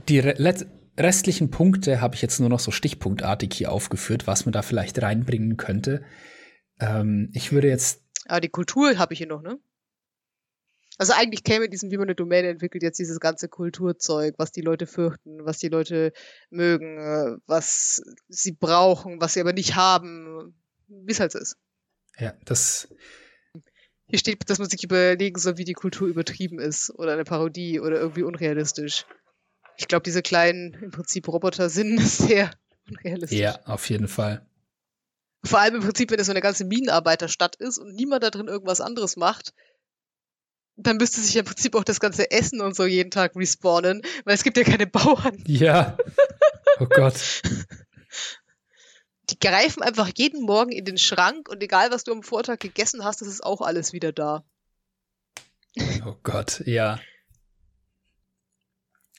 die Re restlichen Punkte habe ich jetzt nur noch so stichpunktartig hier aufgeführt, was man da vielleicht reinbringen könnte. Ähm, ich würde jetzt. Ah, die Kultur habe ich hier noch, ne? Also eigentlich käme in diesem, wie man eine Domäne entwickelt, jetzt dieses ganze Kulturzeug, was die Leute fürchten, was die Leute mögen, äh, was sie brauchen, was sie aber nicht haben, wie es halt so ist. Ja, das. Hier steht, dass man sich überlegen soll, wie die Kultur übertrieben ist oder eine Parodie oder irgendwie unrealistisch. Ich glaube, diese kleinen, im Prinzip Roboter sind sehr unrealistisch. Ja, auf jeden Fall. Vor allem im Prinzip, wenn es so eine ganze Minenarbeiterstadt ist und niemand da drin irgendwas anderes macht, dann müsste sich im Prinzip auch das ganze Essen und so jeden Tag respawnen, weil es gibt ja keine Bauern. Ja. Oh Gott. Die greifen einfach jeden Morgen in den Schrank und egal, was du am Vortag gegessen hast, das ist auch alles wieder da. Oh Gott, ja.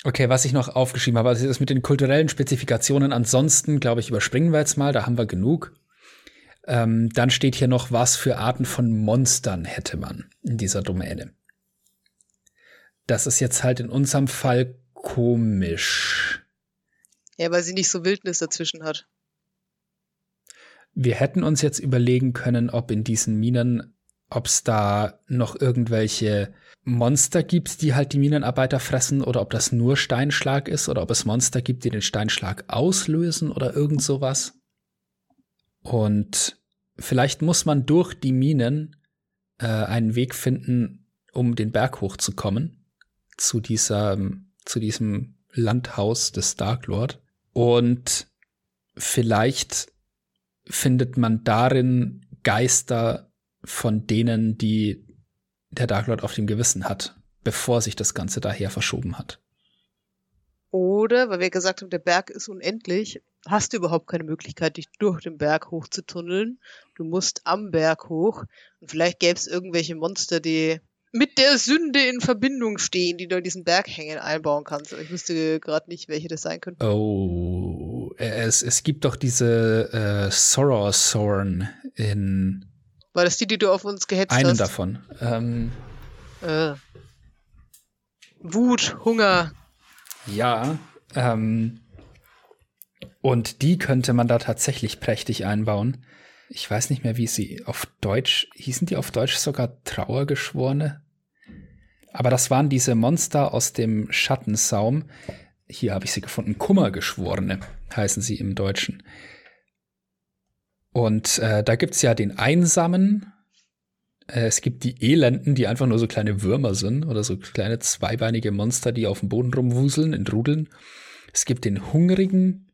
Okay, was ich noch aufgeschrieben habe, also das mit den kulturellen Spezifikationen. Ansonsten, glaube ich, überspringen wir jetzt mal, da haben wir genug. Ähm, dann steht hier noch, was für Arten von Monstern hätte man in dieser Domäne. Das ist jetzt halt in unserem Fall komisch. Ja, weil sie nicht so Wildnis dazwischen hat. Wir hätten uns jetzt überlegen können, ob in diesen Minen, ob es da noch irgendwelche Monster gibt, die halt die Minenarbeiter fressen, oder ob das nur Steinschlag ist, oder ob es Monster gibt, die den Steinschlag auslösen oder irgend sowas. Und vielleicht muss man durch die Minen äh, einen Weg finden, um den Berg hochzukommen zu dieser, zu diesem Landhaus des Dark Lord. Und vielleicht findet man darin Geister von denen, die der Dark Lord auf dem Gewissen hat, bevor sich das Ganze daher verschoben hat. Oder, weil wir gesagt haben, der Berg ist unendlich, hast du überhaupt keine Möglichkeit, dich durch den Berg hochzutunneln. Du musst am Berg hoch. Und vielleicht gäbe es irgendwelche Monster, die mit der Sünde in Verbindung stehen, die du in diesen Berg hängen einbauen kannst. Ich wüsste gerade nicht, welche das sein könnten. Oh, es, es gibt doch diese äh, Sorrow Sorn in. War das die, die du auf uns gehetzt einen hast? Einen davon. Ähm, äh. Wut, Hunger. Ja, ähm, und die könnte man da tatsächlich prächtig einbauen ich weiß nicht mehr, wie sie auf Deutsch, hießen die auf Deutsch sogar Trauergeschworene? Aber das waren diese Monster aus dem Schattensaum. Hier habe ich sie gefunden. Kummergeschworene heißen sie im Deutschen. Und äh, da gibt's ja den Einsamen. Äh, es gibt die Elenden, die einfach nur so kleine Würmer sind oder so kleine zweibeinige Monster, die auf dem Boden rumwuseln in Rudeln. Es gibt den Hungrigen,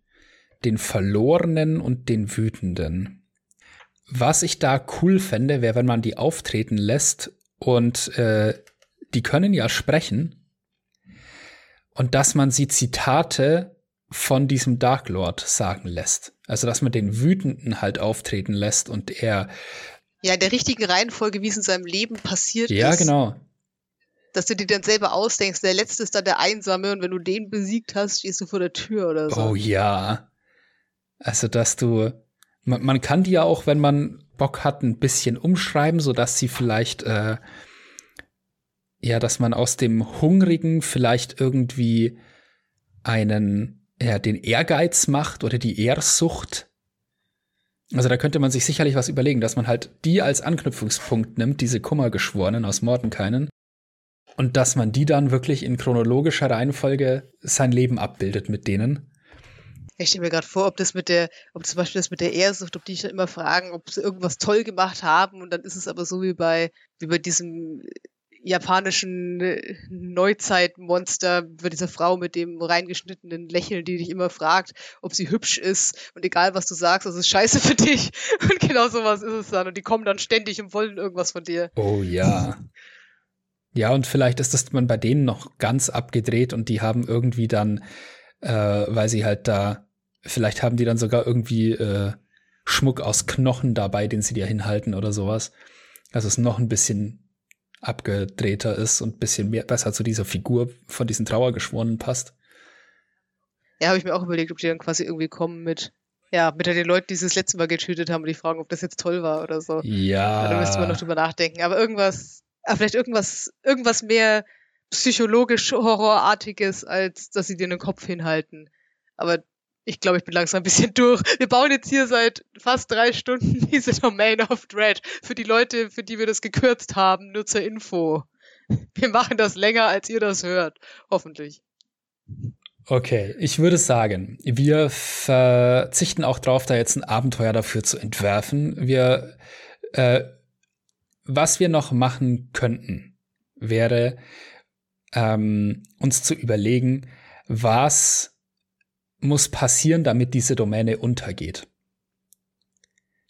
den Verlorenen und den Wütenden. Was ich da cool fände, wäre, wenn man die auftreten lässt und äh, die können ja sprechen und dass man sie Zitate von diesem Dark Lord sagen lässt. Also dass man den Wütenden halt auftreten lässt und er ja in der richtigen Reihenfolge, wie es in seinem Leben passiert ja, ist. Ja, genau. Dass du dir dann selber ausdenkst, der letzte ist dann der Einsame und wenn du den besiegt hast, stehst du vor der Tür oder so. Oh ja. Also dass du man, man kann die ja auch, wenn man Bock hat, ein bisschen umschreiben, so dass sie vielleicht äh, ja, dass man aus dem Hungrigen vielleicht irgendwie einen, ja, den Ehrgeiz macht oder die Ehrsucht. Also da könnte man sich sicherlich was überlegen, dass man halt die als Anknüpfungspunkt nimmt, diese Kummergeschworenen aus Mordenkainen, und dass man die dann wirklich in chronologischer Reihenfolge sein Leben abbildet mit denen. Ich stelle mir gerade vor, ob das mit der, ob zum Beispiel das mit der Airsoft, ob die schon immer fragen, ob sie irgendwas toll gemacht haben und dann ist es aber so wie bei, wie bei diesem japanischen äh, Neuzeitmonster, bei dieser Frau mit dem reingeschnittenen Lächeln, die dich immer fragt, ob sie hübsch ist und egal was du sagst, das ist scheiße für dich. Und genau sowas ist es dann und die kommen dann ständig und wollen irgendwas von dir. Oh ja. Ja, und vielleicht ist das man bei denen noch ganz abgedreht und die haben irgendwie dann, äh, weil sie halt da Vielleicht haben die dann sogar irgendwie äh, Schmuck aus Knochen dabei, den sie dir hinhalten oder sowas. Dass es noch ein bisschen abgedrehter ist und ein bisschen mehr besser zu dieser Figur von diesen Trauergeschworenen passt. Ja, habe ich mir auch überlegt, ob die dann quasi irgendwie kommen mit, ja, mit den Leuten, die sie das letzte Mal getötet haben und die fragen, ob das jetzt toll war oder so. Ja. Da müsste man noch drüber nachdenken. Aber irgendwas, aber vielleicht irgendwas, irgendwas mehr psychologisch Horrorartiges, als dass sie dir den Kopf hinhalten. Aber ich glaube, ich bin langsam ein bisschen durch. Wir bauen jetzt hier seit fast drei Stunden diese Domain of Dread. Für die Leute, für die wir das gekürzt haben, nur zur Info. Wir machen das länger, als ihr das hört. Hoffentlich. Okay, ich würde sagen, wir verzichten auch darauf, da jetzt ein Abenteuer dafür zu entwerfen. Wir, äh, was wir noch machen könnten, wäre ähm, uns zu überlegen, was muss passieren, damit diese Domäne untergeht?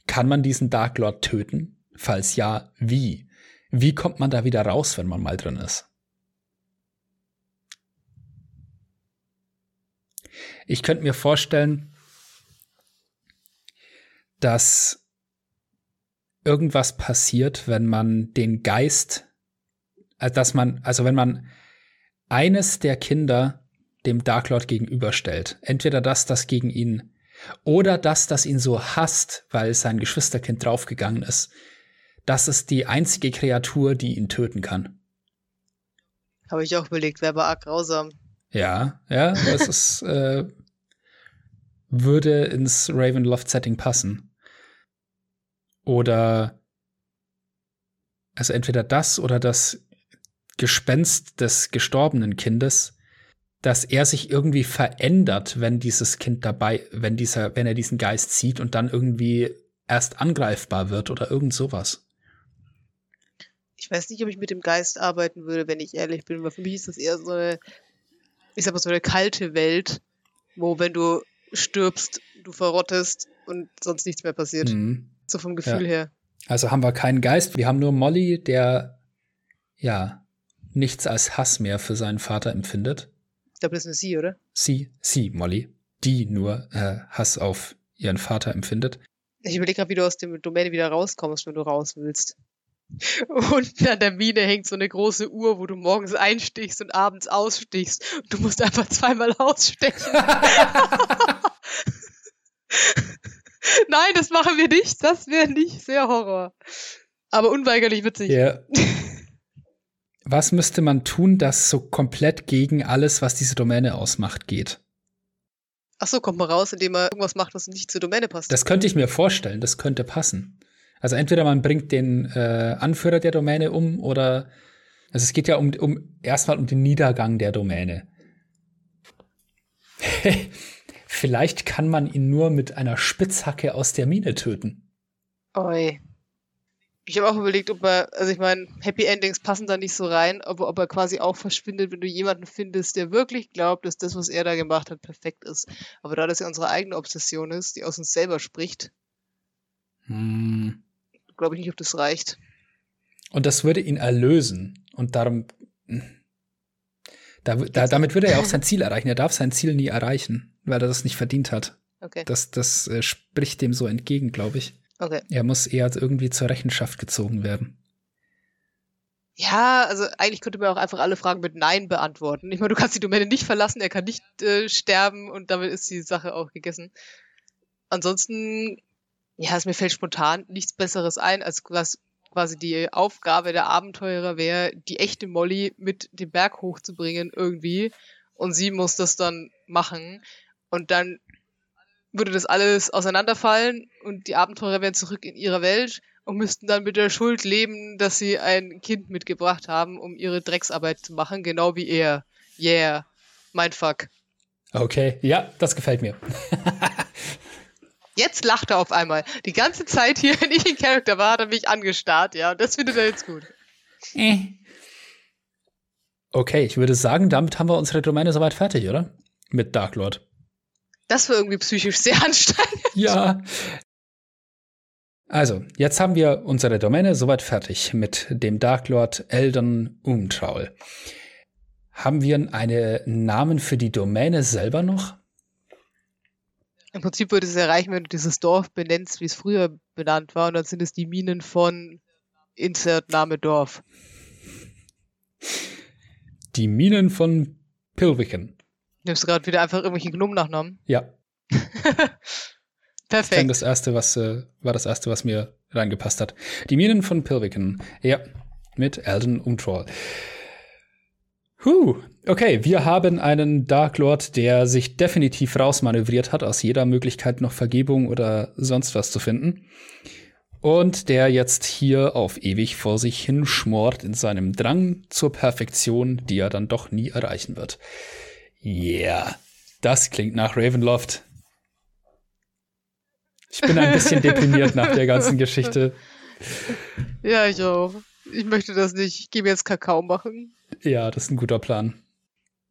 Kann man diesen Dark Lord töten? Falls ja, wie? Wie kommt man da wieder raus, wenn man mal drin ist? Ich könnte mir vorstellen, dass irgendwas passiert, wenn man den Geist, äh, dass man, also wenn man eines der Kinder dem Dark Lord gegenüberstellt. Entweder das, das gegen ihn, oder das, das ihn so hasst, weil sein Geschwisterkind draufgegangen ist. Das ist die einzige Kreatur, die ihn töten kann. Habe ich auch überlegt, wäre aber arg grausam. Ja, ja, das ist, äh, würde ins Ravenloft-Setting passen. Oder, also entweder das oder das Gespenst des gestorbenen Kindes dass er sich irgendwie verändert, wenn dieses Kind dabei, wenn dieser, wenn er diesen Geist sieht und dann irgendwie erst angreifbar wird oder irgend sowas. Ich weiß nicht, ob ich mit dem Geist arbeiten würde, wenn ich ehrlich bin, weil für mich ist das eher so eine, ich sag mal, so eine kalte Welt, wo wenn du stirbst, du verrottest und sonst nichts mehr passiert. Mhm. So vom Gefühl ja. her. Also haben wir keinen Geist, wir haben nur Molly, der ja nichts als Hass mehr für seinen Vater empfindet. Ich glaube, das ist eine sie, oder? Sie, sie, Molly, die nur äh, Hass auf ihren Vater empfindet. Ich überlege gerade, wie du aus dem Domäne wieder rauskommst, wenn du raus willst. Unten an der Mine hängt so eine große Uhr, wo du morgens einstichst und abends ausstichst. Und du musst einfach zweimal ausstechen. Nein, das machen wir nicht. Das wäre nicht sehr Horror. Aber unweigerlich witzig. Ja. Was müsste man tun, das so komplett gegen alles, was diese Domäne ausmacht, geht? Ach so, kommt man raus, indem man irgendwas macht, was nicht zur Domäne passt. Das könnte ich mir vorstellen, das könnte passen. Also entweder man bringt den äh, Anführer der Domäne um oder also es geht ja um, um erstmal um den Niedergang der Domäne. Vielleicht kann man ihn nur mit einer Spitzhacke aus der Mine töten. Oi. Ich habe auch überlegt, ob er, also ich meine, Happy Endings passen da nicht so rein, aber ob er quasi auch verschwindet, wenn du jemanden findest, der wirklich glaubt, dass das, was er da gemacht hat, perfekt ist. Aber da das ja unsere eigene Obsession ist, die aus uns selber spricht, hm. glaube ich nicht, ob das reicht. Und das würde ihn erlösen. Und darum, da, da, damit würde er auch sein Ziel erreichen. Er darf sein Ziel nie erreichen, weil er das nicht verdient hat. Okay. Das, das äh, spricht dem so entgegen, glaube ich. Okay. Er muss eher irgendwie zur Rechenschaft gezogen werden. Ja, also eigentlich könnte man auch einfach alle Fragen mit Nein beantworten. Ich meine, du kannst die Domäne nicht verlassen, er kann nicht äh, sterben und damit ist die Sache auch gegessen. Ansonsten, ja, es mir fällt spontan nichts Besseres ein, als was quasi die Aufgabe der Abenteurer wäre, die echte Molly mit dem Berg hochzubringen irgendwie. Und sie muss das dann machen. Und dann würde das alles auseinanderfallen und die Abenteurer wären zurück in ihrer Welt und müssten dann mit der Schuld leben, dass sie ein Kind mitgebracht haben, um ihre Drecksarbeit zu machen, genau wie er. Yeah. Mein Fuck. Okay, ja, das gefällt mir. Jetzt lacht er auf einmal. Die ganze Zeit hier, wenn ich in Charakter war, hat er mich angestarrt, ja. Und das findet er jetzt gut. Äh. Okay, ich würde sagen, damit haben wir unsere Domäne soweit fertig, oder? Mit Dark Lord. Das war irgendwie psychisch sehr anstrengend. Ja. Also, jetzt haben wir unsere Domäne soweit fertig mit dem Dark Lord Eldon Umtraul. Haben wir einen Namen für die Domäne selber noch? Im Prinzip würde es erreichen, wenn du dieses Dorf benennst, wie es früher benannt war, und dann sind es die Minen von Insert Name Dorf. Die Minen von Pilviken. Nimmst du gerade wieder einfach irgendwelche Gnomen-Nachnamen? Ja. Perfekt. Das erste, was äh, war das erste, was mir reingepasst hat. Die Minen von Pilviken. Ja, mit Elden Umtroll. Huh, okay, wir haben einen Dark Lord, der sich definitiv rausmanövriert hat, aus jeder Möglichkeit noch Vergebung oder sonst was zu finden. Und der jetzt hier auf ewig vor sich hin schmort in seinem Drang zur Perfektion, die er dann doch nie erreichen wird. Yeah, das klingt nach Ravenloft. Ich bin ein bisschen deprimiert nach der ganzen Geschichte. Ja, ich auch. Ich möchte das nicht. Ich gehe mir jetzt Kakao machen. Ja, das ist ein guter Plan.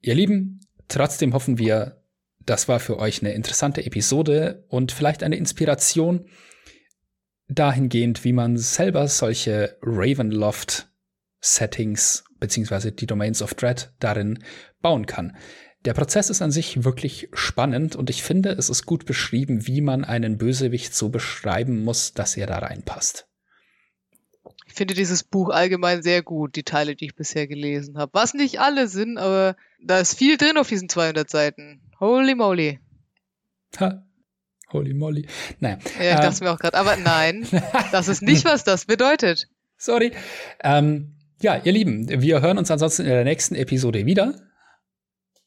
Ihr Lieben, trotzdem hoffen wir, das war für euch eine interessante Episode und vielleicht eine Inspiration dahingehend, wie man selber solche Ravenloft-Settings beziehungsweise die Domains of Dread darin bauen kann. Der Prozess ist an sich wirklich spannend und ich finde, es ist gut beschrieben, wie man einen Bösewicht so beschreiben muss, dass er da reinpasst. Ich finde dieses Buch allgemein sehr gut, die Teile, die ich bisher gelesen habe. Was nicht alle sind, aber da ist viel drin auf diesen 200 Seiten. Holy moly. Ha. Holy moly. Naja. Ja, ich dachte ähm, mir auch gerade, aber nein, das ist nicht, was das bedeutet. Sorry. Ähm, ja, ihr Lieben, wir hören uns ansonsten in der nächsten Episode wieder.